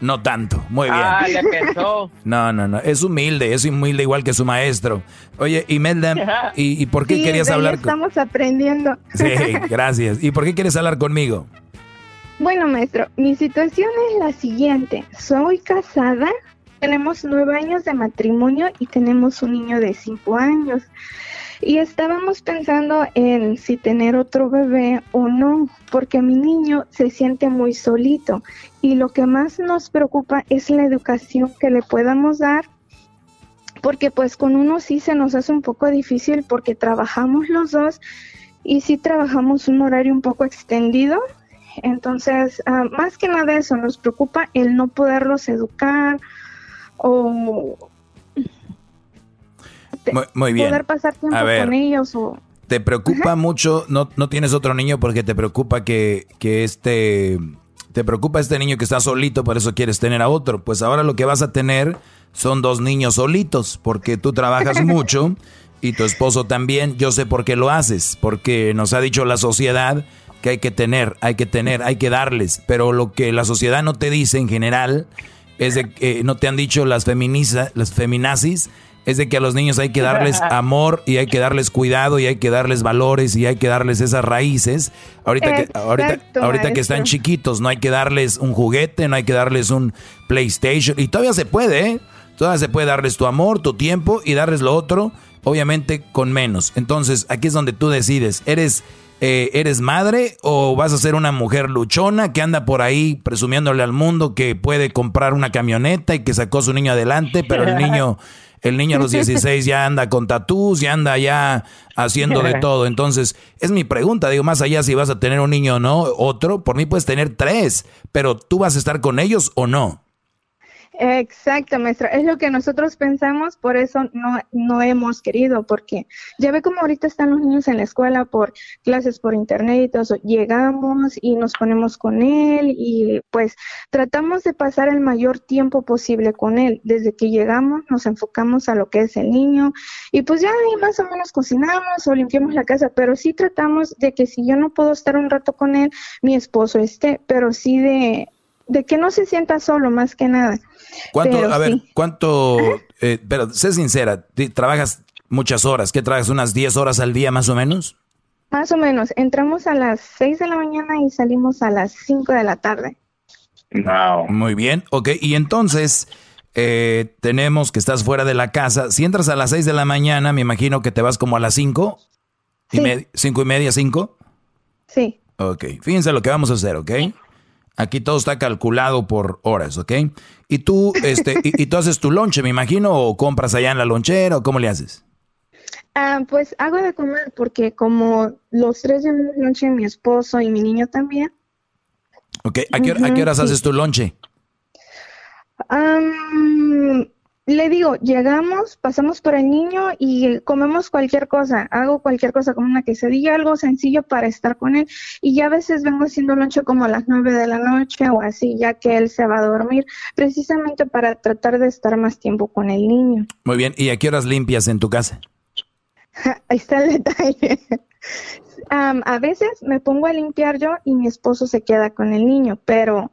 No tanto, muy bien. Ah, ya No, no, no, es humilde, es humilde igual que su maestro. Oye, Imelda, ¿y, y por qué querías hablar? Estamos aprendiendo. Sí, gracias. ¿Y por qué quieres hablar conmigo? Bueno, maestro, mi situación es la siguiente. Soy casada, tenemos nueve años de matrimonio y tenemos un niño de cinco años. Y estábamos pensando en si tener otro bebé o no, porque mi niño se siente muy solito y lo que más nos preocupa es la educación que le podamos dar, porque pues con uno sí se nos hace un poco difícil porque trabajamos los dos y sí trabajamos un horario un poco extendido. Entonces, ah, más que nada eso, nos preocupa el no poderlos educar o muy, bien. poder pasar tiempo con ellos o... ¿Te preocupa mucho, no, no tienes otro niño porque te preocupa que, que este, te preocupa este niño que está solito, por eso quieres tener a otro? Pues ahora lo que vas a tener son dos niños solitos, porque tú trabajas mucho y tu esposo también. Yo sé por qué lo haces, porque nos ha dicho la sociedad que hay que tener, hay que tener, hay que darles, pero lo que la sociedad no te dice en general es de que no te han dicho las feminiza, las feminazis es de que a los niños hay que darles amor y hay que darles cuidado y hay que darles valores y hay que darles esas raíces. Ahorita que, ahorita, ahorita que están chiquitos, no hay que darles un juguete, no hay que darles un PlayStation. Y todavía se puede, ¿eh? Todavía se puede darles tu amor, tu tiempo y darles lo otro, obviamente con menos. Entonces, aquí es donde tú decides, ¿eres... Eh, ¿Eres madre o vas a ser una mujer luchona que anda por ahí presumiéndole al mundo que puede comprar una camioneta y que sacó a su niño adelante, pero el niño el niño a los 16 ya anda con tatús, ya anda ya haciendo de todo. Entonces, es mi pregunta, digo, más allá si vas a tener un niño o no, otro, por mí puedes tener tres, pero tú vas a estar con ellos o no. Exacto, maestra. Es lo que nosotros pensamos, por eso no, no hemos querido, porque ya ve como ahorita están los niños en la escuela por clases por internet y todo Llegamos y nos ponemos con él y pues tratamos de pasar el mayor tiempo posible con él. Desde que llegamos nos enfocamos a lo que es el niño y pues ya ahí más o menos cocinamos o limpiamos la casa, pero sí tratamos de que si yo no puedo estar un rato con él, mi esposo esté, pero sí de de que no se sienta solo más que nada. ¿Cuánto, a ver, cuánto, eh, pero sé sincera, trabajas muchas horas, ¿qué trabajas? ¿Unas 10 horas al día más o menos? Más o menos, entramos a las 6 de la mañana y salimos a las 5 de la tarde. Wow. Muy bien, ok, y entonces eh, tenemos que estás fuera de la casa, si entras a las 6 de la mañana, me imagino que te vas como a las 5, sí. y, 5 y media, 5. Sí. Ok, fíjense lo que vamos a hacer, ¿ok? Aquí todo está calculado por horas, ¿ok? Y tú, este, y, tú haces tu lonche, me imagino, o compras allá en la lonchera, o cómo le haces? Ah, pues hago de comer porque como los tres llevamos lonche, mi esposo y mi niño también. Ok, ¿a qué, ¿a qué horas haces tu lonche? Le digo, llegamos, pasamos por el niño y comemos cualquier cosa, hago cualquier cosa como una quesadilla, algo sencillo para estar con él y ya a veces vengo haciendo lonche como a las nueve de la noche o así, ya que él se va a dormir, precisamente para tratar de estar más tiempo con el niño. Muy bien, ¿y a qué horas limpias en tu casa? Ahí está el detalle. Am, a veces me pongo a limpiar yo y mi esposo se queda con el niño, pero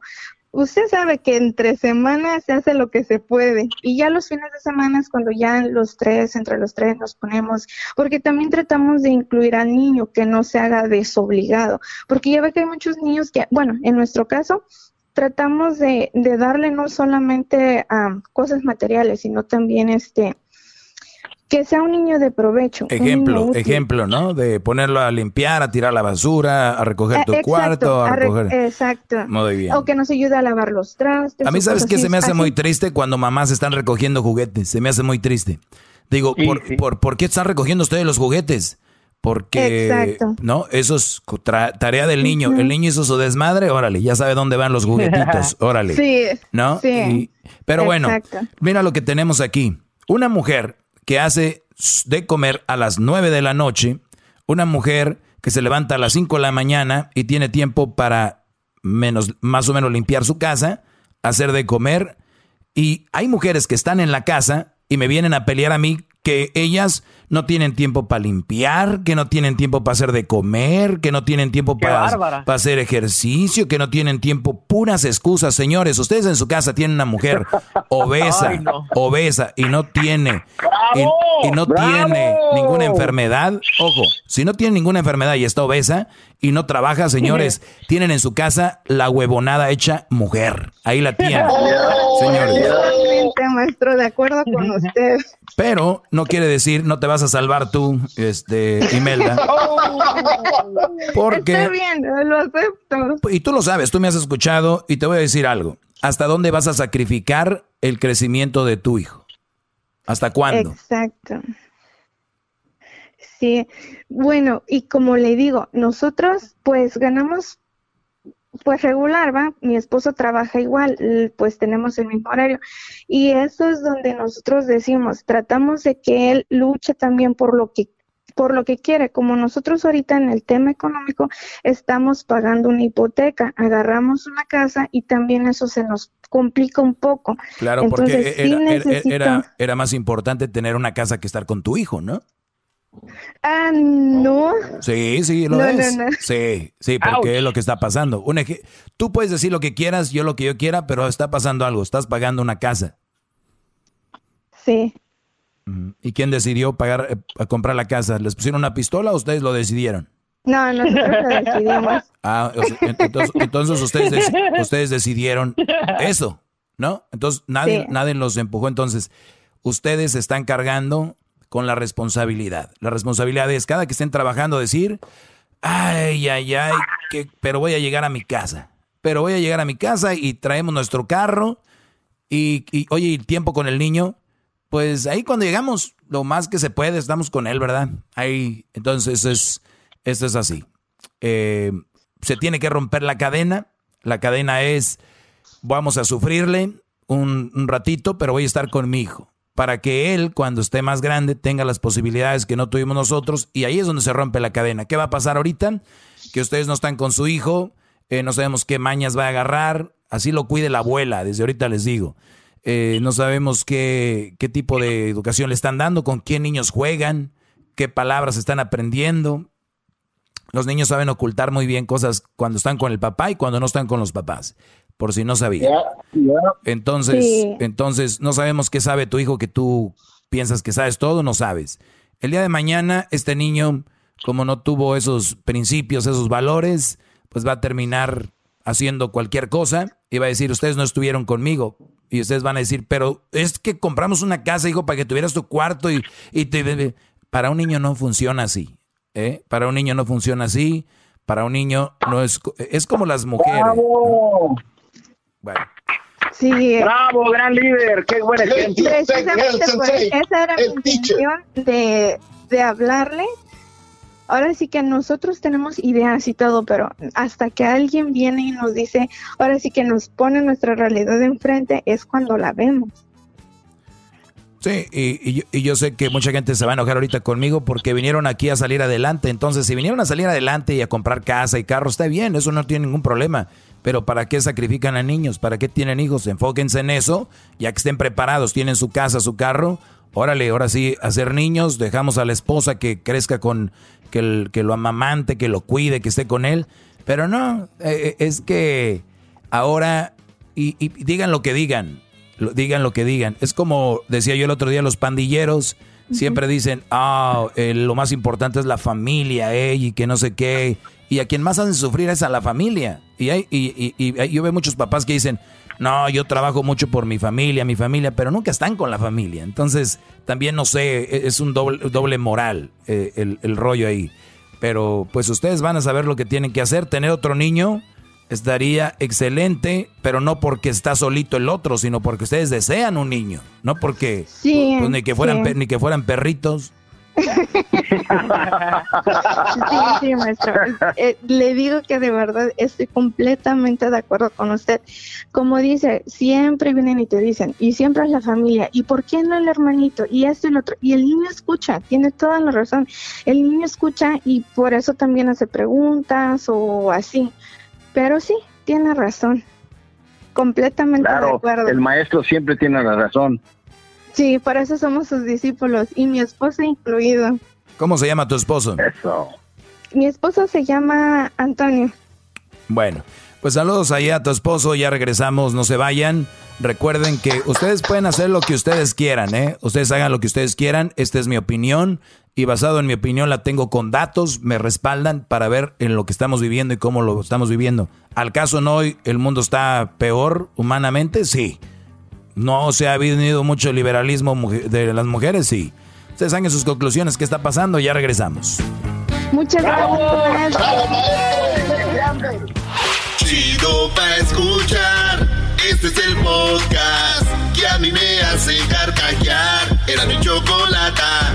usted sabe que entre semanas se hace lo que se puede y ya los fines de semana es cuando ya los tres, entre los tres nos ponemos, porque también tratamos de incluir al niño que no se haga desobligado, porque ya ve que hay muchos niños que, bueno, en nuestro caso, tratamos de, de darle no solamente am, cosas materiales, sino también este que sea un niño de provecho. Ejemplo, ejemplo, ¿no? De ponerlo a limpiar, a tirar la basura, a recoger tu Eh, exacto, cuarto, a a re- recoger... Exacto. Muy bien. O que nos ayude a lavar los trastes. A mí, ¿sabes qué se me hace Así- muy triste cuando mamás están recogiendo juguetes? Se me hace muy triste. Digo, Sí, ¿por, sí. por, por qué están recogiendo ustedes los juguetes? Porque, Exacto. ¿no? Eso es tarea del niño. El niño hizo su desmadre, órale, ya sabe dónde van los juguetitos, órale. Sí, ¿No? sí. Y- pero bueno, Exacto. mira lo que tenemos aquí. Una mujer que hace de comer a las 9 de la noche, una mujer que se levanta a las 5 de la mañana y tiene tiempo para menos, más o menos limpiar su casa, hacer de comer. Y hay mujeres que están en la casa y me vienen a pelear a mí que ellas no tienen tiempo para limpiar, que no tienen tiempo para hacer de comer, que no tienen tiempo para, para hacer ejercicio, que no tienen tiempo, puras excusas. Señores, ustedes en su casa tienen una mujer obesa, Ay, no. obesa y no tiene y, y no ¡Bravo! tiene ninguna enfermedad. Ojo, si no tiene ninguna enfermedad y está obesa y no trabaja, señores, tienen en su casa la huevonada hecha mujer. Ahí la tienen, señores. Totalmente, maestro, de acuerdo con usted. Pero no quiere decir no te vas a salvar tú, este, Imelda. Porque- Está bien, lo acepto. Y tú lo sabes, tú me has escuchado y te voy a decir algo. ¿Hasta dónde vas a sacrificar el crecimiento de tu hijo? ¿Hasta cuándo? Exacto. Sí, bueno, y como le digo, nosotros pues ganamos pues regular, ¿va? Mi esposo trabaja igual, pues tenemos el mismo horario. Y eso es donde nosotros decimos, tratamos de que él luche también por lo que por lo que quiere, como nosotros ahorita en el tema económico estamos pagando una hipoteca, agarramos una casa y también eso se nos complica un poco. Claro, porque Entonces, sí era, era- necesito- era- era más importante tener una casa que estar con tu hijo, ¿no? Ah, no. Sí, sí, lo No, es. no, no. Sí, sí, porque es lo que está pasando. Un Tú puedes decir lo que quieras, yo lo que yo quiera, pero está pasando algo. Estás pagando una casa. Sí. ¿Y quién decidió pagar eh, a comprar la casa? ¿Les pusieron una pistola o ustedes lo decidieron? No, nosotros lo decidimos. Ah, o sea, ent- entonces, entonces ustedes, dec- ustedes decidieron eso, ¿no? Entonces nadie, Sí. nadie los empujó. Entonces, ustedes están cargando con la responsabilidad. La responsabilidad es cada que estén trabajando decir, ay, ay, ay, que, pero voy a llegar a mi casa. Pero voy a llegar a mi casa y traemos nuestro carro y, y, oye, el tiempo con el niño, pues ahí cuando llegamos, lo más que se puede, estamos con él, ¿verdad? Ahí, entonces es, esto es así. Eh, se tiene que romper la cadena. La cadena es, vamos a sufrirle un ratito, pero voy a estar con mi hijo. Para que él, cuando esté más grande, tenga las posibilidades que no tuvimos nosotros. Y ahí es donde se rompe la cadena. ¿Qué va a pasar ahorita? Que ustedes no están con su hijo, eh, no sabemos qué mañas va a agarrar. Así lo cuide la abuela, desde ahorita les digo. Eh, no sabemos qué, qué tipo de educación le están dando, con qué niños juegan, qué palabras están aprendiendo. Los niños saben ocultar muy bien cosas cuando están con el papá y cuando no están con los papás, por si no sabían. Entonces, Sí. entonces no sabemos qué sabe tu hijo que tú piensas que sabes todo, no sabes. El día de mañana este niño, como no tuvo esos principios, esos valores, pues va a terminar haciendo cualquier cosa y va a decir, ustedes no estuvieron conmigo. Y ustedes van a decir, pero es que compramos una casa, hijo, para que tuvieras tu cuarto y, y te... Para un niño no funciona así. ¿eh? Para un niño no funciona así. Para un niño no es... Es como las mujeres. Bueno. Sí. Bravo, gran líder, qué buen ejemplo. Precisamente por esa era mi intención de, de hablarle. Ahora sí que nosotros tenemos ideas y todo, pero hasta que alguien viene y nos dice, ahora sí que nos pone nuestra realidad enfrente, es cuando la vemos. Sí, y, y yo, y yo sé que mucha gente se va a enojar ahorita conmigo porque vinieron aquí a salir adelante. Entonces, si vinieron a salir adelante y a comprar casa y carro, está bien, eso no tiene ningún problema. Pero ¿para qué sacrifican a niños? ¿Para qué tienen hijos? Enfóquense en eso, ya que estén preparados, tienen su casa, su carro, órale, ahora sí, hacer niños, dejamos a la esposa que crezca con, que, que lo amamante, que lo cuide, que esté con él. Pero no, eh, es que ahora, y, y, digan lo que digan, digan lo que digan. Es como decía yo el otro día, los pandilleros siempre dicen, ah, lo más importante es la familia, eh, y que no sé qué. Y a quien más hacen sufrir es a la familia. Y, hay, y, y, yo veo muchos papás que dicen, no, yo trabajo mucho por mi familia, mi familia, pero nunca están con la familia. Entonces, también no sé, e, es un doble, doble moral eh, el, el rollo ahí. Pero pues ustedes van a saber lo que tienen que hacer, tener otro niño estaría excelente, pero no porque está solito el otro, sino porque ustedes desean un niño, no porque pues, ni que fueran ni que fueran perritos. sí, sí, maestro. Eh, le digo que de verdad estoy completamente de acuerdo con usted. Como dice, siempre vienen y te dicen, y siempre es la familia, ¿y por qué no el hermanito? Y esto y lo otro. Y el niño escucha, tiene toda la razón. El niño escucha y por eso también hace preguntas o así. Pero sí, tiene razón. Completamente de acuerdo. El maestro siempre tiene la razón. Sí, por eso somos sus discípulos y mi esposo incluido. ¿Cómo se llama tu esposo? Eso. Mi esposo se llama Antonio. Bueno, pues saludos allá a tu esposo, ya regresamos, no se vayan. Recuerden que ustedes pueden hacer lo que ustedes quieran, ¿eh? Ustedes hagan lo que ustedes quieran, esta es mi opinión y basado en mi opinión la tengo con datos, me respaldan para ver en lo que estamos viviendo y cómo lo estamos viviendo. ¿Al caso no hoy el mundo está peor humanamente? Sí. ¿No se ha venido mucho liberalismo de las mujeres? Sí. Ustedes saquen sus conclusiones, ¿qué está pasando? Ya regresamos. Muchas gracias. Chido para escuchar. Este es el podcast que a mí me hace carcajear. Era mi chocolata.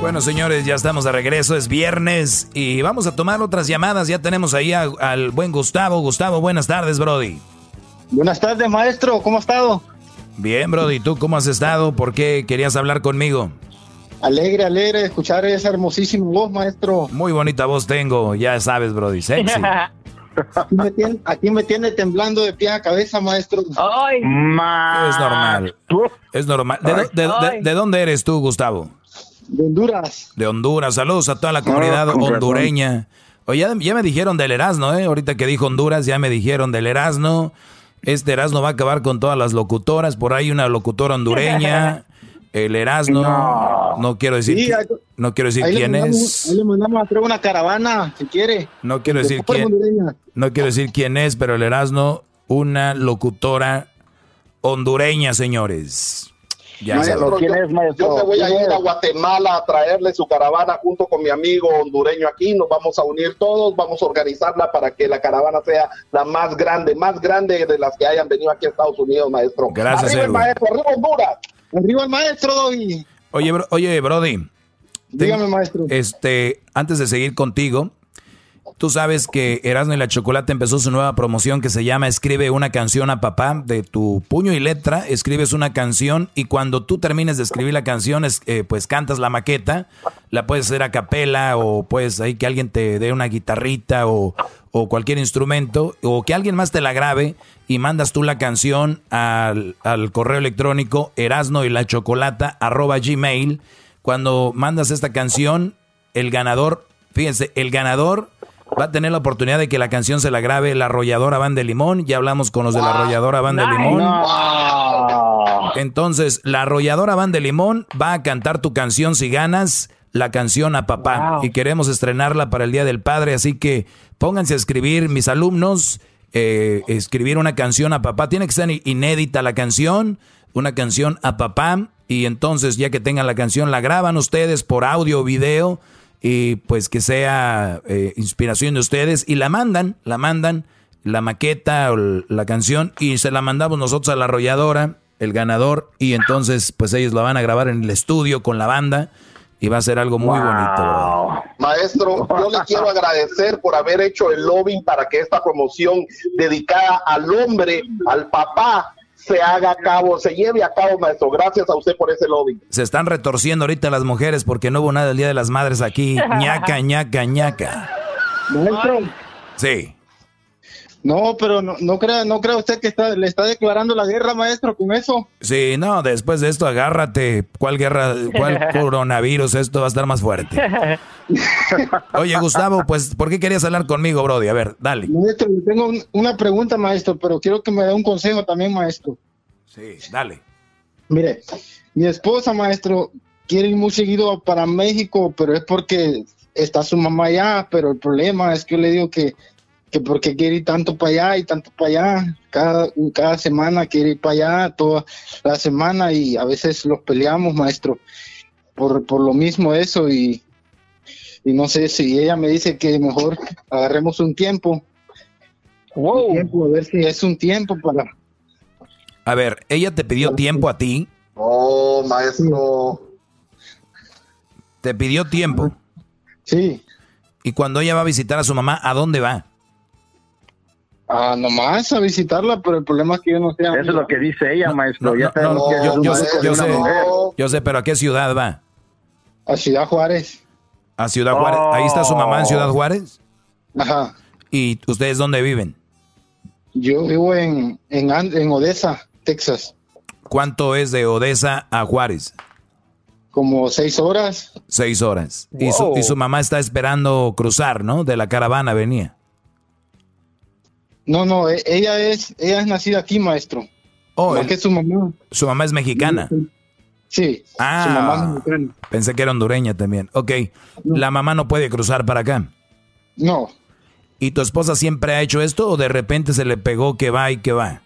Bueno, señores, ya estamos de regreso, es viernes y vamos a tomar otras llamadas. Ya tenemos ahí al buen Gustavo. Gustavo, buenas tardes, Brody. Buenas tardes, maestro, ¿cómo ha estado? Bien, Brody, ¿tú cómo has estado? ¿Por qué querías hablar conmigo? Alegre, alegre de escuchar esa hermosísima voz, maestro. Muy bonita voz tengo, ya sabes, Brody, sexy. Aquí me, tiene, temblando de pie a cabeza, maestro. Ay. Es normal. Es normal. de dónde eres tú, Gustavo? De Honduras. De Honduras. Saludos a toda la comunidad hondureña. Oye, ya, me dijeron del Erasmo, ¿eh? Ahorita que dijo Honduras, ya me dijeron del Erasmo. Este Erasmo va a acabar con todas las locutoras. Por ahí una locutora hondureña. El Erasmo. No, quiero decir, no quiero decir quién es. Ahí le mandamos a traer una caravana, si quiere. No quiero decir quién. No quiero decir quién es, pero el Erasmo, una locutora hondureña, señores. Ya ¿quién es, maestro? Yo me voy a ir a Guatemala a traerle su caravana junto con mi amigo hondureño aquí. Nos vamos a unir todos, vamos a organizarla para que la caravana sea la más grande, más grande de las que hayan venido aquí a Estados Unidos, maestro. Gracias, Arriba el maestro, arriba Honduras. Arriba el maestro, Oye, oye, Brody. Dígame, maestro. Este, antes de seguir contigo, Tú sabes que Erasmo y la Chocolate empezó su nueva promoción que se llama Escribe una canción a papá. De tu puño y letra, escribes una canción y cuando tú termines de escribir la canción, eh, pues cantas la maqueta. La puedes hacer a capela o pues ahí que alguien te dé una guitarrita o, cualquier instrumento o que alguien más te la grabe y mandas tú la canción al, al correo electrónico erasno y la chocolata arroba gmail. Cuando mandas esta canción, el ganador, fíjense, el ganador va a tener la oportunidad de que la canción se la grabe la arrolladora Van de Limón. Ya hablamos con los de la arrolladora Van de Limón. Entonces, la arrolladora Van de Limón va a cantar tu canción si ganas la canción a papá. Y queremos estrenarla para el Día del Padre. Así que pónganse a escribir, mis alumnos, eh, escribir una canción a papá. Tiene que ser inédita la canción, una canción a papá. Y entonces, ya que tengan la canción, la graban ustedes por audio o video y pues que sea eh, inspiración de ustedes y la mandan, la mandan, la maqueta o la canción y se la mandamos nosotros a la arrolladora, el ganador, y entonces pues ellos la van a grabar en el estudio con la banda y va a ser algo muy bonito. Maestro, yo le quiero agradecer por haber hecho el lobbying para que esta promoción dedicada al hombre, al papá, se haga a cabo, se lleve a cabo, maestro. Gracias a usted por ese lobby. Se están retorciendo ahorita las mujeres porque no hubo nada el Día de las Madres aquí. ñaca, ñaca, ñaca. Maestro. Sí. No, pero no, no crea, no crea usted que está, le está declarando la guerra, maestro, con eso. Sí, no, después de esto agárrate. ¿Cuál guerra, cuál coronavirus? Esto va a estar más fuerte. Oye, Gustavo, pues, ¿por qué querías hablar conmigo, Brody? A ver, dale. Maestro, tengo un- una pregunta, maestro, pero quiero que me dé un consejo también, maestro. Sí, dale. Mire, mi esposa, maestro, quiere ir muy seguido para México, pero es porque está su mamá allá, pero el problema es que yo le digo que, que porque quiere ir tanto para allá y tanto para allá, cada, cada semana quiere ir para allá, toda la semana y a veces los peleamos, maestro, por, por lo mismo eso y, y no sé si ella me dice que mejor agarremos un tiempo, un tiempo, a ver si es un tiempo para... A ver, ella te pidió tiempo a ti. Oh, maestro. Te pidió tiempo. Sí. Y cuando ella va a visitar a su mamá, ¿a dónde va? Ah, nomás a visitarla, pero el problema es que yo no sé. Eso es lo que dice ella, maestro. ya No, sabemos no, que es yo, sé, maestro yo y una sé, mujer. yo sé, pero ¿a qué ciudad va? A Ciudad Juárez. A Ciudad Juárez. Ahí está su mamá en Ciudad Juárez. Ajá. ¿Y ustedes dónde viven? Yo vivo en, en, en Odessa, Texas. ¿Cuánto es de Odessa a Juárez? Como seis horas. Seis horas. Y, su, y su mamá está esperando cruzar, ¿no? De la caravana venía. No, no, e- ella es, ella es nacida aquí, maestro. Oh, el- que su mamá. Su mamá es mexicana. Sí. Ah, Su mamá es mexicana. pensé que era hondureña también. Ok, la mamá no puede cruzar para acá. No. ¿Y tu esposa siempre ha hecho esto o de repente se le pegó que va y que va?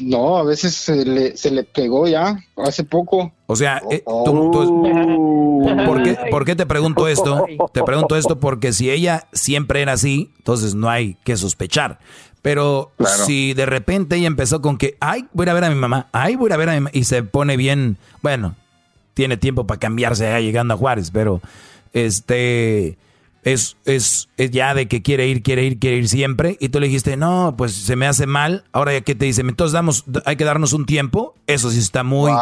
No, a veces se le, se le pegó ya, hace poco. O sea, eh, tú- tú- ¿por, qué, por qué te pregunto esto? Te pregunto esto porque si ella siempre era así, entonces no hay que sospechar. Pero Claro. si de repente ella empezó con que, ay, voy a ir a ver a mi mamá, ay, voy a ir a ver a mi mamá, y se pone bien, bueno, tiene tiempo para cambiarse allá llegando a Juárez, pero este es, es, es ya de que quiere ir, quiere ir, quiere ir siempre, y tú le dijiste, no, pues se me hace mal, ahora ya que te dice, entonces damos, hay que darnos un tiempo, eso sí está muy,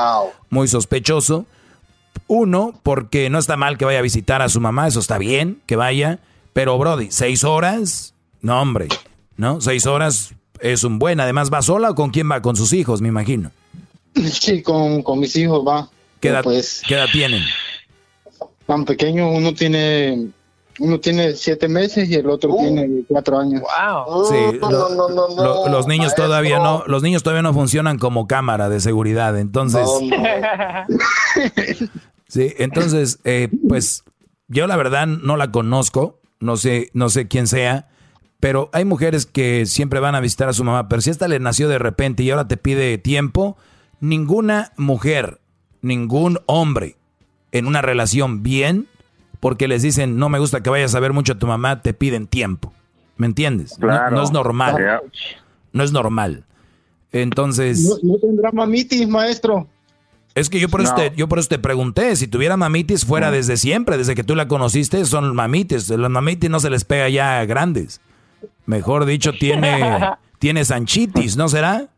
muy sospechoso. Uno, porque no está mal que vaya a visitar a su mamá, eso está bien, que vaya, pero Brody, seis horas, no hombre, ¿no? Seis horas es un buen, además va sola o con quién va, con sus hijos, me imagino. Sí, con, con mis hijos va. ¿Qué edad, Pues qué edad tienen? tan pequeño, uno tiene, uno tiene siete meses y el otro tiene cuatro años. Wow. Sí, lo- lo- los niños todavía no, los niños todavía no funcionan como cámara de seguridad, entonces, sí, entonces, eh, pues, yo la verdad no la conozco, no sé, no sé quién sea, pero hay mujeres que siempre van a visitar a su mamá, pero si esta le nació de repente y ahora te pide tiempo, ninguna mujer, ningún hombre en una relación bien, porque les dicen, no me gusta que vayas a ver mucho a tu mamá, te piden tiempo. ¿Me entiendes? No- Claro. no es normal. No es normal. Entonces, No, no tendrá mamitis, maestro. Es que yo por, eso No. te, yo por eso te pregunté, si tuviera mamitis fuera desde siempre, desde que tú la conociste, son mamitis. Los mamitis no se les pega ya grandes. Mejor dicho, tiene, tiene sanchitis, ¿no será?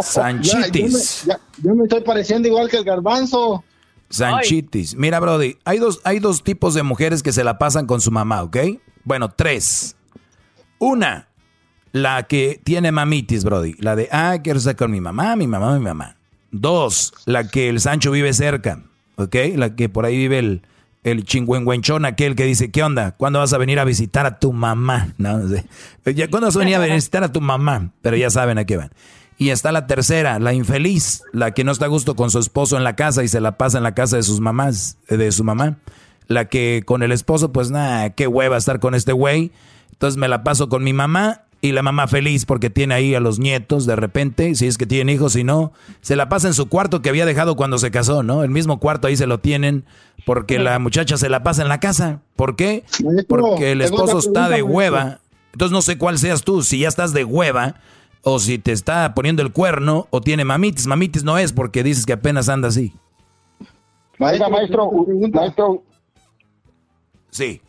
Sanchitis. Ya, me, ya- yo me estoy pareciendo igual que el garbanzo. Sanchitis. Mira, Brody, hay dos, hay dos tipos de mujeres que se la pasan con su mamá, ¿ok? Bueno, tres. Una, la que tiene mamitis, Brody. La de, ah, quiero estar con mi mamá, mi mamá, mi mamá. Dos, la que el Sancho vive cerca, ¿ok? La que por ahí vive el, el chingüengüenchón aquel que dice, ¿qué onda? ¿Cuándo vas a venir a visitar a tu mamá? No, no sé. ¿Cuándo vas a venir a visitar a tu mamá? Pero ya saben a qué van. Y está la tercera, la infeliz, la que no está a gusto con su esposo en la casa y se la pasa en la casa de sus mamás, de su mamá. La que con el esposo, pues nada, qué hueva estar con este güey. Entonces me la paso con mi mamá y la mamá feliz porque tiene ahí a los nietos de repente, si es que tienen hijos, si no, se la pasa en su cuarto que había dejado cuando se casó, ¿no? El mismo cuarto ahí se lo tienen porque la muchacha se la pasa en la casa. ¿Por qué? Porque el esposo está de hueva. Entonces no sé cuál seas tú, si ya estás de hueva o si te está poniendo el cuerno o tiene mamitis. Mamitis no es porque dices que apenas anda así. Maestro, maestro, maestro, Sí.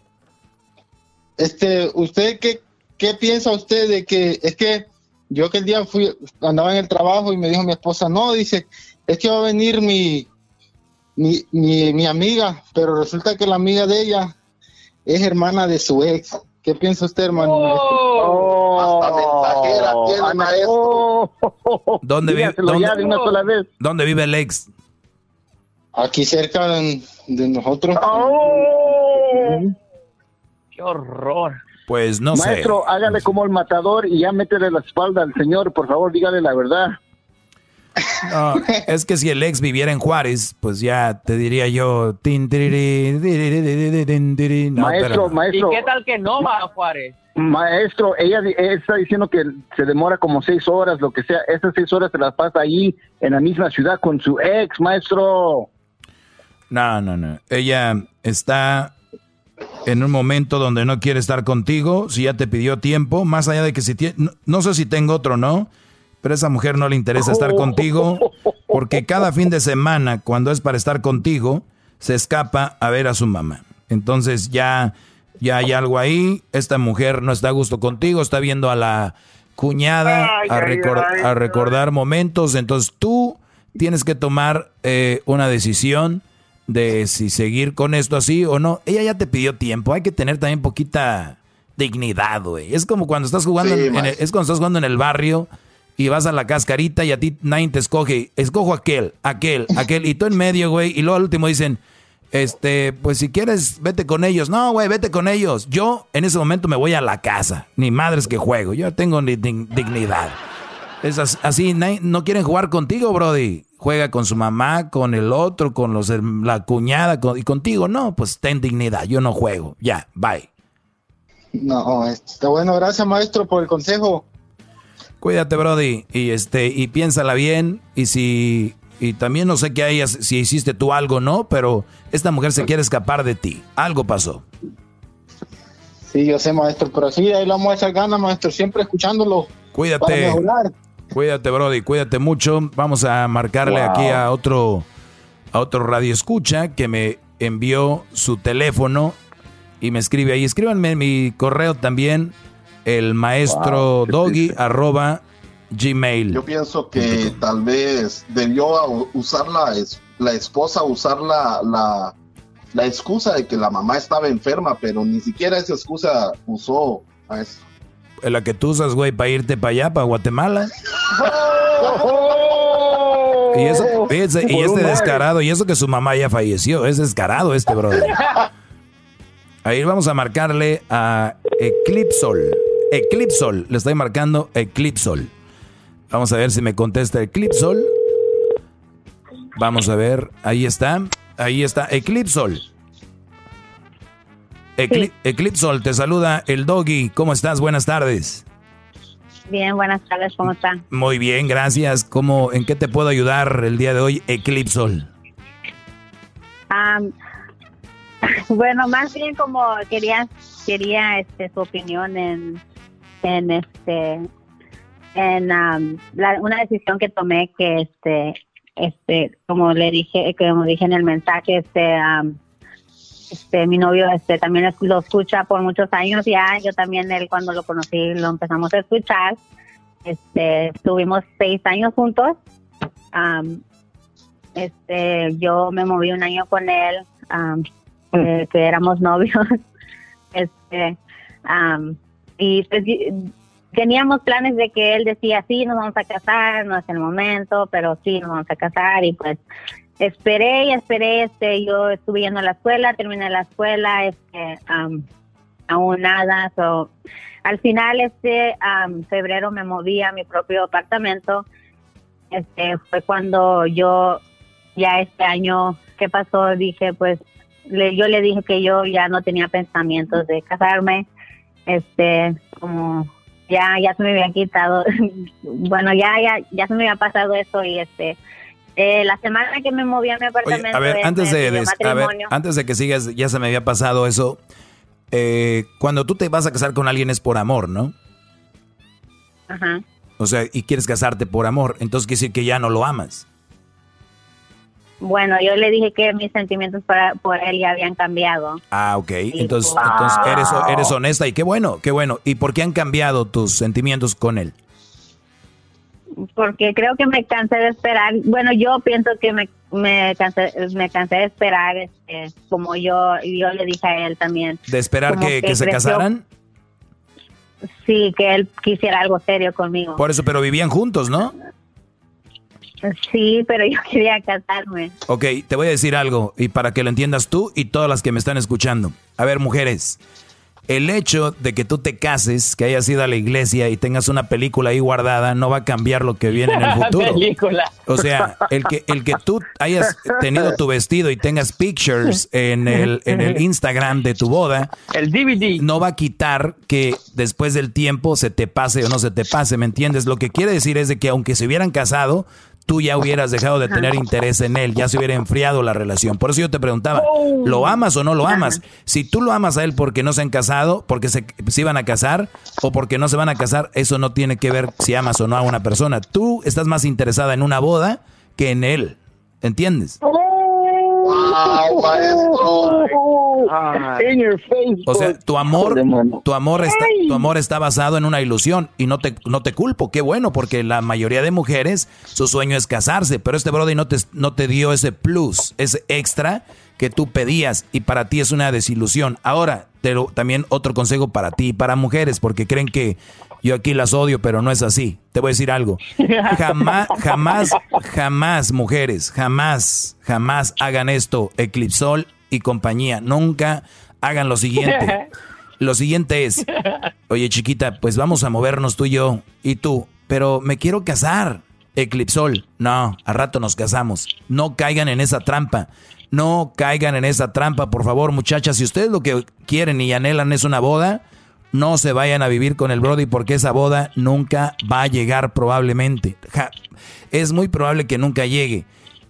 este, ¿usted qué, qué piensa usted de que es que yo aquel día fui, andaba en el trabajo y me dijo mi esposa, no, dice, es que va a venir mi, mi, mi, mi amiga, pero resulta que la amiga de ella es hermana de su ex. ¿Qué piensa usted, hermano? Oh, Hasta mensajera tiene, maestro. ¿Dónde, vive, dónde- ya de una sola vez. dónde vive el ex? Aquí cerca de, de nosotros. ¡Qué horror! Pues no sé. Maestro, hágale como el matador y ya métele la espalda al señor, por favor, dígale la verdad. No, es que si el ex viviera en Juárez, pues ya te diría yo. tin, tiriri, tiriri, tiriri, tin, tiri. No, maestro, no. maestro. ¿Y qué tal que no va a Juárez? Maestro, ella está diciendo que se demora como seis horas, lo que sea. Esas seis horas se las pasa ahí, en la misma ciudad, con su ex, maestro. No, no, no. Ella está en un momento donde no quiere estar contigo, si ya te pidió tiempo, más allá de que si tiene, no, no sé si tengo otro o no, pero a esa mujer no le interesa estar contigo, porque cada fin de semana, cuando es para estar contigo, se escapa a ver a su mamá. Entonces ya, ya hay algo ahí, esta mujer no está a gusto contigo, está viendo a la cuñada a, a recordar momentos, entonces tú tienes que tomar eh, una decisión de si seguir con esto así o no. Ella ya te pidió tiempo, hay que tener también poquita dignidad, güey. Es como cuando estás jugando, Sí, en- en el- es cuando estás jugando en el barrio y vas a la cascarita y a ti nadie te escoge. Escojo aquel, aquel, aquel, y tú en medio, güey, y luego al último dicen, este, pues si quieres, vete con ellos. No, güey, vete con ellos. Yo en ese momento me voy a la casa. Ni madres que juego. Yo tengo ni dig- dignidad. Es as- así, nadie- no quieren jugar contigo, Brody. Juega con su mamá, con el otro, con los la cuñada, con- y contigo no, pues ten dignidad. Yo no juego. Ya, bye. No, está bueno, gracias maestro por el consejo. Cuídate, Brody, y este, y piénsala bien, y si, y también no sé qué hayas, si hiciste tú algo, ¿no? Pero esta mujer se quiere escapar de ti. Algo pasó. Sí, yo sé maestro, pero sí, ahí le vamos a echar ganas maestro, siempre escuchándolo. Para Cuídate. mejorar. Cuídate, Brody, cuídate mucho. Vamos a marcarle Wow. aquí a otro, a otro radio escucha que me envió su teléfono y me escribe ahí. Escríbanme en mi correo también, el maestro Wow, doggy triste. arroba gmail. Yo pienso que tal vez debió usar la, la esposa, usar la, la, la excusa de que la mamá estaba enferma, pero ni siquiera esa excusa usó a eso. La que tú usas, güey, para irte para allá, para Guatemala. Y, eso, fíjense, y este descarado, y eso que su mamá ya falleció, es descarado este brother. Ahí vamos a marcarle a Eclipsol. Eclipsol, le estoy marcando Eclipsol. Vamos a ver si me contesta Eclipsol. Vamos a ver, ahí está, ahí está Eclipsol. Ecli- Eclipsol, te saluda el doggy. ¿Cómo estás? Buenas tardes. Bien, buenas tardes, ¿cómo están? Muy bien, gracias. ¿Cómo, ¿En qué te puedo ayudar el día de hoy, Eclipsol? Bueno, más bien como quería quería este su opinión en en este en am, la- una decisión que tomé que este este como le dije como dije en el mensaje este am, este mi novio este también lo escucha por muchos años ya yo también él cuando lo conocí lo empezamos a escuchar este estuvimos seis años juntos Am, este yo me moví un año con él eh, que éramos novios este pues y- teníamos planes de que él decía sí nos vamos a casar no es el momento pero sí nos vamos a casar y pues esperé y esperé este yo estuve yendo a la escuela terminé la escuela este am, aún nada so, al final este am, febrero me moví a mi propio apartamento este fue cuando yo ya este año que pasó dije pues le, yo le dije que yo ya no tenía pensamientos de casarme este como ya ya se me había quitado bueno ya ya ya se me había pasado eso y este eh, la semana que me moví a mi apartamento A ver, antes de, a ver, antes de que sigas, ya se me había pasado eso. Eh, cuando tú te vas a casar con alguien es por amor, ¿no? Ajá. O sea, y quieres casarte por amor, entonces quiere decir que ya no lo amas. bueno yo le dije que mis sentimientos para, por él ya habían cambiado Ah, ok. Entonces, Wow. entonces eres, eres honesta y qué bueno, qué bueno. ¿Y por qué han cambiado tus sentimientos con él? Porque creo que me cansé de esperar. Bueno, yo pienso que me, me, cansé, me cansé de esperar, este, como yo, yo le dije a él también. ¿De esperar que, que que se creció. casaran? Sí, que él quisiera algo serio conmigo. Por eso, pero vivían juntos, ¿no? Sí, pero yo quería casarme. Ok, te voy a decir algo, y para que lo entiendas tú y todas las que me están escuchando. A ver, mujeres, el hecho de que tú te cases, que hayas ido a la iglesia y tengas una película ahí guardada, no va a cambiar lo que viene en el futuro. Película. O sea, el que, el que tú hayas tenido tu vestido y tengas pictures en el, en el Instagram de tu boda, el DVD no va a quitar que después del tiempo se te pase o no se te pase, ¿me entiendes? Lo que quiere decir es de que aunque se hubieran casado, tú ya hubieras dejado de tener interés en él, ya se hubiera enfriado la relación. Por eso yo te preguntaba, ¿lo amas o no lo amas? Si tú lo amas a él porque no se han casado, porque se, se iban a casar o porque no se van a casar, eso no tiene que ver si amas o no a una persona. Tú estás más interesada en una boda que en él, ¿entiendes? ¡Wow, maestro! In your face. O sea, tu amor, tu amor está, tu amor está basado en una ilusión y no te, no te culpo, qué bueno, porque la mayoría de mujeres su sueño es casarse, pero este Brody no te, no te dio ese plus, ese extra que tú pedías y para ti es una desilusión. Ahora, pero también otro consejo para ti y para mujeres, porque creen que yo aquí las odio, pero no es así. Te voy a decir algo. Jamás, jamás, jamás, mujeres, jamás, jamás hagan esto, Eclipsol y compañía. Nunca hagan lo siguiente. Lo siguiente es, oye chiquita, pues vamos a movernos tú y yo y tú, pero me quiero casar. Eclipsol, no, a rato nos casamos. No caigan en esa trampa. No caigan en esa trampa, por favor, muchachas. Si ustedes lo que quieren y anhelan es una boda, no se vayan a vivir con el Brody porque esa boda nunca va a llegar probablemente. Ja, es muy probable que nunca llegue.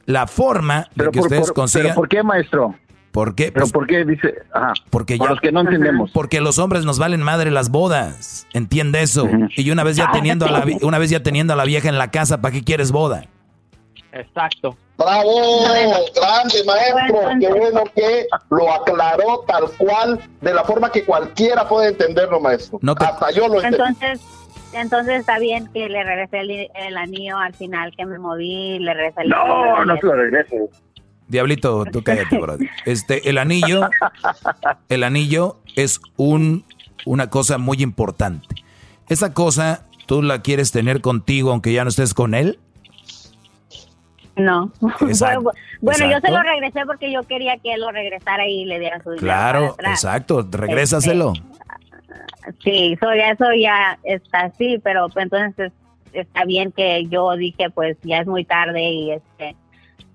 La forma de Pero que por, ustedes por- consigan... pero ¿por qué, maestro? ¿Por qué? ¿Pero Pues por qué dice? Ajá. porque ya, los que no entendemos. Porque los hombres nos valen madre las bodas. Entiende eso. Y una vez ya teniendo a la una vez ya teniendo a la vieja en la casa, ¿para qué quieres boda? Exacto. ¡Bravo! ¡Grande, maestro! ¡Qué bueno que lo aclaró tal cual, de la forma que cualquiera puede entenderlo, maestro! Hasta yo lo entendí. Entonces, entonces está bien que le regresé el, el anillo al final, que me moví, le regresé el No, no se lo regreses. Diablito, tú cállate, brother. Este, el anillo, el anillo es un, una cosa muy importante. Esa cosa, ¿tú la quieres tener contigo aunque ya no estés con él? No. Exacto, bueno, yo se lo regresé porque yo quería que él lo regresara y le diera su dinero. Claro, para atrás. exacto, regrésaselo. Sí, eso ya, eso ya está así, pero pues, entonces está bien que yo dije, pues ya es muy tarde y este,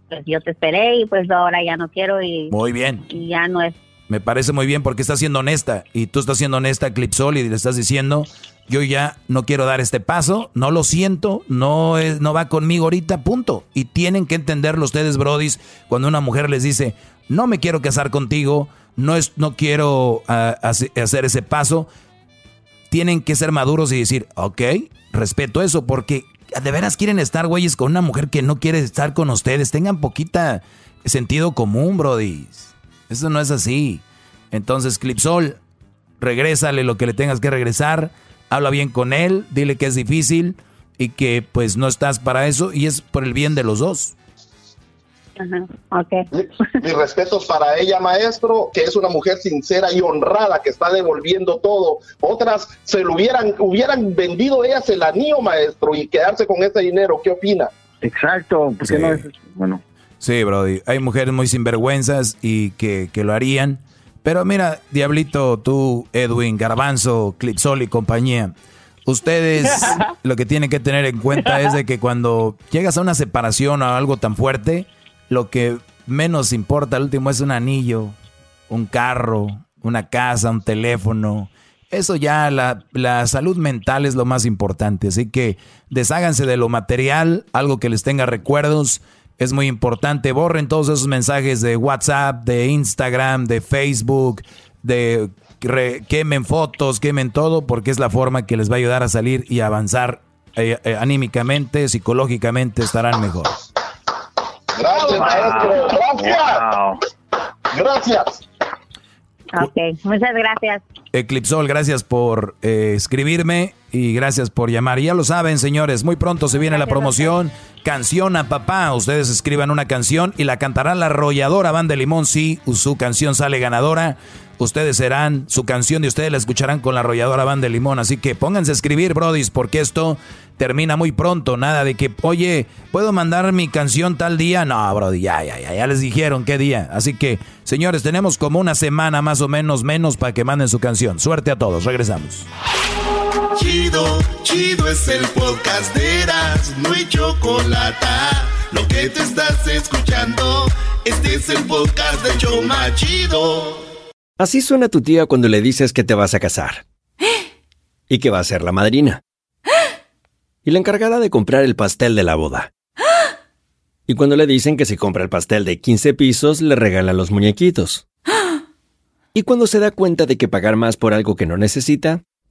pues yo te esperé y pues ahora ya no quiero y, Muy bien. y ya no es. Me parece muy bien porque estás siendo honesta y tú estás siendo honesta, Clipsol, y le estás diciendo, yo ya no quiero dar este paso, no lo siento, no es, no va conmigo ahorita, punto. Y tienen que entenderlo ustedes, brodis, cuando una mujer les dice, no me quiero casar contigo, no es, no quiero ah, hace- hacer ese paso, tienen que ser maduros y decir, ok, respeto eso, porque de veras quieren estar, güeyes, con una mujer que no quiere estar con ustedes. Tengan poquita sentido común, brodis. Eso no es así. Entonces, Clipsol, regrésale lo que le tengas que regresar. Habla bien con él, dile que es difícil y que pues no estás para eso y es por el bien de los dos. Ajá, ok. Mis respetos para ella, maestro, que es una mujer sincera y honrada que está devolviendo todo. Otras se lo hubieran, hubieran vendido ellas el anillo, maestro, y quedarse con ese dinero. ¿Qué opina? Exacto, porque Sí. no es. Bueno. Sí, Brody. Hay mujeres muy sinvergüenzas y que, que lo harían. Pero mira, Diablito, tú, Edwin, Garbanzo, Clipsol y compañía. Ustedes lo que tienen que tener en cuenta es de que cuando llegas a una separación o algo tan fuerte, lo que menos importa al último es un anillo, un carro, una casa, un teléfono. Eso ya, la, la salud mental es lo más importante. Así que desháganse de lo material, algo que les tenga recuerdos. Es muy importante. Borren todos esos mensajes de WhatsApp, de Instagram, de Facebook, de re- quemen fotos, quemen todo, porque es la forma que les va a ayudar a salir y avanzar eh, eh, anímicamente, psicológicamente, estarán mejor. Gracias, maestro. Gracias. Gracias. Ok, muchas gracias. Eclipsol, gracias por eh, escribirme y gracias por llamar. Y ya lo saben, señores, muy pronto se viene la promoción. Canción a papá. Ustedes escriban una canción y la cantará la arrolladora Banda de Limón. Si su canción sale ganadora, ustedes serán su canción y ustedes la escucharán con la arrolladora Banda de Limón. Así que pónganse a escribir, brodis, porque esto termina muy pronto. Nada de que, oye, ¿puedo mandar mi canción tal día? No, brody, ya, ya, ya, ya les dijeron qué día. Así que, señores, tenemos como una semana más o menos menos para que manden su canción. Suerte a todos. Regresamos. Chido, chido es el podcast de Eras, no hay chocolate. Lo que te estás escuchando, este es el podcast de Choma Chido. Así suena tu tía cuando le dices que te vas a casar. Y que va a ser la madrina. Y la encargada de comprar el pastel de la boda. Y cuando le dicen que si compra el pastel de 15 pisos, le regalan los muñequitos. Y cuando se da cuenta de que pagar más por algo que no necesita,